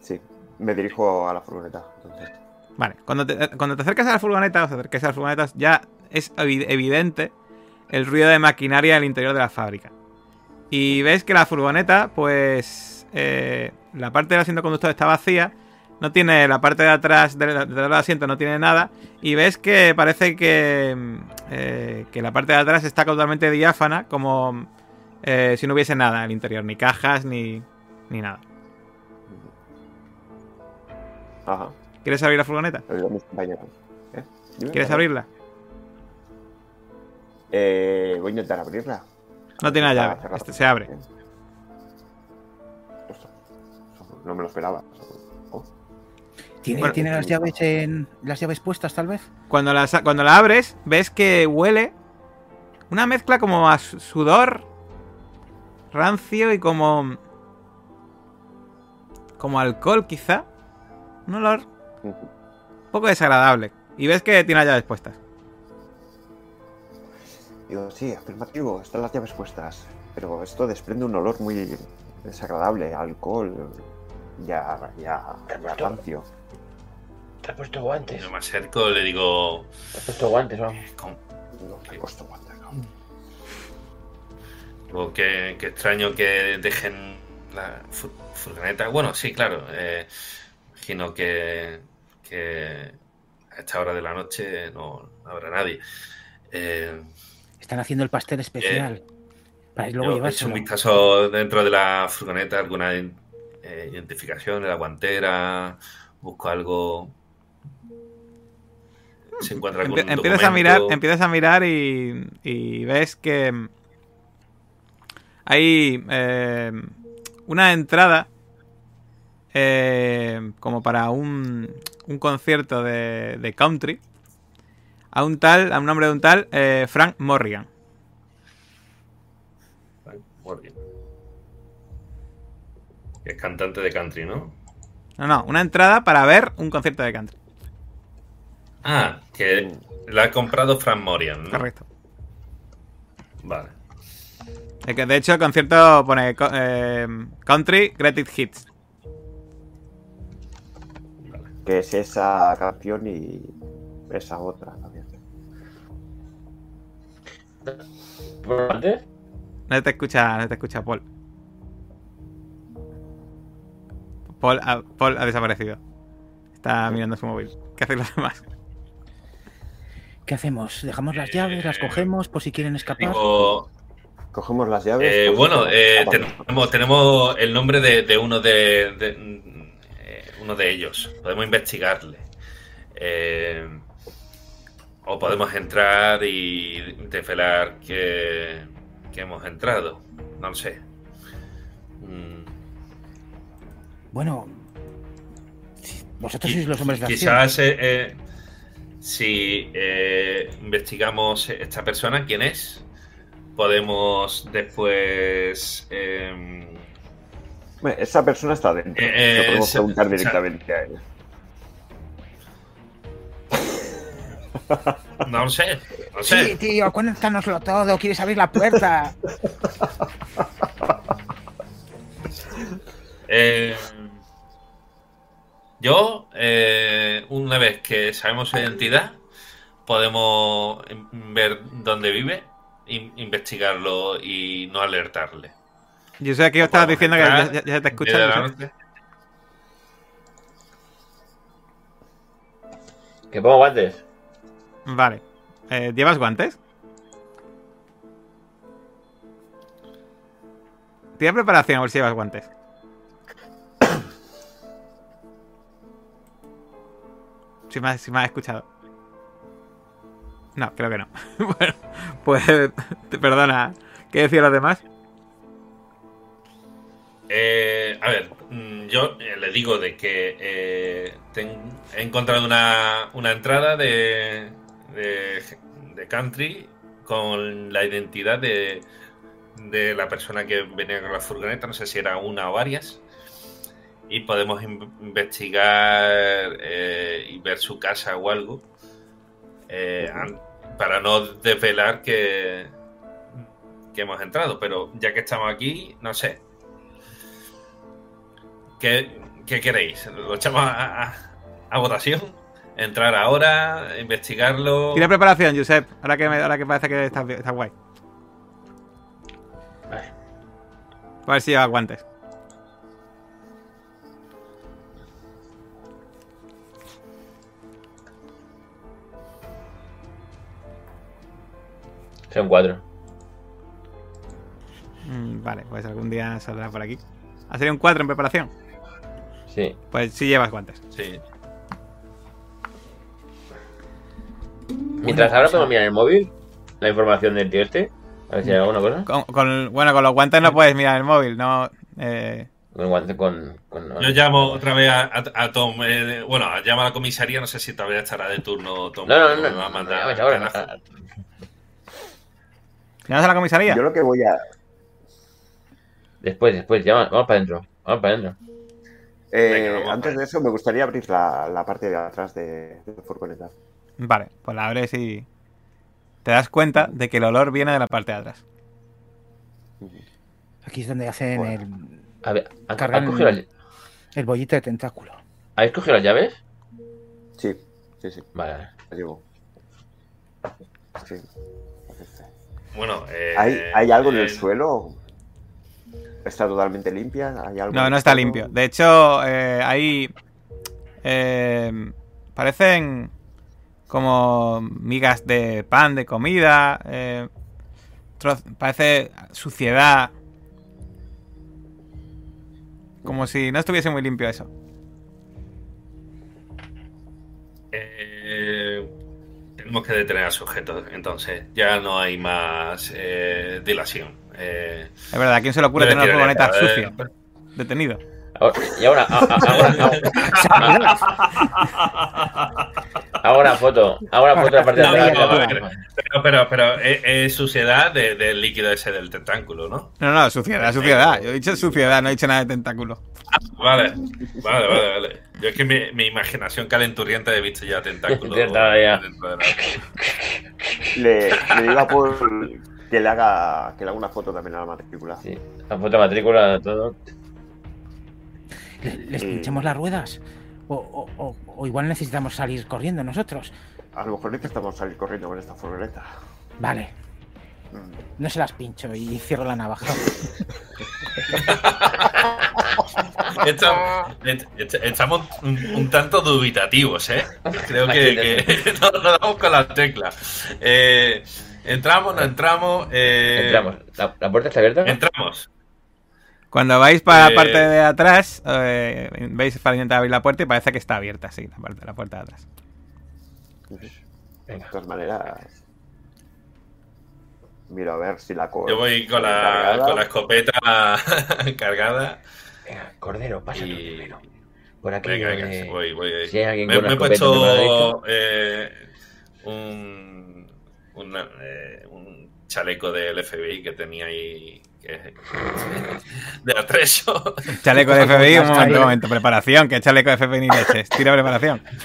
[SPEAKER 2] Sí, me dirijo a la furgoneta. Entonces.
[SPEAKER 1] Vale, cuando te, cuando te acercas a la furgoneta, os acerquéis a las furgonetas, ya es evi- evidente el ruido de maquinaria en el interior de la fábrica. Y ves que la furgoneta, pues. eh, la parte del asiento conductor está vacía. No tiene la parte de atrás del, del asiento, no tiene nada. Y ves que parece que. mm, eh, que la parte de atrás está totalmente diáfana, como eh, si no hubiese nada en el interior, ni cajas, ni, ni nada.
[SPEAKER 2] Ajá,
[SPEAKER 1] ¿Quieres abrir la furgoneta?
[SPEAKER 2] ¿Eh?
[SPEAKER 1] ¿Quieres abrirla?
[SPEAKER 2] Eh, voy a intentar abrirla.
[SPEAKER 1] No tiene llave, este se abre.
[SPEAKER 2] No me lo esperaba.
[SPEAKER 3] ¿Tiene,
[SPEAKER 1] Bueno,
[SPEAKER 3] ¿tiene las llaves en las llaves puestas, tal vez?
[SPEAKER 1] Cuando la, sa- cuando la abres, ves que huele una mezcla como a su- sudor rancio y como. como alcohol, quizá. Un olor un poco desagradable. Y ves que tiene las llaves puestas.
[SPEAKER 2] Digo, sí, afirmativo, están las llaves puestas. Pero esto desprende un olor muy desagradable, alcohol, ya, ya, ya rancio.
[SPEAKER 5] ¿Te has puesto guantes?
[SPEAKER 4] Yo me acerco, le digo.
[SPEAKER 5] ¿Te has puesto guantes, vamos?
[SPEAKER 4] "Con-
[SPEAKER 2] No me costó guantes, no.
[SPEAKER 4] digo, qué, qué extraño que dejen la fu- furgoneta. Bueno, sí, claro. eh, imagino que, que a esta hora de la noche no, no habrá nadie. Eh,
[SPEAKER 3] Están haciendo el pastel especial. para luego
[SPEAKER 4] yo he hecho un vistazo dentro de la furgoneta, alguna eh, identificación de la guantera, busco algo. Se encuentra
[SPEAKER 1] empiezas a mirar, empiezas a mirar y, y ves que hay eh, una entrada eh, como para un, un concierto de, de country a un tal, a un nombre de un tal eh, Frank Morrigan.
[SPEAKER 4] Morgan. Que es cantante de country, ¿no?
[SPEAKER 1] No, no, una entrada para ver un concierto de country.
[SPEAKER 4] Ah, que la ha comprado Frank Morian, ¿no?
[SPEAKER 1] Correcto.
[SPEAKER 4] Vale.
[SPEAKER 1] Es que, de hecho, el concierto pone eh, Country Greatest Hits.
[SPEAKER 2] Que es esa canción y esa otra también.
[SPEAKER 1] No te escucha, no te escucha Paul. Paul ha, Paul ha desaparecido. Está mirando su móvil. ¿Qué hacen los demás?
[SPEAKER 3] ¿Qué hacemos? ¿Dejamos las llaves? ¿Las cogemos por si quieren escapar?
[SPEAKER 4] Digo,
[SPEAKER 2] Cogemos las llaves.
[SPEAKER 4] eh, bueno, eh, tenemos, tenemos el nombre de, de uno de, de- eh, uno de ellos. Podemos investigarle. Eh, o podemos entrar y desvelar que, que hemos entrado. No lo sé. Mm,
[SPEAKER 3] Bueno, vosotros sois los hombres de acción.
[SPEAKER 4] Quizás eh, eh, si eh, investigamos esta persona, quién es, podemos después. em,
[SPEAKER 2] Bueno, esa persona está dentro.
[SPEAKER 4] Eh, eh,
[SPEAKER 2] podemos preguntar directamente a él.
[SPEAKER 4] no lo sé, no
[SPEAKER 3] Sí, tío, cuéntanoslo todo. ¿Quieres abrir la puerta?
[SPEAKER 4] Eh, yo, eh, una vez que sabemos su identidad, podemos em, ver dónde vive, in- investigarlo y no alertarle.
[SPEAKER 1] Yo sé que yo estaba diciendo que ya, ya- ya te escuchan.
[SPEAKER 5] ¿Que pongo guantes?
[SPEAKER 1] Vale. Eh, ¿Llevas guantes? Tira preparación a ver si llevas guantes. Si me, has- escuchado. No, creo que no. bueno, pues te perdona. ¿Qué decían los demás?
[SPEAKER 4] Eh, a ver, mm, yo eh, le digo de que eh, he encontrado una, una entrada de, de, de country con la identidad de, de la persona que venía con la furgoneta, no sé si era una o varias, y podemos in- investigar eh, y ver su casa o algo eh, para no desvelar que, que hemos entrado, pero ya que estamos aquí, no sé. ¿Qué, qué queréis? ¿Lo echamos a, a- a votación? ¿Entrar ahora? ¿Investigarlo?
[SPEAKER 1] Tira preparación, Josep. Ahora que, me- ahora que parece que está, está guay.
[SPEAKER 5] Vale.
[SPEAKER 1] A ver si llevas
[SPEAKER 5] Son cuatro.
[SPEAKER 1] Mm, vale, pues algún día saldrá por aquí. ¿Ha salido un 4 en preparación?
[SPEAKER 5] Sí.
[SPEAKER 1] Pues sí llevas guantes.
[SPEAKER 4] Sí.
[SPEAKER 5] Mientras ahora podemos mirar en el móvil la información del tío este. A ver si hay alguna cosa.
[SPEAKER 1] Con, con- bueno, con los guantes no puedes mirar el móvil, no. Eh,
[SPEAKER 5] Con con. con
[SPEAKER 4] Yo llamo otra vez a, a- a Tom. eh, bueno, llamo a la comisaría. No sé si todavía estará de turno Tom.
[SPEAKER 5] No, no, no. No,
[SPEAKER 4] a
[SPEAKER 5] no,
[SPEAKER 4] mandar
[SPEAKER 5] ahora,
[SPEAKER 4] carajo.
[SPEAKER 1] ¿Llamas a la comisaría?
[SPEAKER 2] Yo lo que voy a.
[SPEAKER 5] Después, después, llama, vamos para adentro. Vamos para adentro.
[SPEAKER 2] eh,
[SPEAKER 4] Venga, vamos
[SPEAKER 2] antes
[SPEAKER 4] para
[SPEAKER 2] de eso, me gustaría abrir la, la parte de atrás de, de la furgoneta.
[SPEAKER 1] Vale, pues la abres y. te das cuenta de que el olor viene de la parte de atrás.
[SPEAKER 3] Aquí es donde hacen
[SPEAKER 2] Bueno.
[SPEAKER 3] el,
[SPEAKER 5] A ver, ¿ha-
[SPEAKER 3] Cargan-
[SPEAKER 5] ¿has cogido las-
[SPEAKER 3] el bollito de tentáculo.
[SPEAKER 5] ¿habéis cogido las llaves?
[SPEAKER 2] Sí, sí, sí,
[SPEAKER 5] Vale, vale.
[SPEAKER 2] te digo. Sí.
[SPEAKER 4] Bueno, eh,
[SPEAKER 2] ¿Hay, ¿Hay algo en
[SPEAKER 4] eh,
[SPEAKER 2] el suelo? ¿Está totalmente limpia? ¿Hay algo
[SPEAKER 1] No, no está
[SPEAKER 2] suelo?
[SPEAKER 1] limpio. De hecho, eh, ahí eh, parecen como migas de pan, de comida. eh, parece suciedad. Como si no estuviese muy limpio eso.
[SPEAKER 4] Tenemos que detener al sujeto, entonces ya no hay más eh, dilación. Eh,
[SPEAKER 1] Es verdad, ¿a quién se le ocurre tener una furgoneta sucia?
[SPEAKER 4] eh,
[SPEAKER 1] Detenido.
[SPEAKER 5] Ahora- y ahora, a- a- ahora, ahora, ahora foto, ahora foto de la parte de
[SPEAKER 4] No,
[SPEAKER 5] atrás.
[SPEAKER 4] no. Pero, pero, pero es, es suciedad de- del líquido ese del tentáculo, ¿no?
[SPEAKER 1] No, no, suciedad, suciedad. Yo he dicho suciedad, no he dicho nada de tentáculo.
[SPEAKER 4] Vale, vale, vale, vale. Yo es que mi, mi imaginación calenturrienta he visto ya tentáculos.
[SPEAKER 5] Ya está, ya.
[SPEAKER 4] dentro de la-
[SPEAKER 2] Le, le digo a Paul que le haga que le haga una foto también a la matrícula.
[SPEAKER 5] Sí, la foto de matrícula, todo.
[SPEAKER 3] ¿Le- ¿Les
[SPEAKER 2] Sí.
[SPEAKER 3] pinchemos las ruedas? O, o- o- o igual necesitamos salir corriendo nosotros.
[SPEAKER 2] A lo mejor necesitamos salir corriendo con esta furgoneta.
[SPEAKER 3] Vale,
[SPEAKER 2] Mm.
[SPEAKER 3] no se las pincho y cierro la navaja.
[SPEAKER 4] Estamos, est- estamos un, un tanto dubitativos, ¿eh? Creo que, que no, no damos con la tecla. Eh, entramos, no entramos. eh,
[SPEAKER 5] Entramos. ¿La, la puerta está abierta?
[SPEAKER 4] Entramos.
[SPEAKER 1] Cuando vais para la
[SPEAKER 4] Eh,
[SPEAKER 1] parte de atrás, eh, veis para intentar abrir la puerta y parece que está abierta, sí, la, parte, la puerta de atrás.
[SPEAKER 2] De todas maneras. Miro a ver si la co-
[SPEAKER 4] Yo voy con la, con la escopeta cargada.
[SPEAKER 5] Venga, Cordero, pasa
[SPEAKER 4] Y-
[SPEAKER 5] primero. Por aquí.
[SPEAKER 4] Venga, venga, voy, voy.
[SPEAKER 5] Si hay alguien
[SPEAKER 4] Me,
[SPEAKER 5] con
[SPEAKER 4] me he puesto eh, un, una- eh, un chaleco del FBI que tenía ahí. Que- de atrecho.
[SPEAKER 1] Chaleco de FBI, un momento, un momento. Preparación, que chaleco de FBI ni leches. Tira preparación.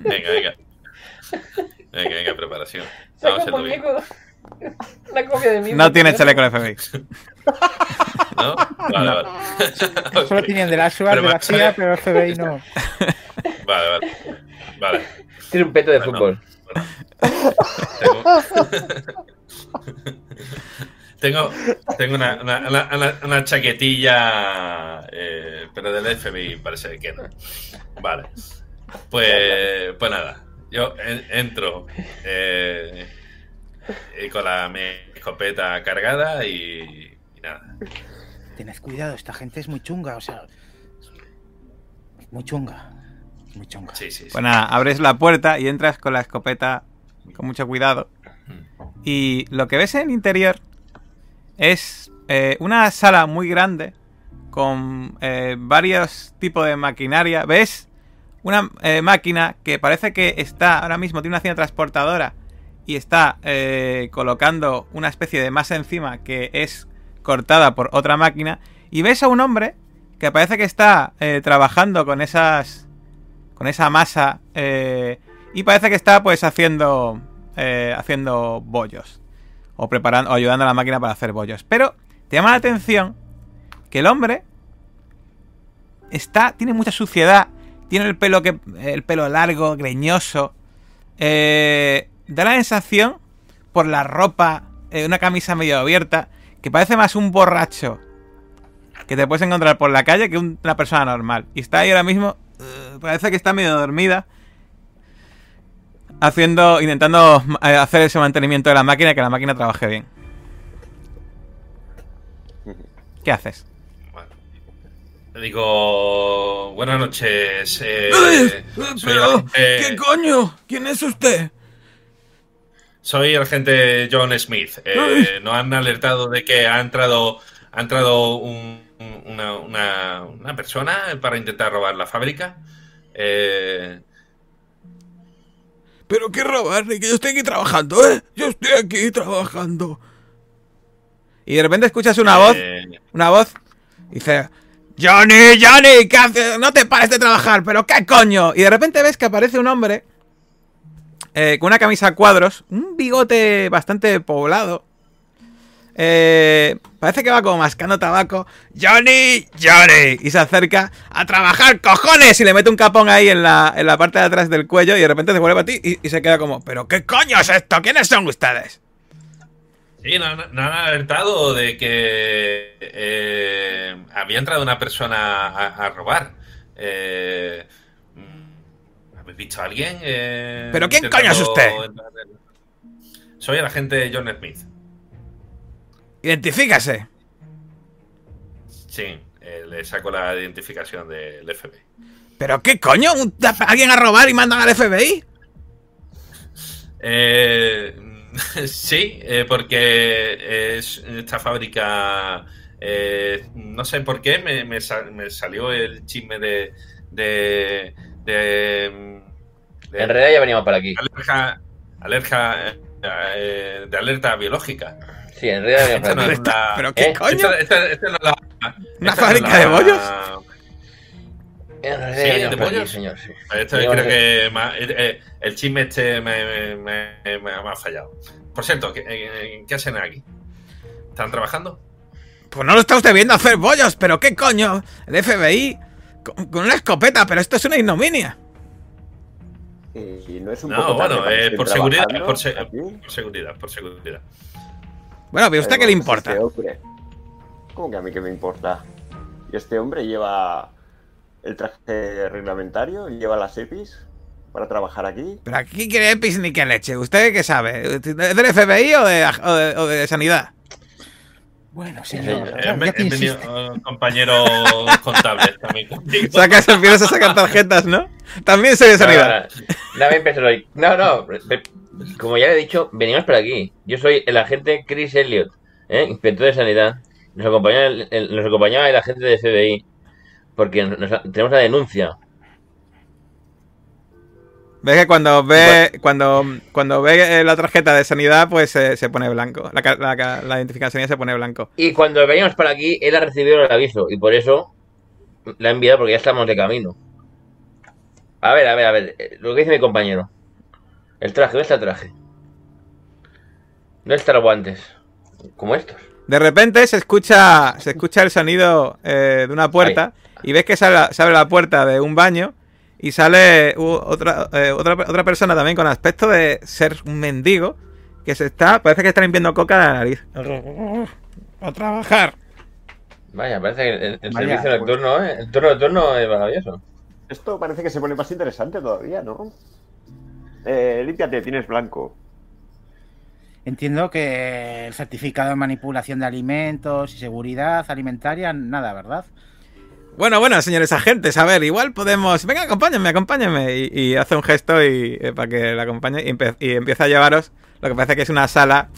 [SPEAKER 4] Venga, venga. Venga, venga, preparación. Vamos a hacerlo bien.
[SPEAKER 6] Una copia de mí.
[SPEAKER 1] No tiene chaleco de FBI.
[SPEAKER 4] ¿No? Vale, vale.
[SPEAKER 3] Solo tenían de la SUAR, de la
[SPEAKER 4] Pero
[SPEAKER 3] CIA, pero el FBI no.
[SPEAKER 4] Vale, vale. Vale.
[SPEAKER 5] Tiene un peto de
[SPEAKER 4] Bueno.
[SPEAKER 5] fútbol.
[SPEAKER 4] Tengo, tengo, tengo una, una, una- una- una chaquetilla, eh, pero del FBI parece que no. Vale. Pues, pues nada, yo en- entro eh, con la mi escopeta cargada y, y nada.
[SPEAKER 3] Tened cuidado, esta gente es muy chunga, o sea. Muy chunga. Muy chunga.
[SPEAKER 4] Sí, sí, sí.
[SPEAKER 1] Pues nada, abres la puerta y entras con la escopeta con mucho cuidado. Y lo que ves en el interior es eh, una sala muy grande con eh, varios tipos de maquinaria. ¿Ves? Una eh, máquina que parece que está ahora mismo, tiene una cinta transportadora y está colocando una especie de masa encima que es cortada por otra máquina. Y ves a un hombre que parece que está trabajando con esas con esa masa y parece que está pues haciendo haciendo bollos o preparando o ayudando a la máquina para hacer bollos pero te llama la atención que el hombre está tiene mucha suciedad tiene el pelo que el pelo largo greñoso eh, da la sensación por la ropa eh, una camisa medio abierta que parece más un borracho que te puedes encontrar por la calle que un- una persona normal y está ahí ahora mismo eh, parece que está medio dormida. Haciendo, intentando eh, hacer ese mantenimiento de la máquina y que la máquina trabaje bien. ¿Qué haces?
[SPEAKER 4] Bueno. Le digo, buenas noches. eh, el agente,
[SPEAKER 1] coño? ¿Quién es usted?
[SPEAKER 4] soy el agente John Smith. Eh, nos han alertado de que ha entrado, ha entrado un- una, una- una persona para intentar robar la fábrica. Eh,
[SPEAKER 1] ¿Pero qué robar? Que yo estoy aquí trabajando, ¿eh? Yo estoy aquí trabajando. Y de repente escuchas una voz
[SPEAKER 4] eh,
[SPEAKER 1] una voz. Dice: Johnny, Johnny, ¿qué haces? No te pares de trabajar, pero ¿qué coño? Y de repente ves que aparece un hombre eh, con una camisa a cuadros, un bigote bastante poblado. Eh, parece que va como mascando tabaco. ¡Johnny! ¡Johnny! Y se acerca a trabajar, cojones. Y le mete un capón ahí en la, en la parte de atrás del cuello. Y de repente se vuelve a ti y, y se queda como: ¿Pero qué coño es esto? ¿Quiénes son ustedes?
[SPEAKER 4] Sí, nos han, nos han alertado de que eh, había entrado una persona a, a robar. Eh, ¿Habéis visto a alguien? Eh,
[SPEAKER 1] ¿Pero quién coño es usted?
[SPEAKER 4] entrar Soy el agente John Smith.
[SPEAKER 1] Identifícase.
[SPEAKER 4] Sí, eh, le saco la identificación del FBI.
[SPEAKER 1] ¿Pero qué coño? ¿Un- ¿Alguien a robar y mandan al FBI?
[SPEAKER 4] Eh, sí, eh, porque es esta fábrica, eh, no sé por qué, me, me sal- me salió el chisme de... de, de, de
[SPEAKER 5] En realidad ya veníamos para aquí.
[SPEAKER 4] alerta, alerta, eh, de alerta biológica.
[SPEAKER 5] Sí, en realidad veníamos
[SPEAKER 4] Esta
[SPEAKER 5] para
[SPEAKER 4] no
[SPEAKER 5] aquí.
[SPEAKER 4] es la-
[SPEAKER 1] ¿Pero qué
[SPEAKER 5] ¿Eh?
[SPEAKER 1] coño?
[SPEAKER 4] esta- esta- esta no la-
[SPEAKER 1] ¿Una
[SPEAKER 4] no
[SPEAKER 1] fábrica
[SPEAKER 4] la-
[SPEAKER 1] de bollos?
[SPEAKER 5] En realidad
[SPEAKER 4] Sí, de
[SPEAKER 5] señor, sí.
[SPEAKER 4] Esto creo que eh, eh, el chisme este me, me- me- me ha fallado. Por cierto, ¿qué, ¿qué hacen aquí? ¿Están trabajando?
[SPEAKER 1] Pues no lo está usted viendo hacer bollos, pero qué coño. El FBI con, con una escopeta, pero esto es una ignominia.
[SPEAKER 2] Y no es un
[SPEAKER 4] No,
[SPEAKER 2] poco tarde
[SPEAKER 4] bueno, eh, por seguridad, se- por seguridad, por seguridad.
[SPEAKER 1] Bueno, pero ¿a usted qué le importa?
[SPEAKER 2] este hombre. ¿Cómo que a mí qué me importa? Y este hombre lleva el traje reglamentario, lleva las EPIs para trabajar aquí.
[SPEAKER 1] Pero aquí quiere EPIs ni que leche. ¿Usted qué sabe? ¿Es del FBI o de, o de- o de sanidad?
[SPEAKER 3] Bueno,
[SPEAKER 5] Sí,
[SPEAKER 3] señor,
[SPEAKER 5] señor.
[SPEAKER 4] He, he
[SPEAKER 3] insiste.
[SPEAKER 4] eh, compañeros contables también.
[SPEAKER 1] Sacas, empiezas a sacar tarjetas, ¿no? También soy de sanidad.
[SPEAKER 5] Dame empezar hoy. No, no. Como ya he dicho, venimos para aquí. Yo soy el agente Chris Elliot, ¿eh? inspector de sanidad. Nos acompañaba el, el- nos acompañaba el agente de FBI. Porque nos- nos- tenemos la denuncia.
[SPEAKER 1] Ves que cuando ve cuando, cuando ve eh, la tarjeta de sanidad, pues eh, se pone blanco. La, la la identificación se pone blanco.
[SPEAKER 5] Y cuando veníamos para aquí, él ha recibido el aviso. Y por eso la ha enviado porque ya estamos de camino. A ver, a ver, a ver. eh, Lo que dice mi compañero. El traje, ¿dónde está el traje? ¿Dónde están los guantes? Como estos.
[SPEAKER 1] De repente se escucha se escucha el sonido eh, de una puerta y ves que sale, se abre la puerta de un baño y sale otra, eh, otra otra persona también con aspecto de ser un mendigo que se está parece que está limpiando coca de la nariz. A trabajar.
[SPEAKER 5] Vaya, parece que el, el
[SPEAKER 3] Vaya,
[SPEAKER 5] servicio nocturno, ¿eh? El turno nocturno es maravilloso.
[SPEAKER 2] Esto parece que se pone más interesante todavía, ¿no? Eh, límpiate, tienes blanco.
[SPEAKER 3] Entiendo que el certificado de manipulación de alimentos y seguridad alimentaria, nada, ¿verdad?
[SPEAKER 1] Bueno, bueno, señores agentes, a ver, igual podemos. Venga, acompáñenme, acompáñenme. Y, y hace un gesto y eh, para que la acompañe y, empe- y empieza a llevaros lo que parece que es una sala.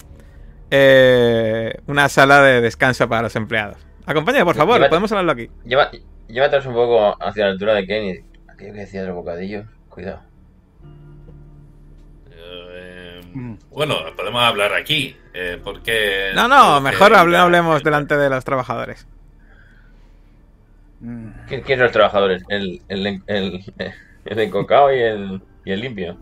[SPEAKER 1] eh, una sala de descanso para los empleados. Acompáñenme, por favor,
[SPEAKER 5] Llévate-
[SPEAKER 1] podemos hablarlo aquí.
[SPEAKER 5] Lleva, llévatelos un poco hacia la altura de Kenny. Aquello que decía de los bocadillos. Cuidado.
[SPEAKER 4] Eh,
[SPEAKER 3] Mm.
[SPEAKER 4] bueno, podemos hablar aquí. Eh, porque.
[SPEAKER 1] No, no, mejor hable- hablemos delante de los trabajadores.
[SPEAKER 5] ¿Quién, quién son los trabajadores? El, el, el, el encocado y el, y el limpio.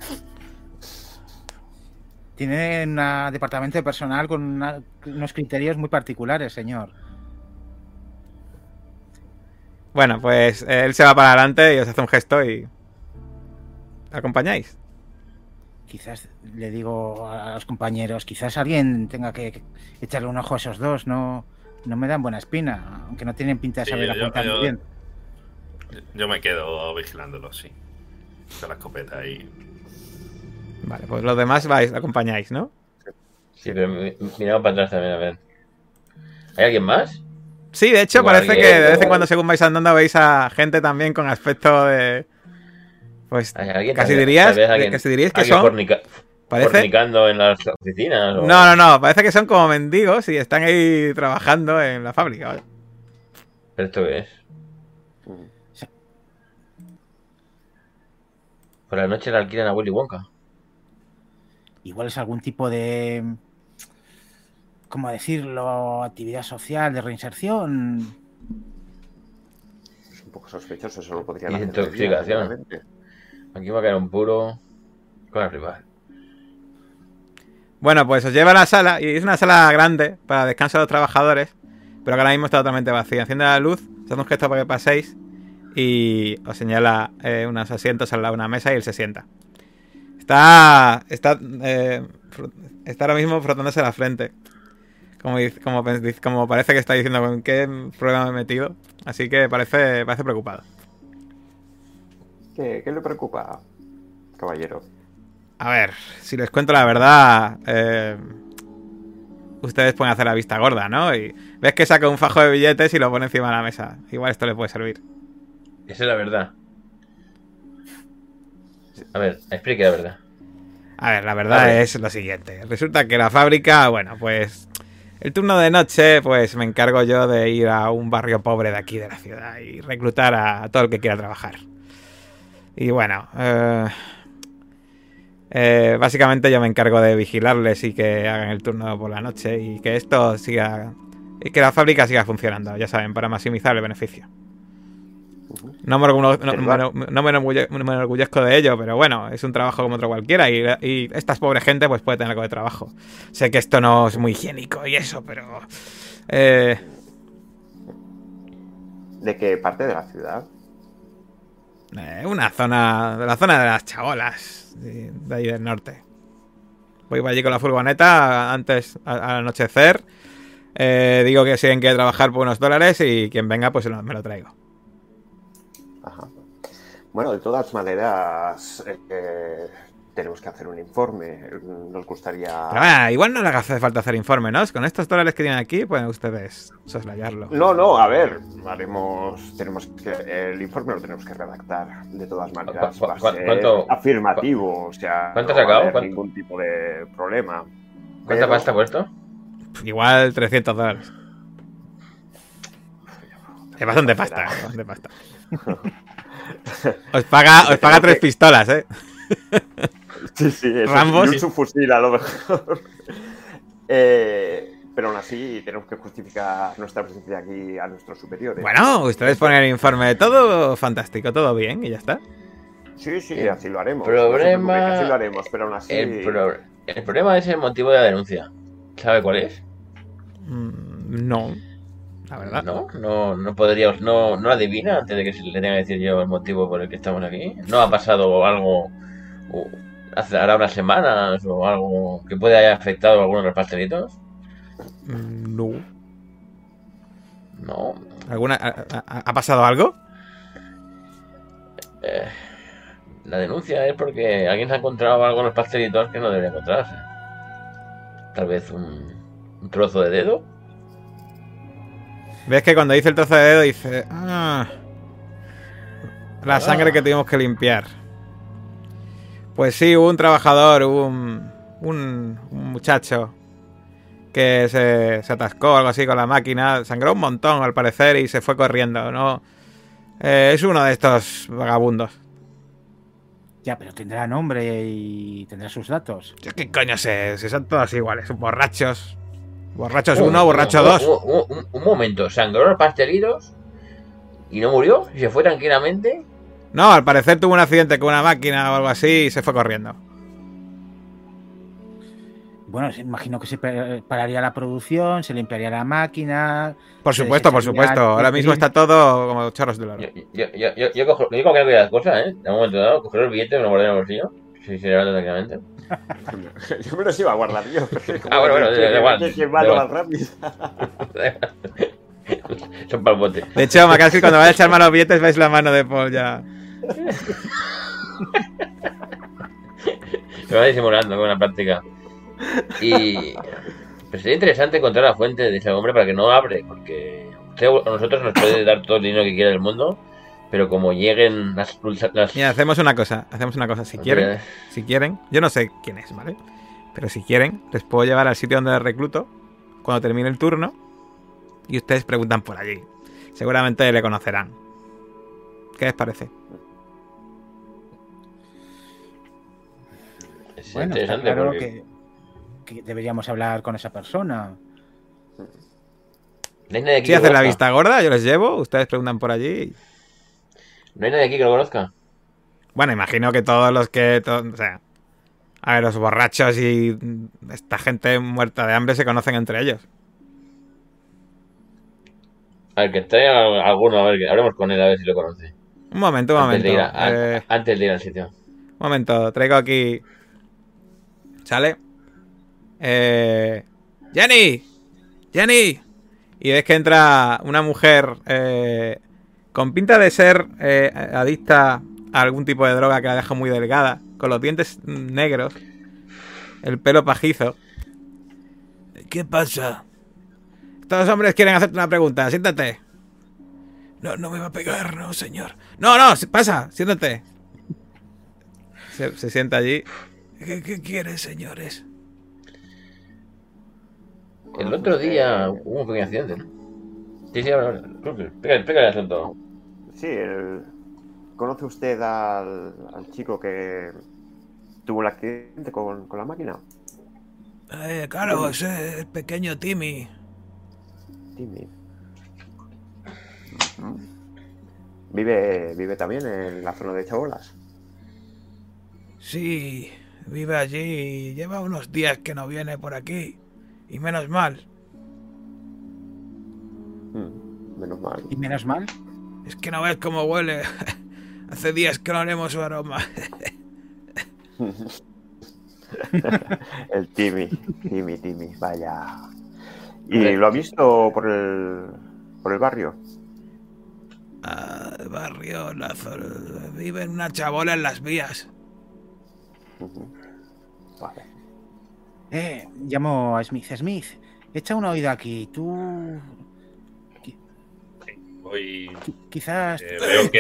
[SPEAKER 3] Tiene un departamento de personal con una- unos criterios muy particulares, señor.
[SPEAKER 1] Bueno, pues eh, él se va para adelante y os hace un gesto y. ¿Acompañáis?
[SPEAKER 3] Quizás le digo a los compañeros, quizás alguien tenga que echarle un ojo a esos dos, no, no me dan buena espina, aunque no tienen pinta de
[SPEAKER 4] Sí,
[SPEAKER 3] saber
[SPEAKER 4] yo-
[SPEAKER 3] apuntar
[SPEAKER 4] yo-
[SPEAKER 3] muy bien.
[SPEAKER 4] Yo me quedo vigilándolo, sí. Con la escopeta ahí.
[SPEAKER 1] Vale, pues los demás vais, acompañáis, ¿no?
[SPEAKER 5] Sí, pero mi- miramos para atrás también, a ver. ¿Hay alguien más?
[SPEAKER 1] Sí, de hecho, parece
[SPEAKER 5] que-
[SPEAKER 1] que de vez en cuando, según vais andando, veis a gente también con aspecto de. Pues
[SPEAKER 5] ¿Hay alguien?
[SPEAKER 1] Casi dirías- casi dirías que son-
[SPEAKER 5] fornica-
[SPEAKER 1] parece.
[SPEAKER 5] fornicando en las oficinas. o-
[SPEAKER 1] No, no, no, parece que son como mendigos y están ahí trabajando en la fábrica. ¿vale?
[SPEAKER 5] ¿Pero esto qué es? Por la noche le alquilan a Willy Wonka.
[SPEAKER 3] Igual es algún tipo de, ¿cómo decirlo? Actividad social, de reinserción.
[SPEAKER 2] Es un poco sospechoso, eso lo podrían hacer
[SPEAKER 5] intoxicación. Aquí va a caer un puro. Con flipar.
[SPEAKER 1] Bueno, pues os lleva a la sala y es una sala grande para descanso de los trabajadores, pero que ahora mismo está totalmente vacía. Enciende la luz, os hace un gesto para que paséis y os señala eh, unos asientos al lado de una mesa y él se sienta. Está, está, eh, está ahora mismo frotándose la frente. Como, como parece que está diciendo con qué problema me he metido. Así que parece, parece preocupado.
[SPEAKER 2] ¿Qué, qué le preocupa, caballero?
[SPEAKER 1] A ver, si les cuento la verdad, eh, ustedes pueden hacer la vista gorda, ¿no? Y ves que saca un fajo de billetes y lo pone encima de la mesa. Igual esto le puede servir.
[SPEAKER 5] Esa es la verdad. A ver, explique la verdad.
[SPEAKER 1] A ver, la verdad
[SPEAKER 5] ver.
[SPEAKER 1] es lo siguiente. Resulta que la fábrica, bueno, pues el turno de noche, pues me encargo yo de ir a un barrio pobre de aquí de la ciudad y reclutar a todo el que quiera trabajar. Y bueno, eh, eh, básicamente yo me encargo de vigilarles y que hagan el turno por la noche y que esto siga y que la fábrica siga funcionando, ya saben, para maximizar el beneficio. No me, orgu- no- me- no enorgullezco de ello, pero bueno, es un trabajo como otro cualquiera y, y esta pobre gente pues puede tener algo de trabajo. Sé que esto no es muy higiénico y eso, pero... eh,
[SPEAKER 2] ¿De qué parte de la ciudad?
[SPEAKER 1] eh, una zona... De la zona de las chabolas, de, ahí del norte. Voy para allí con la furgoneta antes, al anochecer. eh, digo que si alguien quiere trabajar por unos dólares y quien venga pues me lo traigo.
[SPEAKER 2] Ajá. Bueno, de todas maneras, eh, tenemos que hacer un informe. Nos gustaría.
[SPEAKER 1] Pero bueno, igual no le hace falta hacer informe, ¿no? Con estos dólares que tienen aquí pueden ustedes soslayarlo.
[SPEAKER 2] No, no, a ver, haremos, tenemos que, el informe lo tenemos que redactar. De todas maneras,
[SPEAKER 5] ¿Cu-
[SPEAKER 2] va a
[SPEAKER 5] cu-
[SPEAKER 2] ser
[SPEAKER 5] cuánto-
[SPEAKER 2] afirmativo, o sea,
[SPEAKER 5] cuánto
[SPEAKER 2] no
[SPEAKER 5] has
[SPEAKER 2] va a
[SPEAKER 5] sacado?
[SPEAKER 2] haber
[SPEAKER 5] ¿Cuánto?
[SPEAKER 2] ningún tipo de problema.
[SPEAKER 5] ¿Cuánta
[SPEAKER 2] Pero-
[SPEAKER 5] pasta ha puesto?
[SPEAKER 1] Igual 300 dólares. Es bastante pasta, bastante pasta. Os paga, os paga tres pistolas, ¿eh?
[SPEAKER 2] Sí, sí, eso,
[SPEAKER 1] Rambo,
[SPEAKER 2] y un
[SPEAKER 1] sí.
[SPEAKER 2] subfusil a lo mejor. Eh, pero aún así tenemos que justificar nuestra presencia aquí a nuestros superiores.
[SPEAKER 1] Bueno, ustedes ponen el informe de todo fantástico, todo bien y ya está.
[SPEAKER 2] Sí, sí,
[SPEAKER 5] El
[SPEAKER 2] así lo haremos.
[SPEAKER 5] problema-
[SPEAKER 2] No así lo haremos, pero aún así.
[SPEAKER 5] El, pro- el problema es el motivo de la denuncia. ¿Sabe cuál es?
[SPEAKER 1] Mm, no, la verdad.
[SPEAKER 5] No, no, no podríamos, no, no adivina antes de que se le tenga que decir yo el motivo por el que estamos aquí. No ha pasado algo hace ahora unas semanas o algo que puede haber afectado a alguno de los pastelitos.
[SPEAKER 1] Mm, No.
[SPEAKER 5] No,
[SPEAKER 1] ¿Alguna, ha, ha- ha pasado algo?
[SPEAKER 5] eh, la denuncia es porque alguien se ha encontrado algo en los pastelitos que no debería encontrarse. Tal vez un, un trozo de dedo.
[SPEAKER 1] Ves que cuando dice el trozo de dedo dice... "Ah, la sangre que tuvimos que limpiar. Pues sí, hubo un trabajador, hubo un, un, un muchacho que se, se atascó algo así con la máquina, sangró un montón al parecer y se fue corriendo, ¿no? Eh, es uno de estos vagabundos.
[SPEAKER 3] Ya, pero tendrá nombre y tendrá sus datos.
[SPEAKER 1] Yo qué coño sé, si son todos iguales, borrachos. Borrachos
[SPEAKER 5] Un-
[SPEAKER 1] uno, borracho
[SPEAKER 5] un-
[SPEAKER 1] dos.
[SPEAKER 5] Un, un- un momento, sangró los pastelitos y no murió y se fue tranquilamente.
[SPEAKER 1] No, al parecer tuvo un accidente con una máquina o algo así y se fue corriendo.
[SPEAKER 3] Bueno, imagino que se pa- pararía la producción, se limpiaría la máquina.
[SPEAKER 1] Por supuesto, por supuesto.
[SPEAKER 3] el
[SPEAKER 1] Ahora mismo está todo como chorros de oro.
[SPEAKER 5] Yo, yo, yo, yo, yo cojo, yo cojo las cosas, ¿eh? De un momento dado, coger el billete y me lo guardé en el bolsillo. Sí, se levanta tranquilamente.
[SPEAKER 2] Yo me los iba a guardar yo.
[SPEAKER 5] Ah, bueno, bueno, da igual,
[SPEAKER 2] Que, que
[SPEAKER 5] da
[SPEAKER 2] va lo
[SPEAKER 5] igual.
[SPEAKER 2] más rápido.
[SPEAKER 5] Son para el bote.
[SPEAKER 1] De hecho, Macasky, cuando vaya a echar malos billetes, veis la mano de Paul ya.
[SPEAKER 5] Me va disimulando con la práctica. Y. Pues sería interesante encontrar la fuente de ese hombre para que no abre, porque usted a nosotros nos puede dar todo el dinero que quiera del mundo, pero como lleguen las. las
[SPEAKER 1] Mira, hacemos una cosa. Hacemos una cosa. Si quieren, si quieren, yo no sé quién es, ¿vale? Pero si quieren, les puedo llevar al sitio donde recluto cuando termine el turno y ustedes preguntan por allí. Seguramente le conocerán. ¿Qué les parece?
[SPEAKER 5] Es
[SPEAKER 3] Bueno, está claro
[SPEAKER 5] porque
[SPEAKER 3] que, que deberíamos hablar con esa persona.
[SPEAKER 5] no hay nadie aquí
[SPEAKER 1] Si
[SPEAKER 5] lo
[SPEAKER 1] hacen la vista gorda, yo les llevo, ustedes preguntan por allí.
[SPEAKER 5] No hay nadie aquí que lo conozca.
[SPEAKER 1] Bueno, imagino que todos los que. to- o sea, A ver, los borrachos y esta gente muerta de hambre se conocen entre ellos.
[SPEAKER 5] A ver, que esté alguno, a ver, que hablemos con él a ver si lo conoce.
[SPEAKER 1] Un momento, un
[SPEAKER 5] Antes
[SPEAKER 1] momento.
[SPEAKER 5] de, ir a- an-
[SPEAKER 1] Eh,
[SPEAKER 5] antes de ir al sitio.
[SPEAKER 1] un momento, traigo aquí. ¿Sale? Eh, ¡Jenny! ¡Jenny! Y ves que entra una mujer eh, con pinta de ser eh, adicta a algún tipo de droga que la deja muy delgada, con los dientes negros, el pelo pajizo. ¿Qué pasa? Estos hombres quieren hacerte una pregunta, siéntate. No, no me va a pegar, no, señor. No, no, pasa, siéntate. Se, se sienta allí. ¿Qué, qué quiere, señores?
[SPEAKER 5] El otro día hubo un pequeño accidente, ¿no? Sí, sí, ahora, el asunto.
[SPEAKER 2] Sí, el- ¿conoce usted al, al chico que tuvo el accidente con, con la máquina?
[SPEAKER 1] Eh, claro, ese el pequeño Timmy.
[SPEAKER 2] Timmy. Vive, vive también en la zona de Chabolas.
[SPEAKER 1] Sí, vive allí y lleva unos días que no viene por aquí. Y menos mal.
[SPEAKER 2] Mm, menos mal.
[SPEAKER 3] Y menos mal.
[SPEAKER 1] Es que no ves cómo huele. Hace días que no haremos su aroma.
[SPEAKER 2] El Timmy, Timmy, Timmy, vaya. ¿Y lo ha visto por el, por el barrio?
[SPEAKER 1] Ah, barrio, la zona- vive en una chabola en las vías.
[SPEAKER 2] Vale.
[SPEAKER 3] Eh, llamo a Smith. Smith, echa una oída aquí. Tú.
[SPEAKER 4] Voy.
[SPEAKER 3] qui- Quizás.
[SPEAKER 4] eh, veo
[SPEAKER 1] No me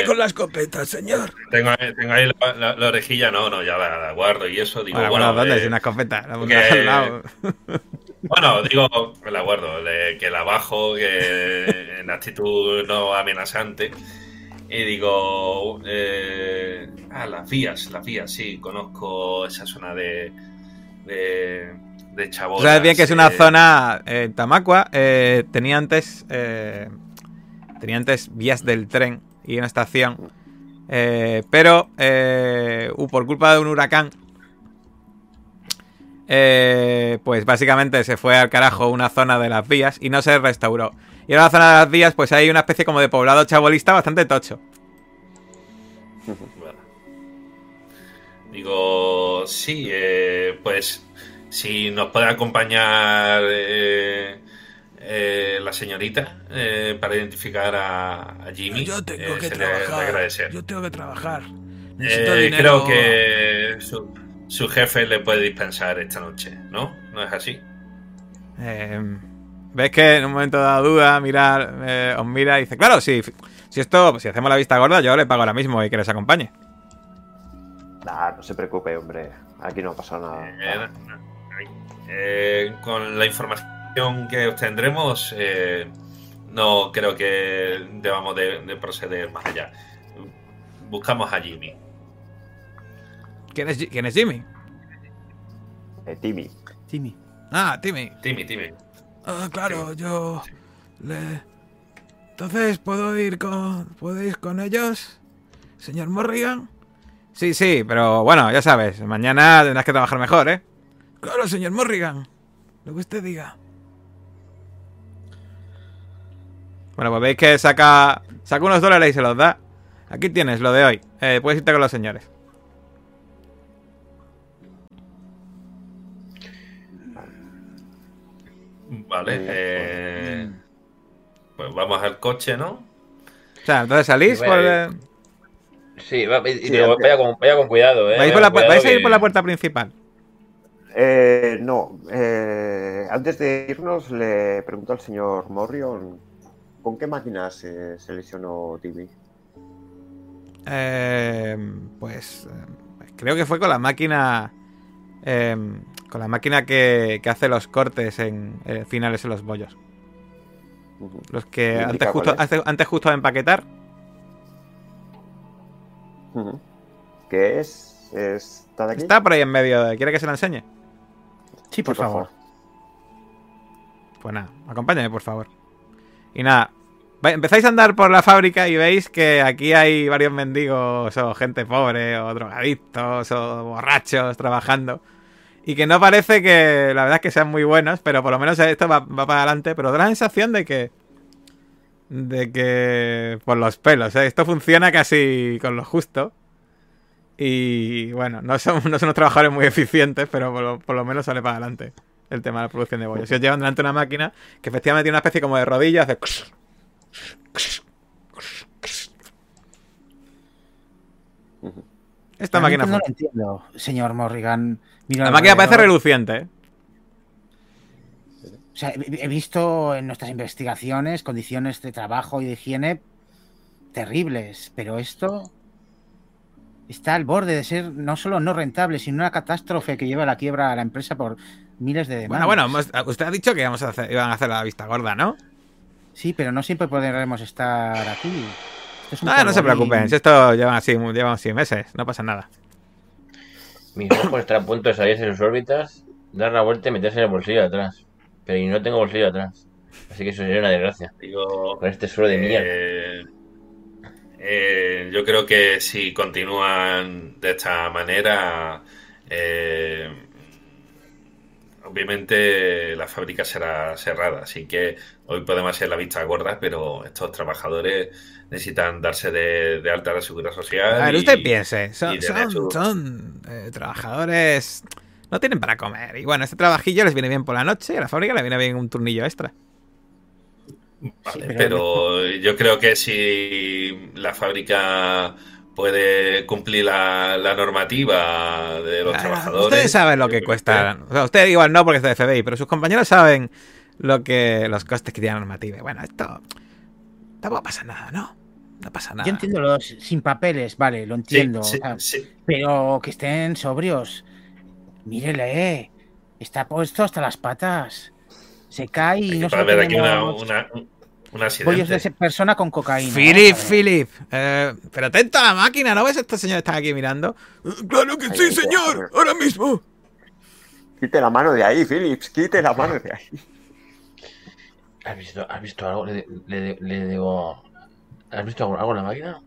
[SPEAKER 4] que
[SPEAKER 1] con la escopeta, señor.
[SPEAKER 4] tengo, tengo ahí la, la- la orejilla, no, no, ya la, la guardo y eso. Digo,
[SPEAKER 1] Bueno,
[SPEAKER 4] bueno,
[SPEAKER 1] bueno, ¿dónde?
[SPEAKER 4] eh,
[SPEAKER 1] Es una escopeta. La
[SPEAKER 4] que-
[SPEAKER 1] al lado.
[SPEAKER 4] Bueno, digo, me la guardo, le- que la bajo, que en actitud no amenazante. Y digo, eh, ah, las vías, las vías, sí, conozco esa zona de, de, de chabolas.
[SPEAKER 1] Sabes bien que es una
[SPEAKER 4] eh,
[SPEAKER 1] zona eh, en Tamacua. eh, tenía antes. eh, tenía antes vías del tren y una estación. eh, pero uh, por culpa de un huracán. Eh, pues básicamente se fue al carajo una zona de las vías y no se restauró. Y ahora la zona de las vías, pues hay una especie como de poblado chabolista bastante tocho.
[SPEAKER 4] Bueno. Digo, sí, eh, pues si nos puede acompañar eh, eh, la señorita eh, para identificar a, a Jimmy,
[SPEAKER 1] Yo tengo
[SPEAKER 4] eh,
[SPEAKER 1] que trabajar.
[SPEAKER 4] agradecer.
[SPEAKER 1] Yo tengo que trabajar.
[SPEAKER 4] Eh,
[SPEAKER 1] Necesito dinero.
[SPEAKER 4] creo que su, su jefe le puede dispensar esta noche, ¿no? ¿No es así?
[SPEAKER 1] Eh, Ves que en un momento de duda, mira, eh, os mira y dice, claro, si, si esto, si hacemos la vista gorda, yo le pago ahora mismo y que les acompañe.
[SPEAKER 2] Nah, no se preocupe, hombre. Aquí no ha pasado nada.
[SPEAKER 4] Eh, eh, con la información que obtendremos, eh, no creo que debamos de, de proceder más allá. Buscamos a Jimmy.
[SPEAKER 1] ¿Quién es, quién es Jimmy?
[SPEAKER 2] Eh, Timmy.
[SPEAKER 3] Timmy.
[SPEAKER 1] Ah, Timmy.
[SPEAKER 4] Timmy, Timmy.
[SPEAKER 1] Ah, claro, yo le... Entonces, ¿puedo ir con... ¿Puedo ir con ellos? ¿Señor Morrigan? Sí, sí, pero bueno, ya sabes, mañana tendrás que trabajar mejor, ¿eh? Claro, señor Morrigan. Lo que usted diga. Bueno, pues veis que saca, saca unos dólares y se los da. Aquí tienes lo de hoy. Eh, puedes irte con los señores.
[SPEAKER 4] Vale. eh, pues vamos al coche, ¿no?
[SPEAKER 1] O sea, entonces salís por... el-
[SPEAKER 5] Sí, va- y
[SPEAKER 2] Sí,
[SPEAKER 5] digo,
[SPEAKER 2] antes.
[SPEAKER 5] vaya, con, vaya con cuidado, ¿eh?
[SPEAKER 1] ¿Vais,
[SPEAKER 5] Vaya
[SPEAKER 1] por la
[SPEAKER 5] con
[SPEAKER 1] pu-
[SPEAKER 5] cuidado
[SPEAKER 1] vais a ir por la puerta principal?
[SPEAKER 2] Eh, no. eh, antes de irnos, le pregunto al señor Morrion con qué máquina se, se lesionó Timmy.
[SPEAKER 1] Eh, pues eh, creo que fue con la máquina eh, con la máquina que, que hace los cortes en eh, finales en los bollos. Los que
[SPEAKER 2] ¿Me
[SPEAKER 1] antes justo, antes, justo de empaquetar.
[SPEAKER 2] Ujú. ¿Qué es? ¿Está de aquí?
[SPEAKER 1] Está por ahí en medio. de- ¿Quiere que se la enseñe?
[SPEAKER 3] Sí, por
[SPEAKER 2] Sí,
[SPEAKER 3] favor.
[SPEAKER 1] Pues nada, acompáñame por favor. Y nada, Empezáis a andar por la fábrica y veis que aquí hay varios mendigos o gente pobre o drogadictos o borrachos trabajando. Y que no parece que la verdad es que sean muy buenos, pero por lo menos esto va, va para adelante. Pero da la sensación de que... De que... Por los pelos, ¿eh? Esto funciona casi con lo justo. Y bueno, no son, no son unos trabajadores muy eficientes, pero por lo, por lo menos sale para adelante el tema de la producción de bollos. Si os llevan delante una máquina que efectivamente tiene una especie como de rodillo, hace... Esta máquina
[SPEAKER 3] no lo entiendo, señor Morrigan. Miro
[SPEAKER 1] La máquina parece reluciente, ¿eh?
[SPEAKER 3] O sea, he visto en nuestras investigaciones condiciones de trabajo y de higiene terribles, pero esto está al borde de ser no solo no rentable, sino una catástrofe que lleva a la quiebra a la empresa por miles de
[SPEAKER 1] Bueno,
[SPEAKER 3] demandas.
[SPEAKER 1] bueno, hemos- usted ha dicho que íbamos a hacer, iban a hacer la vista gorda, ¿no?
[SPEAKER 3] Sí, pero no siempre podremos estar aquí. Es
[SPEAKER 1] No, no se preocupen, si esto llevan así, llevan así meses, no pasa nada.
[SPEAKER 5] Mis ojos están a punto de salirse de sus órbitas, dar la vuelta y meterse en el bolsillo de atrás. Pero y no tengo bolsillo de atrás. Así que eso sería una desgracia.
[SPEAKER 4] Digo,
[SPEAKER 5] Con este suelo de mierda.
[SPEAKER 4] Eh, eh, yo creo que si continúan de esta manera, eh, obviamente la fábrica será cerrada. Así que hoy podemos hacer la vista gorda, pero estos trabajadores necesitan darse de, de alta a la seguridad social.
[SPEAKER 1] A ver,
[SPEAKER 4] y-
[SPEAKER 1] usted piense, son, son, eh, trabajadores... No tienen para comer. Y bueno, este trabajillo les viene bien por la noche y a la fábrica le viene bien un turnillo extra.
[SPEAKER 4] Vale,
[SPEAKER 3] Sí, pero-
[SPEAKER 4] pero yo creo que si la fábrica puede cumplir la, la normativa de los
[SPEAKER 1] Ah,
[SPEAKER 4] trabajadores.
[SPEAKER 1] Ustedes saben lo que cuesta. O sea, usted igual no porque es de FBI, pero sus compañeros saben lo que los costes que tiene la normativa. Bueno, esto tampoco pasa nada, ¿no? No pasa nada.
[SPEAKER 3] Yo entiendo los sin papeles, vale, lo entiendo.
[SPEAKER 4] sí,
[SPEAKER 3] o sea,
[SPEAKER 4] sí.
[SPEAKER 3] Pero que estén sobrios. Mírele, eh. Está puesto hasta las patas. Se cae y no
[SPEAKER 4] para
[SPEAKER 3] solo
[SPEAKER 4] ver aquí una, un accidente.
[SPEAKER 3] de esa persona con cocaína.
[SPEAKER 1] Philip,
[SPEAKER 3] a.
[SPEAKER 1] Philip. eh, pero atento a la máquina, ¿no ves? Estos señores están aquí mirando. "Eh, Claro que sí, señor. Ahora mismo.
[SPEAKER 2] Quite la mano de ahí, Phillips, quite la mano de ahí.
[SPEAKER 5] ¿Has visto, has visto algo? Le, le, le digo. ¿Has visto algo, algo en la máquina?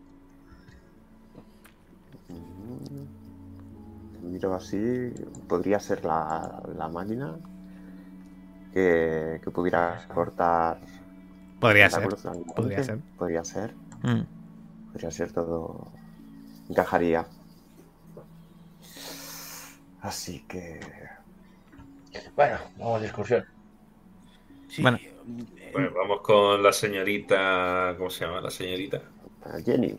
[SPEAKER 2] Miro así, podría ser la, la máquina que, que pudiera cortar
[SPEAKER 1] Podría ser. podría ser.
[SPEAKER 2] Podría ser.
[SPEAKER 1] Mm.
[SPEAKER 2] Podría ser todo. Encajaría. Así que.
[SPEAKER 5] Bueno, vamos de excursión.
[SPEAKER 3] Sí,
[SPEAKER 1] Bueno.
[SPEAKER 3] eh,
[SPEAKER 4] Pues vamos con la señorita. ¿Cómo se llama la señorita?
[SPEAKER 2] a Jenny.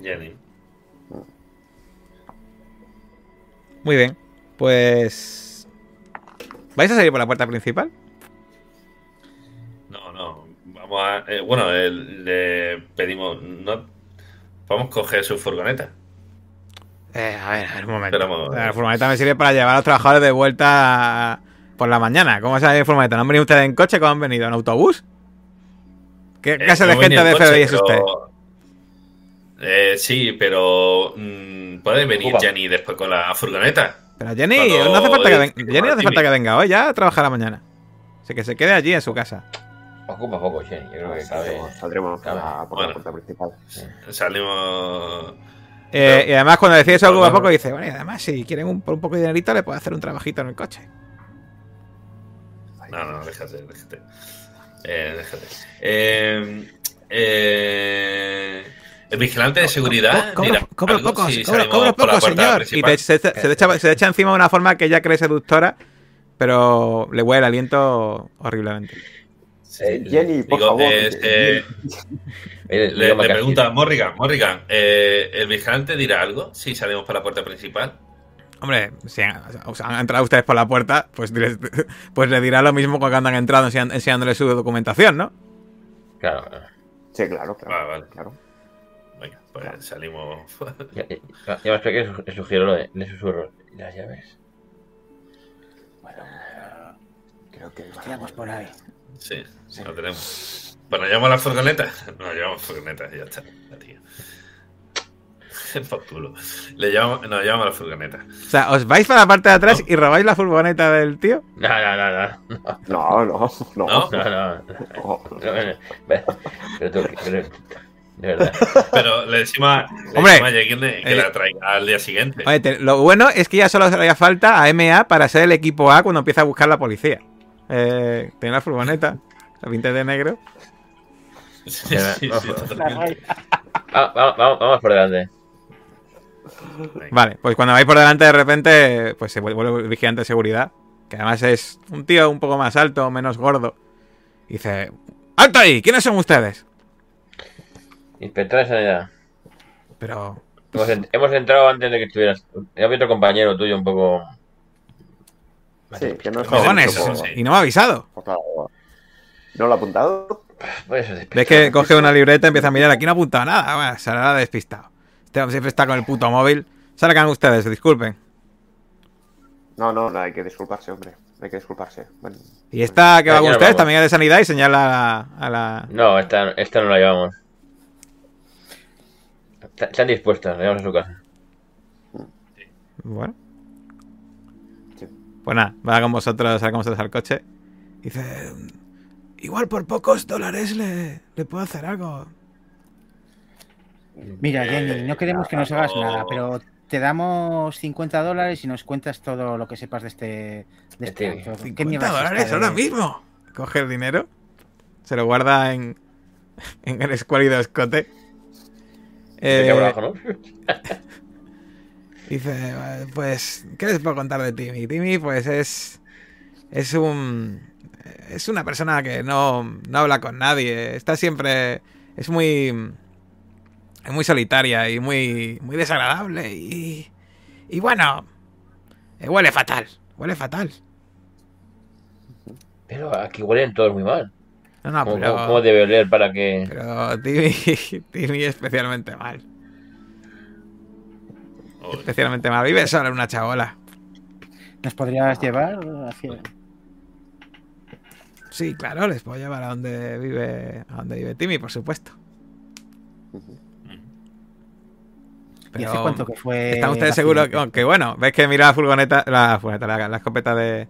[SPEAKER 4] Jenny.
[SPEAKER 1] Muy bien. Pues. ¿Vais a salir por la puerta principal?
[SPEAKER 4] Vamos a. eh, bueno, eh, le pedimos. No, vamos a coger su furgoneta.
[SPEAKER 1] Eh, a ver, a ver, un momento.
[SPEAKER 4] Esperamos.
[SPEAKER 1] La furgoneta me sirve para llevar a los trabajadores de vuelta por la mañana. ¿Cómo sale la furgoneta? ¿No han venido ustedes en coche? ¿Cómo han venido? ¿En autobús? ¿Qué
[SPEAKER 4] Eh,
[SPEAKER 1] clase de gente de FBI es usted?
[SPEAKER 4] Eh, sí, pero. mm, ¿Puede venir
[SPEAKER 5] Ocupa.
[SPEAKER 4] Jenny después con la furgoneta?
[SPEAKER 1] Pero Jenny,
[SPEAKER 4] Cuando
[SPEAKER 1] no hace falta que venga. Jenny no hace falta que venga hoy, ya trabaja la mañana. Así que se quede allí en su casa.
[SPEAKER 5] Ocupa poco, Jenny. Yo creo que cabe.
[SPEAKER 2] Saldremos, saldremos por, la, puerta principal.
[SPEAKER 4] Salimos.
[SPEAKER 1] Eh, y además, cuando decide eso ocupa
[SPEAKER 4] bueno.
[SPEAKER 1] poco, dice: Bueno, y además, si quieren un, por un poco de dinerito, le puedo hacer un trabajito en el coche.
[SPEAKER 4] No, no, déjate, déjate. Eh, déjate. Eh, eh, el vigilante de seguridad.
[SPEAKER 1] Co- cobro
[SPEAKER 4] algo
[SPEAKER 1] poco,
[SPEAKER 4] si
[SPEAKER 1] cobro, cobro poco, señor. Y te- se, se- se te echa, se te echa encima de una forma que ella cree seductora, pero le huele el aliento horriblemente.
[SPEAKER 2] Eh, Jenny, por
[SPEAKER 4] digo,
[SPEAKER 2] favor.
[SPEAKER 4] es, eh,
[SPEAKER 5] Eh,
[SPEAKER 4] le, pregunta Morrigan, Morrigan, eh, ¿el vigilante dirá algo si salimos por la puerta principal?
[SPEAKER 1] Hombre, si han, o sea, han entrado ustedes por la puerta, pues, pues le dirá lo mismo cuando han entrado enseñándole su documentación, ¿no?
[SPEAKER 5] Claro, claro.
[SPEAKER 2] Sí, claro, claro.
[SPEAKER 4] Vale, vale.
[SPEAKER 2] claro.
[SPEAKER 4] Venga, pues salimos.
[SPEAKER 5] Ya, ya, ya me expliqué, su- le sugiero lo de, le susurro. ¿Y las llaves?
[SPEAKER 2] Creo que.
[SPEAKER 3] Tiramos por ahí.
[SPEAKER 4] Sí, lo tenemos. Bueno, ¿llevamos la furgoneta? No, llevamos furgoneta, ya está. la tía. Por culo. Le llevamos, nos llevamos a la furgoneta.
[SPEAKER 1] O sea, os vais para la parte de atrás y robáis la furgoneta del tío.
[SPEAKER 5] No, no, no, no.
[SPEAKER 2] No, no, no.
[SPEAKER 4] ¿No?
[SPEAKER 5] No, no.
[SPEAKER 2] No.
[SPEAKER 5] no, no. Pero tú, pero- de verdad.
[SPEAKER 4] Pero le decimos a, le
[SPEAKER 1] Hombre,
[SPEAKER 4] decimos a Jekyll que
[SPEAKER 1] eh,
[SPEAKER 4] la traiga al día siguiente.
[SPEAKER 1] Oye, te- lo bueno es que ya solo haría falta a MA para ser el equipo A cuando empieza a buscar la policía. Eh, tiene la furgoneta, la pinta de negro.
[SPEAKER 4] Sí, sí,
[SPEAKER 5] vamos.
[SPEAKER 4] sí,
[SPEAKER 5] Vamos, vamos por delante.
[SPEAKER 1] Vale, pues cuando vais por delante de repente, pues se vuelve el vigilante de seguridad, que además es un tío un poco más alto, menos gordo. Y dice, ¡Alto ahí! ¿Quiénes son ustedes?
[SPEAKER 5] Inspector de sanidad.
[SPEAKER 1] Pero,
[SPEAKER 5] Hemos, en- hemos entrado antes de que estuvieras. He otro compañero tuyo un poco.
[SPEAKER 2] Sí, que no es
[SPEAKER 1] cojones, y no me ha avisado.
[SPEAKER 2] ¿No lo ha apuntado?
[SPEAKER 5] Pues eso,
[SPEAKER 1] Ves que coge una libreta y empieza a mirar, aquí no ha apuntado nada, bueno, se la ha despistado. Este hombre siempre está con el puto móvil. Salgan ustedes, disculpen.
[SPEAKER 2] No, no, no, hay que disculparse, hombre. Hay que disculparse. Bueno,
[SPEAKER 1] Y esta que va con ustedes también es de sanidad y señala a la... a la-
[SPEAKER 5] No, esta, esta no la llevamos. Está- Están dispuestas, la llevamos a su casa.
[SPEAKER 1] Bueno. Pues nada, va con vosotros, sale con vosotros al coche. Dice, igual por pocos dólares le, le puedo hacer algo.
[SPEAKER 3] Mira, Jenny, no queremos que nos hagas nada, pero te damos 50 dólares y nos cuentas todo lo que sepas de este. De este
[SPEAKER 5] Este,
[SPEAKER 3] acto. ¿Qué
[SPEAKER 1] 50
[SPEAKER 3] mierda es esta
[SPEAKER 1] dólares
[SPEAKER 3] de-
[SPEAKER 1] ahora mismo. Coge el dinero, se lo guarda en, en el escuálido escote. Eh. Dice, "Eh, pues, ¿qué les puedo contar de Timmy? Timmy, pues es. Es un. Es una persona que no, no habla con nadie. Está siempre. Es muy. Es muy solitaria y muy. Muy desagradable. Y. Y bueno. eh, huele fatal. Huele fatal.
[SPEAKER 5] Pero aquí huelen todos muy mal.
[SPEAKER 1] No, no,
[SPEAKER 5] ¿Cómo,
[SPEAKER 1] pero.
[SPEAKER 5] cómo debe oler para que.?
[SPEAKER 1] Pero Timmy. Timmy especialmente mal. Especialmente mal. Vive solo en una chabola.
[SPEAKER 3] ¿Nos podrías llevar hacia.?
[SPEAKER 1] Sí, claro, les puedo llevar a donde vive. A donde vive Timmy, por supuesto.
[SPEAKER 3] ¿Y hace cuánto que fue?
[SPEAKER 1] ¿Están ustedes seguros que, bueno, ves que mira la furgoneta, la furgoneta, la, la escopeta de,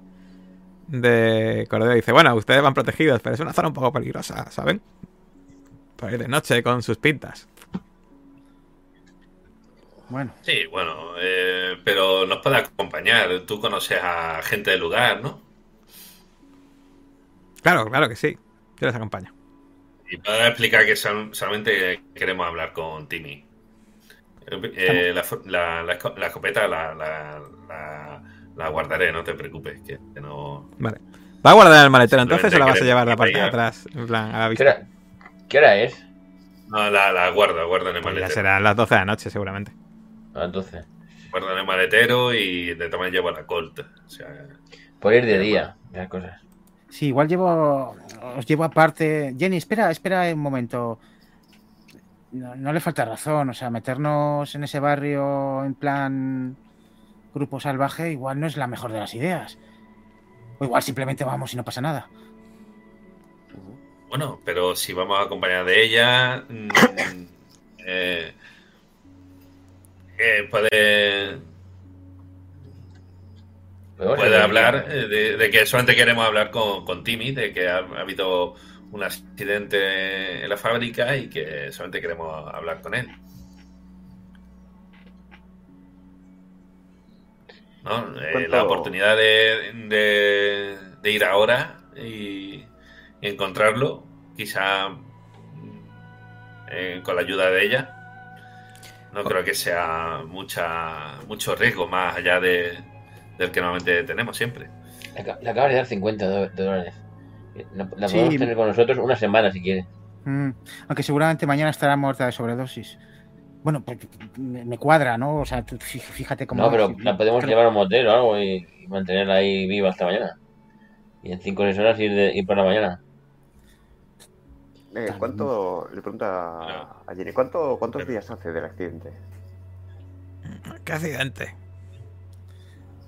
[SPEAKER 1] de Cordero y dice, bueno, ustedes van protegidos, pero es una zona un poco peligrosa, ¿saben? Por ir de noche con sus pintas.
[SPEAKER 3] Bueno,
[SPEAKER 4] Sí, bueno, eh, pero nos puede acompañar. Tú conoces a gente del lugar, ¿no?
[SPEAKER 1] Claro, claro que sí. Yo les acompaño.
[SPEAKER 4] Y puedes explicar que sol- solamente queremos hablar con Timmy. Eh, la, la- la la escopeta la, la- la- la guardaré, no te preocupes. Que, que no.
[SPEAKER 1] Vale. Va a guardar en el maletero, entonces o la vas a llevar a la parte de atrás, en plan, a la
[SPEAKER 5] ¿Qué
[SPEAKER 1] vista.
[SPEAKER 5] hora, ¿Qué hora es?
[SPEAKER 4] No, la, la guardo, guardo en el
[SPEAKER 1] Pues ya
[SPEAKER 4] maletero.
[SPEAKER 1] serán las 12 de la noche, seguramente.
[SPEAKER 5] A las 12.
[SPEAKER 4] Guardo en el maletero y de tamaño llevo la corta. O sea,
[SPEAKER 5] Por ir de día, esas cosas.
[SPEAKER 3] sí, igual llevo. Os llevo aparte. Jenny, espera, espera un momento. No, no le falta razón, o sea, meternos en ese barrio en plan grupo salvaje igual no es la mejor de las ideas. O igual simplemente vamos y no pasa nada.
[SPEAKER 4] bueno, pero si vamos a acompañar de ella, mm, eh, eh, puede, puede hablar eh, de, de que solamente queremos hablar con, con Timmy, de que ha, ha habido un accidente en la fábrica y que solamente queremos hablar con él. ¿No? Eh,
[SPEAKER 2] ¿Cuánto-
[SPEAKER 4] la oportunidad de, de- de ir ahora y, encontrarlo, quizá eh, con la ayuda de ella, no creo que sea mucha mucho riesgo más allá de, del que normalmente tenemos siempre.
[SPEAKER 5] Le aca- le acabas de dar 50 do- dólares. La,
[SPEAKER 3] Sí.
[SPEAKER 5] podemos tener con nosotros una semana si quiere.
[SPEAKER 3] Mm, aunque seguramente mañana estará muerta de sobredosis. Bueno, porque me cuadra, ¿no? O sea, tú fí- fíjate cómo.
[SPEAKER 5] No, pero la podemos
[SPEAKER 3] creo-
[SPEAKER 5] llevar a un motel o algo y, y mantenerla ahí viva hasta mañana. Y en 5 o 6 horas ir, de- ir por la mañana.
[SPEAKER 2] Eh, ¿Cuánto, le pregunta a Jenny, ¿cuánto, ¿cuántos días hace del accidente?
[SPEAKER 1] ¿Qué accidente?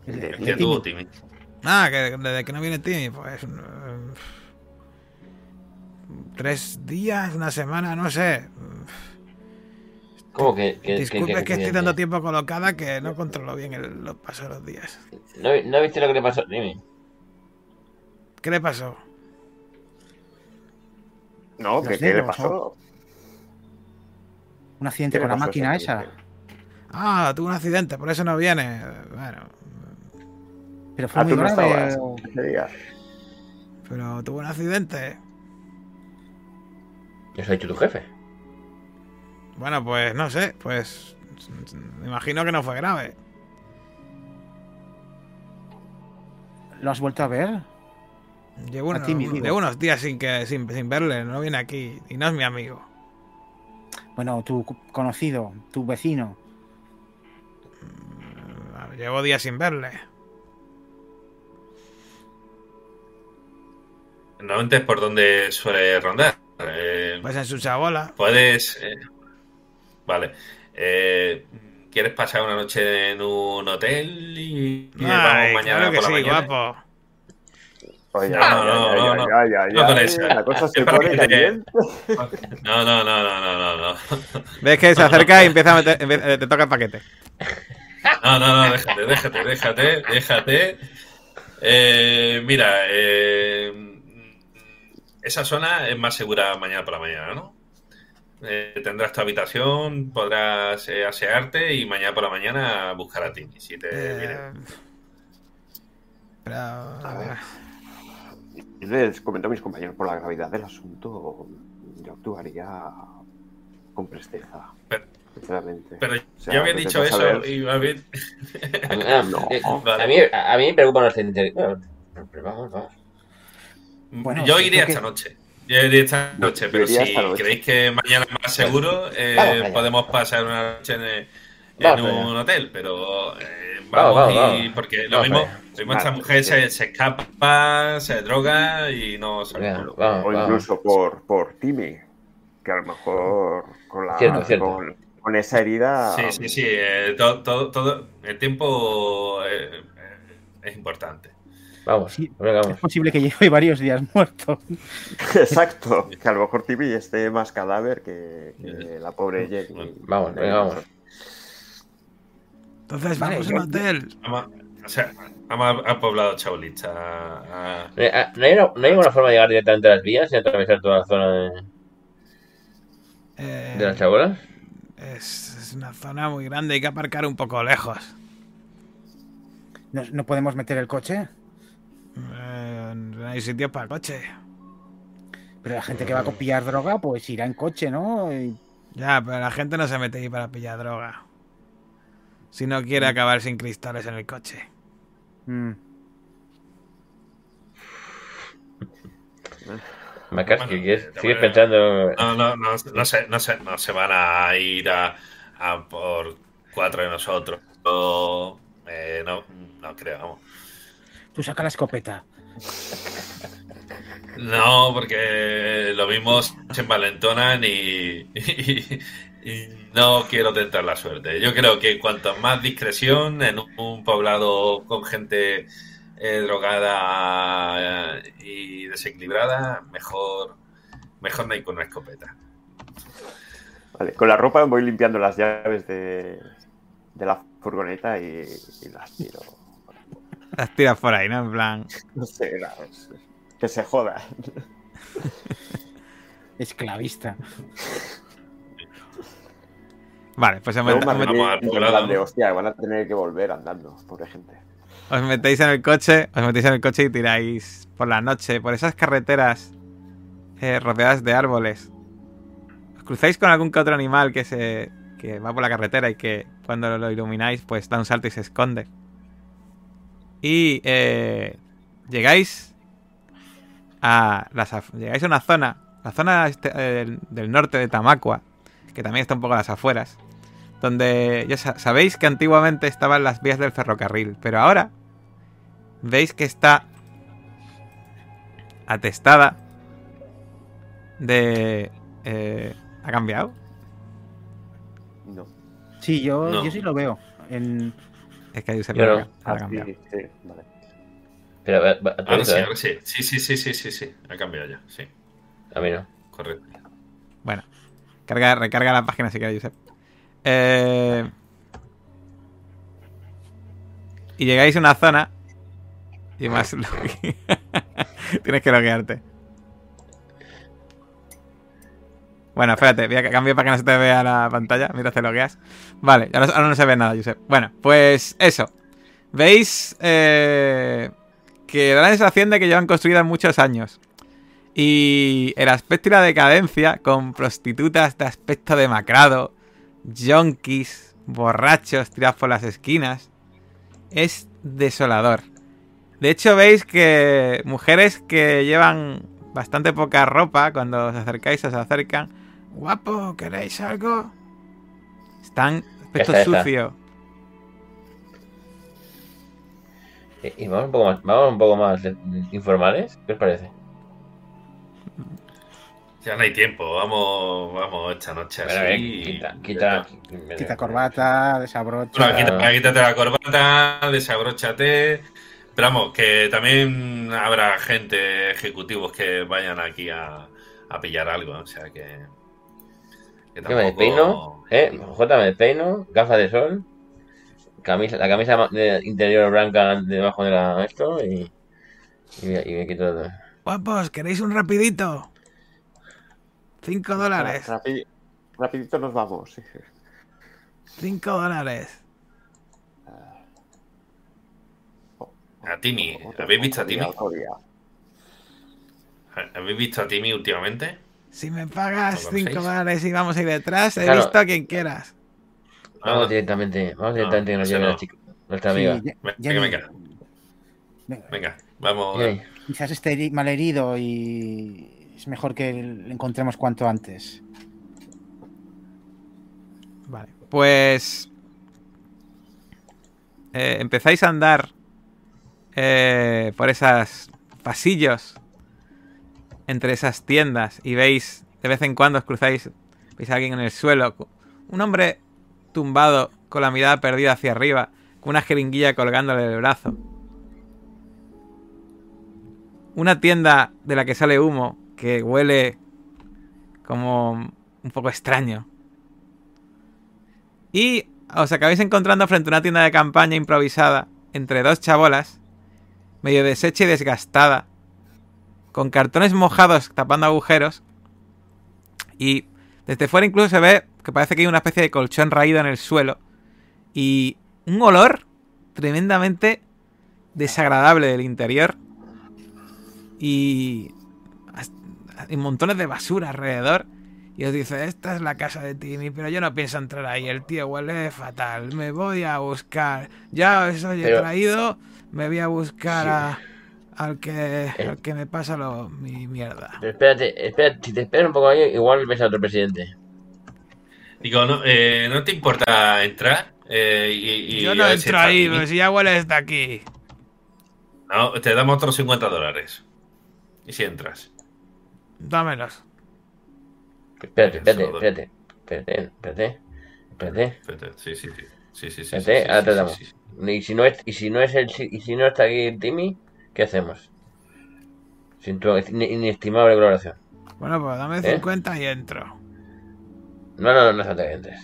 [SPEAKER 3] el de-
[SPEAKER 2] El
[SPEAKER 3] el
[SPEAKER 4] ¿Qué
[SPEAKER 3] de
[SPEAKER 4] tuvo
[SPEAKER 3] Timmy.
[SPEAKER 4] Timmy?
[SPEAKER 1] Ah, que desde que no viene Timmy, pues. eh, tres días, una semana, no sé.
[SPEAKER 5] ¿Cómo que.? que-
[SPEAKER 7] Disculpe,
[SPEAKER 5] que-
[SPEAKER 7] es que estoy dando tiempo colocada que no controlo bien el- los pasos de los días.
[SPEAKER 5] ¿No, ¿No viste lo que le pasó? Dime.
[SPEAKER 7] ¿Qué le pasó?
[SPEAKER 2] No, ¿qué, qué le pasó?
[SPEAKER 3] Un accidente
[SPEAKER 2] ¿Qué
[SPEAKER 3] con la máquina esa.
[SPEAKER 7] Ah, tuvo un accidente, por eso no viene. Bueno,
[SPEAKER 3] Pero fue
[SPEAKER 2] Ah,
[SPEAKER 3] muy
[SPEAKER 2] tú no
[SPEAKER 3] grave.
[SPEAKER 2] estabas
[SPEAKER 3] o-
[SPEAKER 2] ese día.
[SPEAKER 7] pero tuvo un accidente.
[SPEAKER 5] Eso ha dicho tu jefe.
[SPEAKER 7] Bueno, pues no sé, pues me imagino que no fue grave.
[SPEAKER 3] ¿Lo has vuelto a ver?
[SPEAKER 7] Llevo unos, llevo días sin, que, sin, sin verle, no viene aquí y no es mi amigo.
[SPEAKER 3] Bueno, tu conocido, tu vecino.
[SPEAKER 7] Llevo días sin verle.
[SPEAKER 4] Normalmente es por donde suele rondar. Eh,
[SPEAKER 7] Pues en su chabola.
[SPEAKER 4] puedes. eh, vale. Eh, ¿Quieres pasar una noche en un hotel y, y
[SPEAKER 7] Ay,
[SPEAKER 4] vamos mañana
[SPEAKER 7] claro que
[SPEAKER 4] por la
[SPEAKER 7] sí,
[SPEAKER 4] mañana?
[SPEAKER 7] guapo.
[SPEAKER 2] Oye,
[SPEAKER 4] No, no, no, no.
[SPEAKER 2] La cosa se pone caliente.
[SPEAKER 4] No, no, no, no, no, no, no.
[SPEAKER 1] Ves que se acerca y empieza a meter, eh, te toca el paquete.
[SPEAKER 4] No, no, no, déjate, déjate, déjate, déjate. Eh, mira, eh, esa zona es más segura mañana por la mañana, ¿no? Eh, tendrás tu habitación, podrás eh, asearte y mañana por la mañana buscar a Timmy, si te viene.
[SPEAKER 7] Pero,
[SPEAKER 2] A ver. Yo les comento a mis compañeros por la gravedad del asunto. Yo actuaría con presteza.
[SPEAKER 4] Pero-
[SPEAKER 2] sinceramente.
[SPEAKER 4] Pero
[SPEAKER 2] O sea,
[SPEAKER 4] ya había dicho
[SPEAKER 2] a
[SPEAKER 4] eso
[SPEAKER 2] saber.
[SPEAKER 4] y más bien.
[SPEAKER 5] A mí, ah,
[SPEAKER 2] No.
[SPEAKER 5] eh,
[SPEAKER 4] Vale.
[SPEAKER 5] a mí, a mí me preocupan los pero vamos, vamos.
[SPEAKER 3] Bueno,
[SPEAKER 4] yo iría
[SPEAKER 3] que-
[SPEAKER 4] esta noche. Yo iría esta
[SPEAKER 2] Yo-
[SPEAKER 4] noche,
[SPEAKER 2] yo
[SPEAKER 4] pero si creéis que mañana es más seguro, eh,
[SPEAKER 5] Vamos
[SPEAKER 4] podemos pasar una noche en, en
[SPEAKER 5] Vamos para
[SPEAKER 4] un hotel, pero eh,
[SPEAKER 5] Vamos,
[SPEAKER 4] vamos,
[SPEAKER 5] vamos,
[SPEAKER 4] y
[SPEAKER 5] vamos.
[SPEAKER 4] porque lo
[SPEAKER 5] Vamos
[SPEAKER 4] mismo, mismo esta
[SPEAKER 2] Vale,
[SPEAKER 4] mujer se, se escapa, se droga y no
[SPEAKER 5] Venga,
[SPEAKER 4] culo.
[SPEAKER 5] vamos,
[SPEAKER 2] o
[SPEAKER 5] vamos.
[SPEAKER 2] incluso por, por Timmy. Que a lo mejor con, la,
[SPEAKER 5] Cierto, cierto.
[SPEAKER 2] con, con esa herida.
[SPEAKER 4] Sí, sí, sí, eh, todo, todo, todo- el tiempo eh, es importante.
[SPEAKER 5] Vamos,
[SPEAKER 3] Sí.
[SPEAKER 5] venga,
[SPEAKER 3] Es
[SPEAKER 5] vamos.
[SPEAKER 3] posible que lleve varios días muerto.
[SPEAKER 2] Exacto. Que a lo mejor Timmy esté más cadáver que, que la pobre Jenny.
[SPEAKER 5] Vamos, venga, vamos.
[SPEAKER 7] entonces
[SPEAKER 3] Vale,
[SPEAKER 7] vamos a
[SPEAKER 3] yo-
[SPEAKER 7] un hotel.
[SPEAKER 4] Vamos, o sea, al poblado chaulista. a-
[SPEAKER 5] Eh, ah, ¿No hay, una, ¿No hay una forma de llegar directamente a las vías y atravesar toda la zona de,
[SPEAKER 7] Eh,
[SPEAKER 5] de las chabolas?
[SPEAKER 7] es, es una zona muy grande, hay que aparcar un poco lejos.
[SPEAKER 3] ¿No, no podemos meter el coche?
[SPEAKER 7] Eh, no hay sitio para el coche.
[SPEAKER 3] Pero la gente que va a copiar droga, pues irá en coche, ¿no? Y-
[SPEAKER 7] Ya, pero la gente no se mete ahí para pillar droga. Si no quiere acabar sin cristales en el coche.
[SPEAKER 3] Mm.
[SPEAKER 5] Macas,
[SPEAKER 4] Bueno,
[SPEAKER 5] ¿qué quieres?
[SPEAKER 4] de
[SPEAKER 5] ¿Sigues pensando?
[SPEAKER 4] No, no, no, no, se, no, se, no se van a ir a, a por cuatro de nosotros. O, eh, no, no creo, vamos.
[SPEAKER 3] Tú saca la escopeta.
[SPEAKER 4] No, porque lo mismo se envalentonan y no quiero tentar la suerte. Yo creo que cuanto más discreción en un poblado con gente eh, drogada eh, y desequilibrada, mejor, mejor no ir con una escopeta.
[SPEAKER 2] Vale, con la ropa voy limpiando las llaves de, de la furgoneta y, y las tiro.
[SPEAKER 1] Las tiras por ahí, ¿no? En plan.
[SPEAKER 2] No sé, las- que se joda.
[SPEAKER 3] Esclavista.
[SPEAKER 1] Vale, pues os,
[SPEAKER 2] Luego
[SPEAKER 1] met-
[SPEAKER 2] me hostia, van a tener que volver andando, pobre gente.
[SPEAKER 1] os metéis en el coche, os metéis en el coche y tiráis por la noche, por esas carreteras eh, rodeadas de árboles. Os cruzáis con algún que otro animal que se que va por la carretera y que cuando lo ilumináis pues da un salto y se esconde. Y eh, llegáis a las llegáis a una zona, la zona este- eh, del norte de Tamacua, que también está un poco a las afueras, donde ya sa- sabéis que antiguamente estaban las vías del ferrocarril, pero ahora veis que está atestada de... eh, ¿Ha cambiado?
[SPEAKER 2] No.
[SPEAKER 3] Sí, yo,
[SPEAKER 4] No.
[SPEAKER 3] yo sí lo veo. En...
[SPEAKER 1] Es que ahí se ha
[SPEAKER 2] Ah,
[SPEAKER 1] cambiado.
[SPEAKER 2] sí, sí, vale.
[SPEAKER 5] Pero, va- va- a tu
[SPEAKER 4] Ahora sí,
[SPEAKER 5] vista, ¿eh?
[SPEAKER 4] ahora sí. Sí, sí, sí, sí, sí, sí. Ha cambiado ya, sí.
[SPEAKER 5] A mí no.
[SPEAKER 4] Correcto.
[SPEAKER 1] Bueno, carga, recarga la página si quieres, Josep. Eh, y llegáis a una zona. Y más. Tienes que loguearte. Bueno, espérate, voy a cambiar para que no se te vea la pantalla. Mira, te logueas. Vale, ahora, ahora no se ve nada, Josep. Bueno, pues eso. ¿Veis? Eh, que da la sensación de que llevan construidas muchos años. Y el aspecto y la decadencia, con prostitutas de aspecto demacrado, yonkis, borrachos tirados por las esquinas, es desolador. De hecho, veis que mujeres que llevan bastante poca ropa, cuando os acercáis, os acercan. Guapo, ¿queréis algo? Están aspecto
[SPEAKER 5] está, está.
[SPEAKER 1] sucio.
[SPEAKER 5] Y, y vamos un poco más, vamos un poco más informales. ¿Qué os parece?
[SPEAKER 4] Ya no hay tiempo, vamos, vamos esta noche
[SPEAKER 5] ver,
[SPEAKER 4] así.
[SPEAKER 5] quita, quita,
[SPEAKER 3] Quita corbata, desabrocha.
[SPEAKER 4] Bueno, quita- quítate la corbata, desabróchate. Pero vamos, que también habrá gente, ejecutivos que vayan aquí a, a pillar algo, o sea que. que
[SPEAKER 5] Yo me
[SPEAKER 4] tampoco-
[SPEAKER 5] despeino, ¿eh? J me despeino, gafas de sol, camisa, la camisa de interior blanca debajo de la esto y, y, me- y me quito todo.
[SPEAKER 7] Guapos, ¿queréis un rapidito? Cinco dólares.
[SPEAKER 2] Rapi- rapidito nos vamos.
[SPEAKER 7] Cinco dólares.
[SPEAKER 4] A Timmy, ¿habéis visto a Timmy? ¿Habéis visto a Timmy últimamente?
[SPEAKER 7] Si me pagas
[SPEAKER 4] ¿Lo conocéis?
[SPEAKER 7] cinco dólares y vamos a ir detrás, he
[SPEAKER 5] Claro.
[SPEAKER 7] visto a quien quieras.
[SPEAKER 5] Vamos
[SPEAKER 4] Ah,
[SPEAKER 5] directamente, vamos directamente que nos lleve
[SPEAKER 4] no.
[SPEAKER 5] la chica, nuestra
[SPEAKER 3] Sí,
[SPEAKER 5] amiga.
[SPEAKER 4] Venga,
[SPEAKER 3] Jenny,
[SPEAKER 4] venga.
[SPEAKER 3] venga,
[SPEAKER 4] Venga, vamos.
[SPEAKER 3] Quizás esté heri- mal herido y es mejor que le encontremos cuanto antes.
[SPEAKER 1] Vale. Pues. eh, empezáis a andar eh, por esos pasillos entre esas tiendas y veis de vez en cuando os cruzáis, veis a alguien en el suelo, un hombre tumbado con la mirada perdida hacia arriba, con una jeringuilla colgándole del brazo. Una tienda de la que sale humo que huele como un poco extraño. Y os acabáis encontrando frente a una tienda de campaña improvisada entre dos chabolas, medio deshecha y desgastada, con cartones mojados tapando agujeros. Y desde fuera incluso se ve que parece que hay una especie de colchón raído en el suelo. Y un olor tremendamente desagradable del interior. Y, as- y montones de basura alrededor. Y os dice, esta es la casa de Timmy, pero yo no pienso entrar ahí, el tío huele fatal, me voy a buscar. Ya os he
[SPEAKER 7] traído, me voy a buscar
[SPEAKER 5] Sí.
[SPEAKER 7] a, al, que,
[SPEAKER 5] Eh.
[SPEAKER 7] al que me pasa lo, mi mierda.
[SPEAKER 5] pero espérate, espérate, si te esperas un poco ahí, igual ves a otro presidente.
[SPEAKER 4] Digo, ¿no, eh, ¿no te importa entrar? Eh, y, y
[SPEAKER 7] yo no entro
[SPEAKER 4] está
[SPEAKER 7] ahí, pero si ya huele desde aquí.
[SPEAKER 4] No, te damos otros 50 dólares. ¿Y si entras?
[SPEAKER 7] Dámelos.
[SPEAKER 5] Espérate, espérate, espérate, espérate, espérate, espérate.
[SPEAKER 4] Espérate, Sí, sí, sí. Sí, sí, sí.
[SPEAKER 5] Espérate,
[SPEAKER 4] sí,
[SPEAKER 5] ahora
[SPEAKER 4] sí,
[SPEAKER 5] te
[SPEAKER 4] sí,
[SPEAKER 5] damos.
[SPEAKER 4] sí, sí.
[SPEAKER 5] Y si no es, y si no es el, y si no está aquí Timmy, ¿qué hacemos? Sin tu in- inestimable colaboración.
[SPEAKER 7] Bueno, pues dame
[SPEAKER 5] ¿Eh?
[SPEAKER 7] 50 y entro.
[SPEAKER 5] No, no, no, no falta que entres.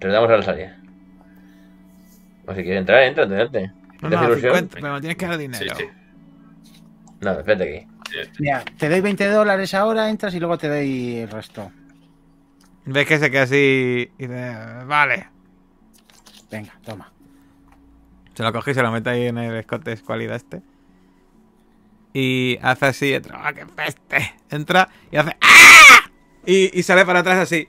[SPEAKER 5] Te damos a la salida. O si quieres entrar, entra, adelante.
[SPEAKER 7] No,
[SPEAKER 5] ¿Te hace
[SPEAKER 7] no,
[SPEAKER 5] ilusión?
[SPEAKER 7] 50, pero me tienes que dar
[SPEAKER 4] Sí,
[SPEAKER 7] dinero.
[SPEAKER 4] sí.
[SPEAKER 5] No, espérate aquí.
[SPEAKER 3] Mira, te doy 20 dólares ahora, entras y luego te doy el resto.
[SPEAKER 1] Ves que se queda así y dice, vale.
[SPEAKER 3] Venga, toma.
[SPEAKER 1] Se lo coge y se lo mete ahí en el escote escualida este. Y hace así, entra, ¡ah, qué peste! Entra y hace ¡ah! Y, y sale para atrás así.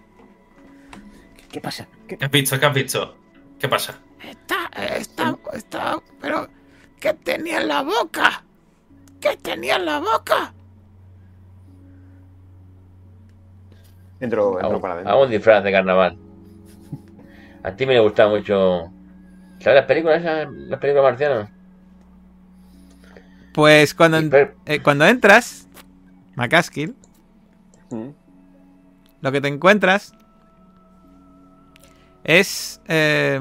[SPEAKER 3] ¿Qué pasa? ¿Qué-
[SPEAKER 4] ¿Qué has visto? ¿Qué has visto? ¿Qué pasa?
[SPEAKER 7] Está, está, está, pero ¿qué tenía en la boca? ¿Qué tenía en la boca?
[SPEAKER 2] Entro, entro para
[SPEAKER 5] hago
[SPEAKER 2] adentro.
[SPEAKER 5] un disfraz de carnaval. A ti me gusta mucho. ¿Sabes las películas esas? Las películas marcianas.
[SPEAKER 1] Pues cuando,
[SPEAKER 5] per-
[SPEAKER 1] eh, cuando entras, Macaskill,
[SPEAKER 2] Mm.
[SPEAKER 1] lo que te encuentras es eh,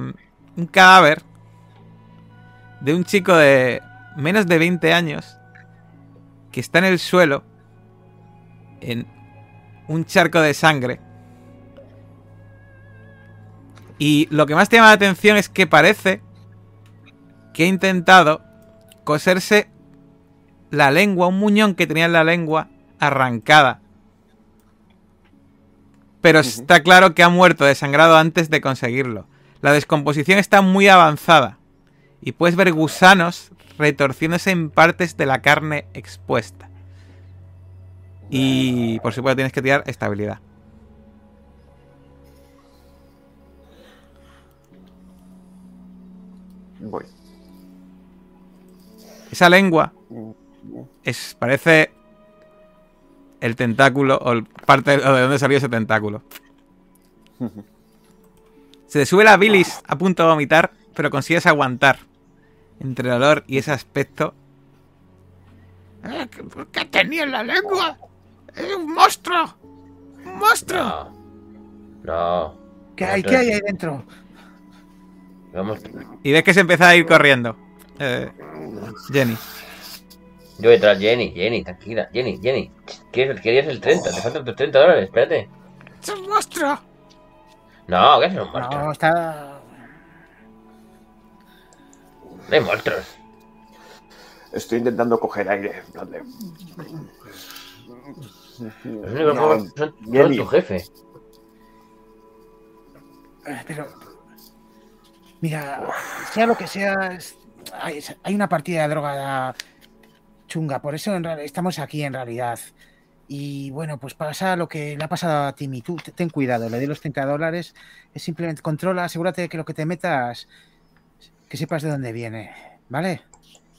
[SPEAKER 1] un cadáver de un chico de menos de 20 años que está en el suelo en un charco de sangre Y lo que más te llama la atención es que parece que ha intentado coserse la lengua, un muñón que tenía en la lengua arrancada. Pero está claro que ha muerto desangrado antes de conseguirlo. La descomposición está muy avanzada y puedes ver gusanos retorciéndose en partes de la carne expuesta. Y por supuesto tienes que tirar estabilidad.
[SPEAKER 2] Voy.
[SPEAKER 1] Esa lengua es parece el tentáculo o el- parte o de donde salió ese tentáculo. Se te sube la bilis a punto de vomitar, pero consigues aguantar entre el olor y ese aspecto. Eh, ¿Qué, tenía en la lengua? ¡Es un monstruo! ¡Un monstruo!
[SPEAKER 5] No. No.
[SPEAKER 3] ¿Qué hay, ¿Qué hay ahí dentro?
[SPEAKER 5] Vamos.
[SPEAKER 1] Y ves que se empieza a ir corriendo. Eh, Jenny.
[SPEAKER 5] Yo voy detrás, Jenny, Jenny, tranquila. Jenny, Jenny. ¿Quieres, querías el 30, te faltan tus 30 dólares, espérate.
[SPEAKER 1] ¡Es un monstruo!
[SPEAKER 5] No, ¿qué es un monstruo?
[SPEAKER 3] No, está.
[SPEAKER 5] No hay monstruos.
[SPEAKER 2] Estoy intentando coger aire. en plan de-
[SPEAKER 5] Los únicos
[SPEAKER 2] No,
[SPEAKER 5] pobres son, son
[SPEAKER 2] Jenny.
[SPEAKER 5] tu jefe.
[SPEAKER 3] Eh, Pero. Mira, sea lo que sea, hay, hay una partida de droga chunga, por eso en estamos aquí en realidad. Y bueno, pues pasa lo que le ha pasado a Timmy. Tú te- ten cuidado, le doy los 30 dólares. Es simplemente controla, asegúrate de que lo que te metas, que sepas de dónde viene. ¿Vale?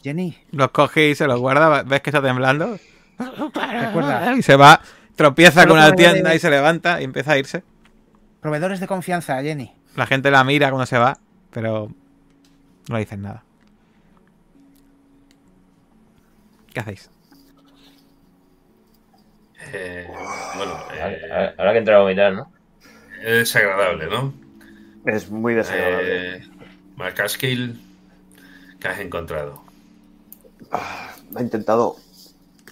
[SPEAKER 3] Jenny,
[SPEAKER 1] Los coge y se los guarda. ¿Ves que está temblando?
[SPEAKER 3] Recuerda.
[SPEAKER 1] Y se va, tropieza
[SPEAKER 3] Solo
[SPEAKER 1] con
[SPEAKER 3] de-
[SPEAKER 1] tienda y se levanta y empieza a irse.
[SPEAKER 3] proveedores de confianza, Jenny.
[SPEAKER 1] La gente la mira cuando se va, pero no le dicen nada. ¿Qué hacéis?
[SPEAKER 4] Eh, bueno,
[SPEAKER 5] Ahora,
[SPEAKER 4] eh,
[SPEAKER 5] ahora- ahora que entra a vomitar, ¿no?
[SPEAKER 4] es desagradable, ¿no?
[SPEAKER 2] Es muy desagradable.
[SPEAKER 4] Eh, McCaskill, ¿qué has encontrado?
[SPEAKER 2] Ah, ha intentado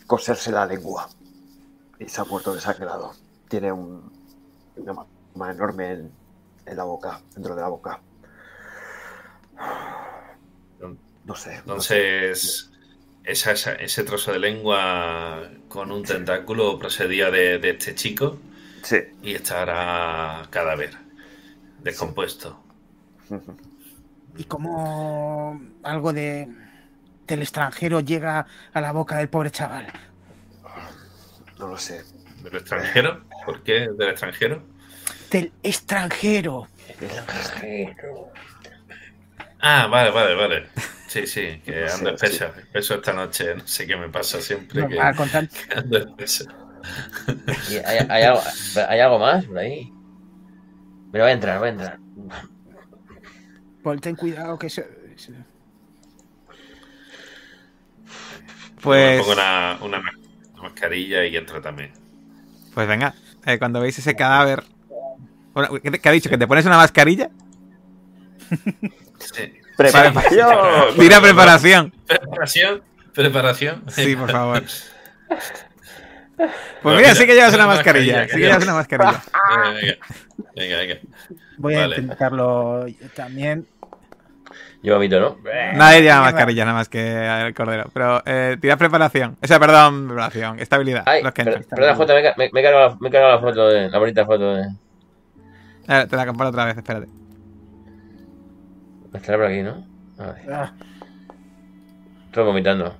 [SPEAKER 2] coserse la lengua y se ha muerto desangrado. Tiene un, una enorme en, en la boca, dentro de la boca. No sé. no sé.
[SPEAKER 4] Entonces, esa- esa- ese trozo de lengua con un tentáculo procedía de, de este chico
[SPEAKER 2] Sí.
[SPEAKER 4] y estará cadáver, descompuesto.
[SPEAKER 3] Y como algo de del extranjero llega a la boca del pobre chaval.
[SPEAKER 2] No lo sé.
[SPEAKER 4] ¿Del extranjero? ¿Por qué del extranjero?
[SPEAKER 3] Del extranjero.
[SPEAKER 4] Ah, vale, vale, vale. Sí, sí, que
[SPEAKER 2] No
[SPEAKER 4] ando espeso, espeso esta noche. No sé qué me pasa siempre que
[SPEAKER 3] Normal, con tan-
[SPEAKER 4] que ando espeso.
[SPEAKER 5] ¿Y ¿Hay, hay algo, ¿Hay algo más por ahí? Pero voy a entrar, voy a entrar.
[SPEAKER 3] Paul, ten cuidado que eso-
[SPEAKER 1] Pues,
[SPEAKER 4] Me pongo una, una ma- una mascarilla y entro también.
[SPEAKER 1] pues venga, eh, cuando veis ese cadáver... Bueno, ¿qué, te- qué ha dicho? ¿Que te pones una mascarilla?
[SPEAKER 4] Sí.
[SPEAKER 2] ¡Preparación!
[SPEAKER 1] Tira preparación.
[SPEAKER 4] ¿Preparación? ¿Preparación?
[SPEAKER 1] Sí, por favor. Pues mira,
[SPEAKER 4] mira,
[SPEAKER 1] sí que llevas una mascarilla.
[SPEAKER 4] mascarilla,
[SPEAKER 1] Sí que llevas. una mascarilla.
[SPEAKER 4] Venga, venga.
[SPEAKER 3] Voy a intentarlo yo también.
[SPEAKER 5] Yo vomito, ¿no?
[SPEAKER 1] Nadie lleva mascarilla, nada más que el cordero. Pero eh, tira preparación. O sea, perdón, preparación. Estabilidad.
[SPEAKER 5] Ay,
[SPEAKER 1] los que
[SPEAKER 5] per- perdona, Jota, me, ca- me, me he cargado la, me he cargado la foto de. La bonita foto de.
[SPEAKER 1] Eh, te la comparo otra vez, espérate.
[SPEAKER 5] Estará por aquí, ¿no? A ver.
[SPEAKER 3] Ah,
[SPEAKER 5] Estoy vomitando.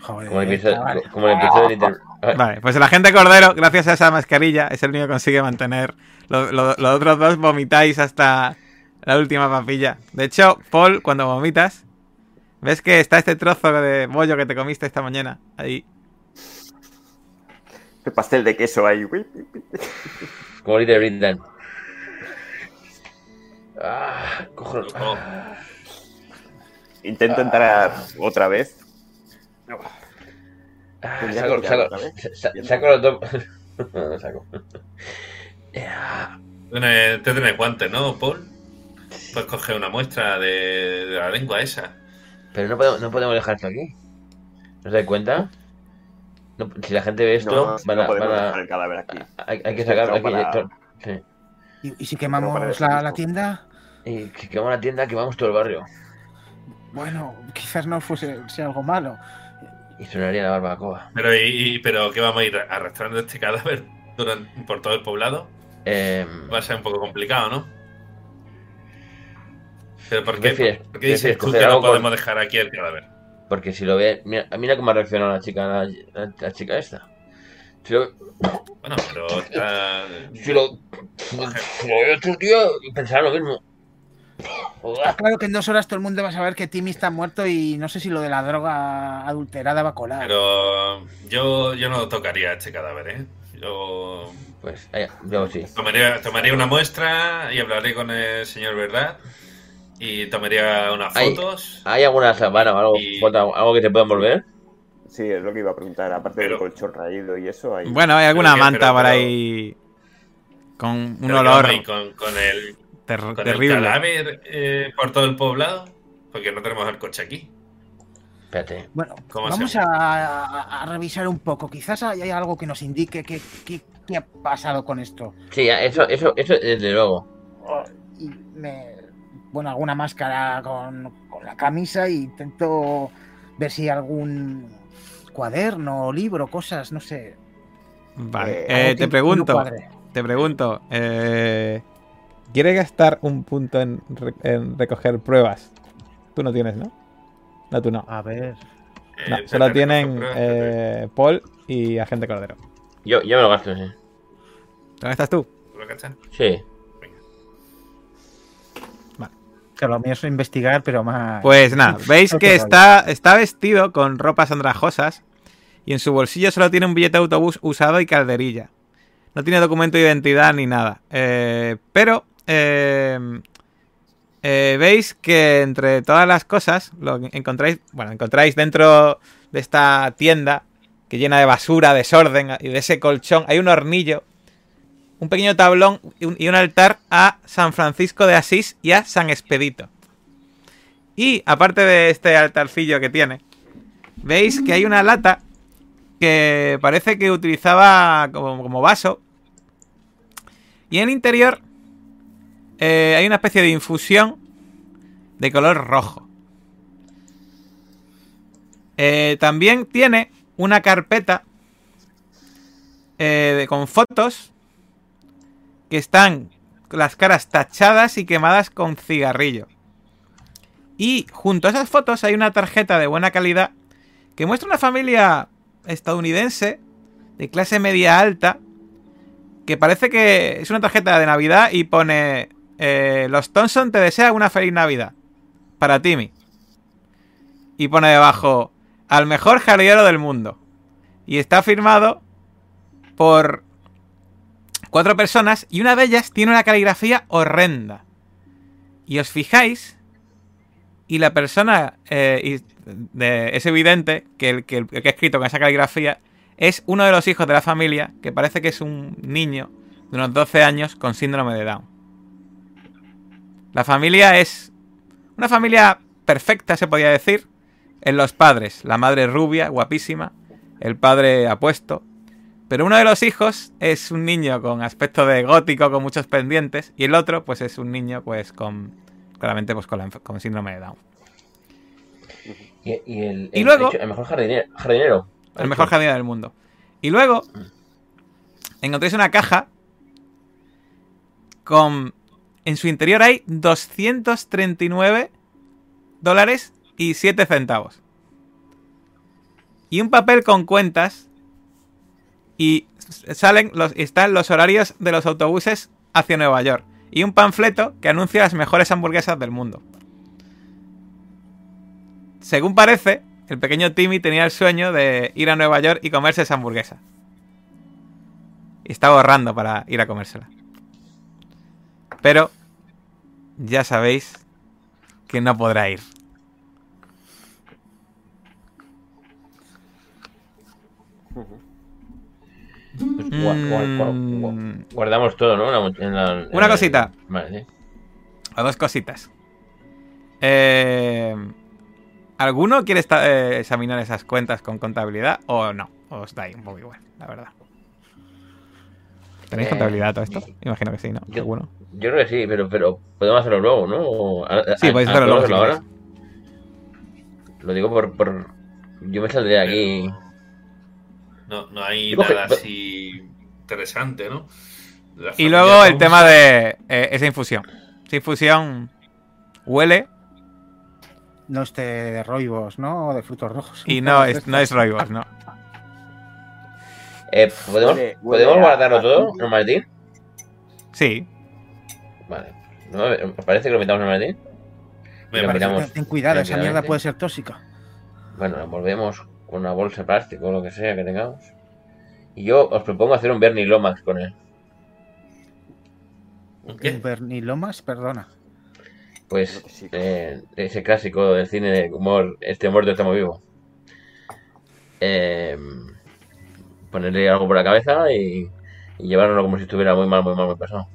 [SPEAKER 3] joder,
[SPEAKER 5] Como el episodio, como el episodio de Little.
[SPEAKER 1] Vale, pues el agente Cordero, gracias a esa mascarilla, es el único que consigue mantener. Lo- lo- los otros dos vomitáis hasta la última papilla. De hecho, Paul, cuando vomitas, ves que está este trozo de bollo que te comiste esta mañana. Ahí.
[SPEAKER 2] El pastel de queso ahí.
[SPEAKER 5] Little Britain. Ah, cojo.
[SPEAKER 2] Intento entrar otra vez.
[SPEAKER 5] Ah, saco, saco,
[SPEAKER 2] tirar otra vez.
[SPEAKER 5] sa- saco los dos. No, no saco. Ah,
[SPEAKER 4] Tienes- Te tienes guantes, ¿no, Paul? Puedes coger una muestra de, de la lengua esa.
[SPEAKER 5] Pero no podemos, no podemos dejar esto aquí. ¿No os dais cuenta? No, si la gente ve esto,
[SPEAKER 2] No,
[SPEAKER 5] van
[SPEAKER 2] no
[SPEAKER 5] a-
[SPEAKER 2] podemos
[SPEAKER 5] van a-
[SPEAKER 2] dejar el cadáver aquí.
[SPEAKER 5] hay, hay que
[SPEAKER 2] Es
[SPEAKER 5] sacar.
[SPEAKER 2] que
[SPEAKER 5] Hay que,
[SPEAKER 2] para-
[SPEAKER 5] sí.
[SPEAKER 3] ¿Y, y si quemamos la, la tienda?
[SPEAKER 5] Y que quemamos la tienda, quemamos todo el barrio.
[SPEAKER 3] Bueno, quizás no fuese sea algo malo.
[SPEAKER 5] Y sonaría la barbacoa.
[SPEAKER 4] Pero, y, pero ¿qué vamos a ir arrastrando este cadáver durante, por todo el poblado?
[SPEAKER 5] Eh,
[SPEAKER 4] Va a ser un poco complicado, ¿no? ¿Pero por
[SPEAKER 5] ¿Qué prefieres?
[SPEAKER 4] ¿por qué dices
[SPEAKER 5] ¿Prefieres
[SPEAKER 4] tú que no
[SPEAKER 5] con-
[SPEAKER 4] podemos dejar aquí el cadáver?
[SPEAKER 5] porque si lo ve. Mira, mira cómo ha reaccionado la chica, la, la- la chica esta. Si lo,
[SPEAKER 4] Bueno, pero
[SPEAKER 5] si lo, si lo ve otro tío, pensará lo mismo.
[SPEAKER 3] Claro que en dos horas todo el mundo va a saber que Timmy está muerto y no sé si lo de la droga adulterada va a colar.
[SPEAKER 4] Pero yo, yo no tocaría este cadáver, ¿eh? Yo
[SPEAKER 5] Pues, eh, yo sí.
[SPEAKER 4] tomaría, tomaría una muestra y hablaré con el señor Verdad y tomaría unas fotos.
[SPEAKER 5] ¿Hay alguna sabana o algo,
[SPEAKER 4] Y-
[SPEAKER 5] foto, algo que te pueda envolver?
[SPEAKER 2] Sí, es lo que iba a preguntar. Aparte
[SPEAKER 4] Pero-
[SPEAKER 2] del colchón raído y eso, hay...
[SPEAKER 1] Bueno, hay alguna
[SPEAKER 4] que-
[SPEAKER 1] manta
[SPEAKER 4] pero-
[SPEAKER 1] por ahí con un olor
[SPEAKER 4] con, con el,
[SPEAKER 1] ter-
[SPEAKER 4] con el
[SPEAKER 1] terrible.
[SPEAKER 4] cadáver eh, por todo el poblado, porque no tenemos el coche aquí.
[SPEAKER 5] Espérate.
[SPEAKER 3] Bueno,
[SPEAKER 4] ¿Cómo
[SPEAKER 3] vamos a, a- a revisar un poco. Quizás hay algo que nos indique qué qué- qué ha pasado con esto.
[SPEAKER 5] Sí, eso, eso, eso desde luego.
[SPEAKER 3] Y me, bueno, alguna máscara con, con la camisa y intento ver si hay algún cuaderno, libro, cosas, no sé.
[SPEAKER 1] Vale,
[SPEAKER 2] Eh,
[SPEAKER 1] eh, te pregunto, te pregunto, eh, ¿quieres gastar un punto en, re- en recoger pruebas? Tú no tienes, ¿no? No, tú no.
[SPEAKER 3] A ver.
[SPEAKER 4] Eh,
[SPEAKER 1] No, solo tienen eh, Paul y Agente Cordero.
[SPEAKER 5] Yo, yo me lo gasto, sí.
[SPEAKER 1] ¿Dónde estás tú?
[SPEAKER 4] ¿Tú lo cachas?
[SPEAKER 5] Sí.
[SPEAKER 3] Que lo mío es investigar, pero más.
[SPEAKER 1] Pues nada, veis que está, está vestido con ropas andrajosas y en su bolsillo solo tiene un billete de autobús usado y calderilla. No tiene documento de identidad ni nada. Eh, pero eh, eh, veis que entre todas las cosas lo encontráis, bueno, encontráis dentro de esta tienda que llena de basura, desorden y de ese colchón hay un hornillo, un pequeño tablón y un, y un altar a San Francisco de Asís y a San Expedito. Y aparte de este altarcillo que tiene, veis que hay una lata que parece que utilizaba como, como vaso. Y en el interior eh, hay una especie de infusión de color rojo. Eh, también tiene una carpeta eh, de- con fotos que están las caras tachadas y quemadas con cigarrillo. Y junto a esas fotos hay una tarjeta de buena calidad que muestra una familia estadounidense de clase media alta que parece que es una tarjeta de Navidad y pone eh, los Thompson te desea una feliz Navidad para Timmy. Y pone debajo al mejor jardinero del mundo. Y está firmado por cuatro personas y una de ellas tiene una caligrafía horrenda. Y os fijáis y la persona eh, de- es evidente que que el que ha escrito con esa caligrafía es uno de los hijos de la familia que parece que es un niño de unos 12 años con síndrome de Down. La familia es una familia perfecta, se podría decir, en los padres. La madre rubia, guapísima, el padre apuesto, pero uno de los hijos es un niño con aspecto de gótico, con muchos pendientes, y el otro, pues es un niño, pues con. Claramente, pues con, la enf- con síndrome de Down.
[SPEAKER 5] Y, y el,
[SPEAKER 1] Y
[SPEAKER 5] el-
[SPEAKER 1] luego-
[SPEAKER 5] el mejor jardinero. jardinero.
[SPEAKER 1] El mejor jardinero del mundo. Y luego. Encontréis una caja. Con. En su interior hay 239 dólares y 7 centavos. Y un papel con cuentas. Y salen los, están los horarios de los autobuses hacia Nueva York. Y un panfleto que anuncia las mejores hamburguesas del mundo. Según parece, el pequeño Timmy tenía el sueño de ir a Nueva York y comerse esa hamburguesa. Y estaba ahorrando para ir a comérsela. Pero ya sabéis que no podrá ir.
[SPEAKER 5] Pues
[SPEAKER 1] Mm,
[SPEAKER 5] guardamos todo, ¿no? En la en
[SPEAKER 1] Una cosita.
[SPEAKER 5] Vale, sí.
[SPEAKER 1] a dos cositas. Eh, ¿Alguno quiere esta- eh, examinar esas cuentas con contabilidad o no? os da ahí un poco igual, la verdad. ¿Tenéis
[SPEAKER 5] Eh,
[SPEAKER 1] contabilidad todo esto? Imagino que sí, ¿no?
[SPEAKER 5] yo-
[SPEAKER 1] Seguro.
[SPEAKER 5] Yo creo que sí, pero, pero podemos hacerlo luego, ¿no? O- a- a-
[SPEAKER 1] Sí, podéis hacerlo luego
[SPEAKER 5] ¿podemos
[SPEAKER 1] si
[SPEAKER 5] ahora? Lo digo por, por... Yo me saldré de aquí...
[SPEAKER 4] No, no hay
[SPEAKER 5] Digo,
[SPEAKER 4] nada así interesante, ¿no? La
[SPEAKER 1] Y luego el tema de eh, esa infusión. Esa infusión huele
[SPEAKER 3] No este de roibos, ¿no? O de frutos rojos.
[SPEAKER 1] y no es, no es roibos, ¿no.
[SPEAKER 5] Eh, ¿Podemos,
[SPEAKER 2] Huele- huele
[SPEAKER 5] ¿podemos
[SPEAKER 2] a-
[SPEAKER 5] guardarlo
[SPEAKER 2] a
[SPEAKER 5] todo,
[SPEAKER 2] azufre.
[SPEAKER 5] ¿no, Martín?
[SPEAKER 1] Sí.
[SPEAKER 5] Vale. ¿No? ¿Me parece que lo metamos en Martín?
[SPEAKER 4] Me
[SPEAKER 5] Lo miramos.
[SPEAKER 3] Ten cuidado, esa mierda puede ser tóxica.
[SPEAKER 5] Bueno, lo envolvemos con una bolsa de plástico o lo que sea que tengamos. Y yo os propongo hacer un Bernie Lomax con él.
[SPEAKER 4] ¿Qué?
[SPEAKER 3] Bernie Lomas, perdona.
[SPEAKER 5] Pues
[SPEAKER 2] sí.
[SPEAKER 5] eh, ese clásico del cine de humor, este muerto está muy vivo. Eh, ponerle algo por la cabeza y, y llevárnoslo como si estuviera muy mal, muy mal, muy pasado.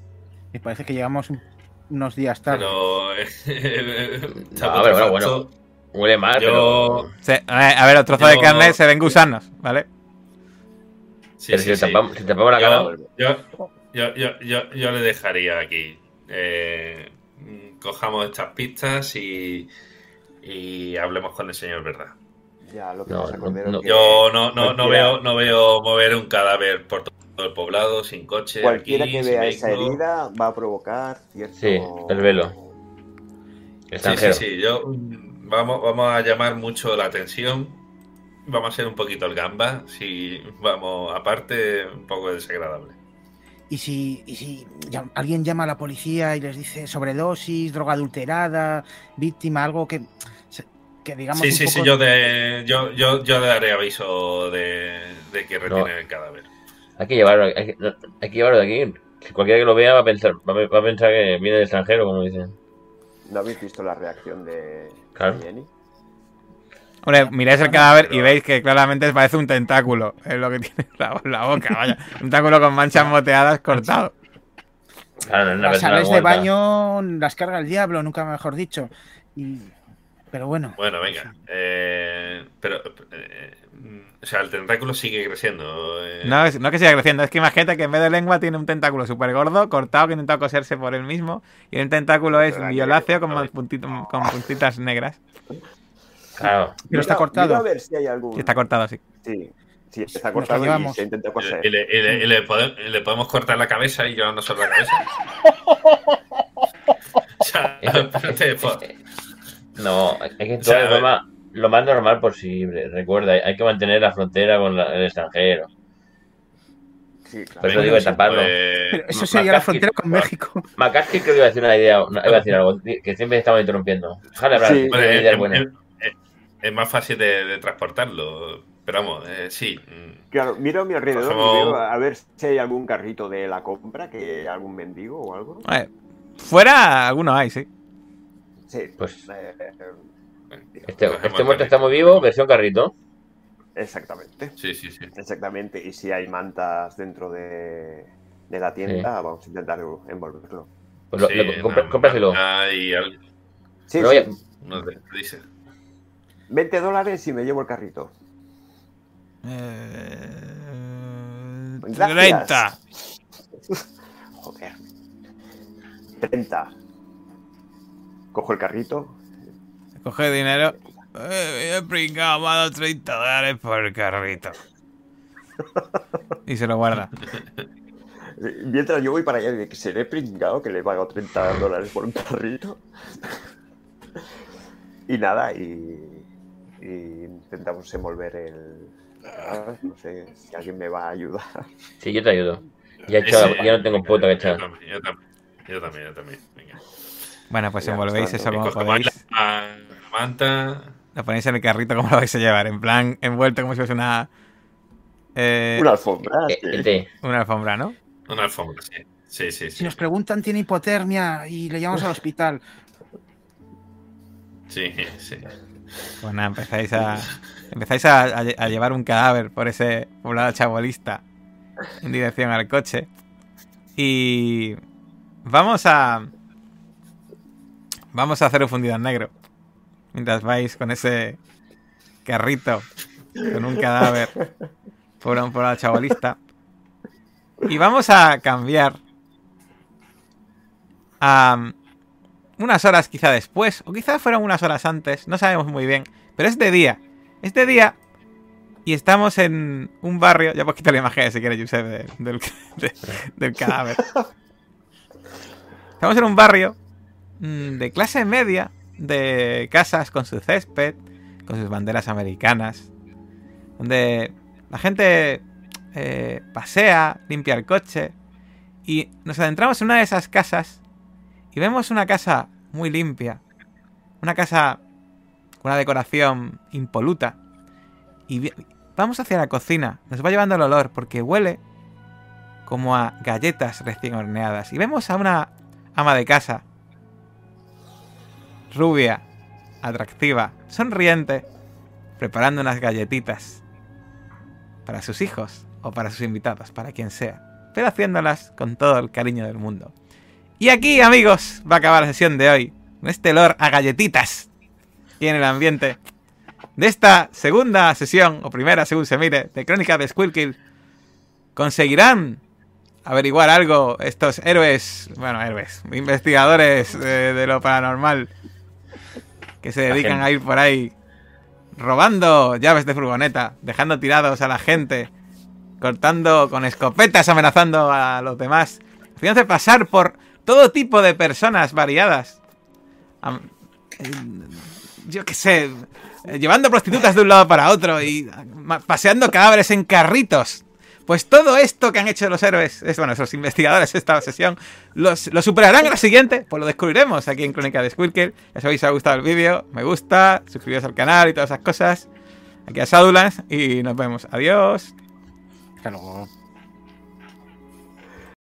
[SPEAKER 3] Parece que llegamos un- unos días tarde.
[SPEAKER 4] Pero.
[SPEAKER 5] No, a ver, bueno, bueno. Huele mal,
[SPEAKER 4] Yo-
[SPEAKER 5] pero,
[SPEAKER 1] Se- a ver, los trozos de carne se ven gusanos, ¿vale?
[SPEAKER 4] Sí,
[SPEAKER 5] pero
[SPEAKER 4] sí,
[SPEAKER 5] si, le
[SPEAKER 4] sí.
[SPEAKER 5] tapamos, si tapamos la cara,
[SPEAKER 4] Yo, yo, yo, yo, yo le dejaría aquí. Eh, cojamos estas pistas y, y hablemos con el señor verdad.
[SPEAKER 2] Ya, lo que
[SPEAKER 5] No, no, no.
[SPEAKER 2] que
[SPEAKER 4] Yo no, no, no, veo, no veo mover un cadáver por todo el poblado sin coche.
[SPEAKER 2] Cualquiera
[SPEAKER 4] aquí,
[SPEAKER 2] que vea esa herida va a provocar cierto...
[SPEAKER 5] Sí, el velo.
[SPEAKER 4] Sí,
[SPEAKER 5] extranjero.
[SPEAKER 4] sí, sí. Yo, vamos, vamos a llamar mucho la atención. Vamos a ser un poquito el gamba. Si vamos, aparte, un poco desagradable.
[SPEAKER 3] Y si, y si alguien llama a la policía y les dice sobredosis, droga adulterada, víctima, algo que, que digamos.
[SPEAKER 4] Sí, sí,
[SPEAKER 3] poco-
[SPEAKER 4] sí, yo, de, yo, yo, yo le daré aviso de, de que retienen el cadáver.
[SPEAKER 5] Hay que llevarlo, hay que, no, hay que llevarlo de aquí. Si cualquiera que lo vea va a pensar, va a, va a pensar que viene del extranjero, como dicen.
[SPEAKER 2] ¿No habéis visto la reacción de
[SPEAKER 5] Claro.
[SPEAKER 2] de Jenny?
[SPEAKER 1] Hombre, miráis el cadáver y veis que claramente parece un tentáculo. Es lo que tiene la, la boca, vaya. Un tentáculo con manchas moteadas cortado.
[SPEAKER 5] Claro, no
[SPEAKER 3] Las sales de baño las carga el diablo, nunca mejor dicho. Y, pero bueno,
[SPEAKER 4] Bueno, venga. eh, pero, eh, o sea, el tentáculo sigue creciendo. eh.
[SPEAKER 1] No, es- no que siga creciendo, es que imagínate que en vez de lengua tiene un tentáculo súper gordo, cortado, que ha intentado coserse por él mismo. Y el tentáculo es violáceo con,
[SPEAKER 4] no.
[SPEAKER 1] puntito- con puntitas negras.
[SPEAKER 5] Claro.
[SPEAKER 3] pero está
[SPEAKER 2] Mira-
[SPEAKER 3] cortado.
[SPEAKER 2] mira a ver si hay algún...
[SPEAKER 1] Está cortado así.
[SPEAKER 2] Sí, sí, está cortado y se intenta coser.
[SPEAKER 4] Y le, y le- y le pode- y le podemos cortar la cabeza y llevarnos la cabeza. o sea, espérate,
[SPEAKER 5] No, hay que
[SPEAKER 4] O sea,
[SPEAKER 5] actuar de
[SPEAKER 4] a ver.
[SPEAKER 5] forma lo más normal posible. Recuerda, hay que mantener la frontera con la- el extranjero.
[SPEAKER 2] Sí, claro.
[SPEAKER 5] Por eso digo taparlo.
[SPEAKER 3] pero eso sería la frontera con México.
[SPEAKER 5] McCarthy creo que iba a decir una idea, iba a decir algo, que siempre estaba interrumpiendo. Déjale hablar,
[SPEAKER 2] Sí.
[SPEAKER 5] tiene
[SPEAKER 4] Hombre,
[SPEAKER 5] ideas
[SPEAKER 4] es,
[SPEAKER 5] buenas.
[SPEAKER 4] es- es más fácil de, de transportarlo. Pero vamos, eh, sí.
[SPEAKER 2] Claro, miro a mi alrededor y veo a ver si hay algún carrito de la compra, que algún mendigo o algo.
[SPEAKER 1] Eh, fuera, algunos hay, sí.
[SPEAKER 2] Sí,
[SPEAKER 5] Pues-
[SPEAKER 2] eh,
[SPEAKER 5] Este, este muerto
[SPEAKER 4] carrito.
[SPEAKER 5] está muy vivo, versión carrito.
[SPEAKER 2] exactamente.
[SPEAKER 4] Sí, sí, sí.
[SPEAKER 2] Exactamente. Y si hay mantas dentro de, de la tienda, vamos a intentar envolverlo.
[SPEAKER 5] Pues lo,
[SPEAKER 4] Sí,
[SPEAKER 5] lo- cómpraselo.
[SPEAKER 4] y al-
[SPEAKER 2] Sí,
[SPEAKER 5] Pero
[SPEAKER 2] sí.
[SPEAKER 4] de- dice.
[SPEAKER 2] 20 dólares y me llevo el carrito.
[SPEAKER 7] Eh,
[SPEAKER 2] Gracias.
[SPEAKER 7] 30.
[SPEAKER 2] Joder. 30. Cojo el carrito.
[SPEAKER 7] Coge dinero. Eh, he pringado, me ha dado 30 dólares por el carrito.
[SPEAKER 1] Y se lo guarda.
[SPEAKER 2] Mientras yo voy para allá, de que seré pringado que le pago 30 dólares por un carrito. y nada, y, y intentamos envolver el. No sé si alguien me va a ayudar.
[SPEAKER 5] Sí, yo te ayudo. Ya, he no tengo puta que
[SPEAKER 4] yo
[SPEAKER 5] echar.
[SPEAKER 4] también, Yo también, yo también, yo también.
[SPEAKER 1] Bueno, pues envolvéis eso como podéis.
[SPEAKER 4] la, la manta.
[SPEAKER 1] Lo ponéis en el carrito como lo vais a llevar. En plan, envuelto como si fuese una. eh,
[SPEAKER 2] Una alfombra.
[SPEAKER 5] Eh,
[SPEAKER 2] sí.
[SPEAKER 5] té.
[SPEAKER 1] una alfombra, ¿no?
[SPEAKER 4] Una alfombra, sí. Sí, sí,
[SPEAKER 3] Si nos preguntan, tiene hipotermia y le llevamos al hospital.
[SPEAKER 4] Sí, sí.
[SPEAKER 1] Pues nada, empezáis a. Empezáis a, a llevar un cadáver por ese poblado chabolista en dirección al coche. Y. Vamos a. Vamos a hacer un fundido en negro. Mientras vais con ese carrito, con un cadáver por, un- por una chavalista. Y vamos a cambiar a unas horas quizá después, o quizá fueron unas horas antes, no sabemos muy bien, pero es de día. Es de día y estamos en un barrio, ya puedes quitar la imagen si quieres, Josep, de- del, de- del cadáver. Estamos en un barrio de clase media, de casas con su césped, con sus banderas americanas, donde la gente eh, pasea, limpia el coche, y nos adentramos en una de esas casas y vemos una casa muy limpia, una casa con una decoración impoluta, y vamos hacia la cocina, nos va llevando el olor porque huele como a galletas recién horneadas, y vemos a una ama de casa, rubia, atractiva, sonriente, preparando unas galletitas para sus hijos o para sus invitados, para quien sea, pero haciéndolas con todo el cariño del mundo. Y aquí, amigos, va a acabar la sesión de hoy, este olor a galletitas y en el ambiente de esta segunda sesión, o primera según se mire, de Crónica de Squirkill. ¿Conseguirán averiguar algo estos héroes, bueno, héroes, investigadores eh, de lo paranormal que se dedican a ir por ahí robando llaves de furgoneta, dejando tirados a la gente, cortando con escopetas, amenazando a los demás, haciéndose pasar por todo tipo de personas variadas. Eh, yo qué sé, eh, llevando prostitutas de un lado para otro y ah, paseando cadáveres en carritos. Pues todo esto que han hecho los héroes, es, bueno, esos investigadores esta sesión, los, ¿lo superarán en la siguiente? Pues lo descubriremos aquí en Crónica de Squirkel. Ya sabéis, si os ha gustado el vídeo, me gusta, suscribiros al canal y todas esas cosas. Aquí a Sadulans y nos vemos. Adiós.
[SPEAKER 3] Hasta luego.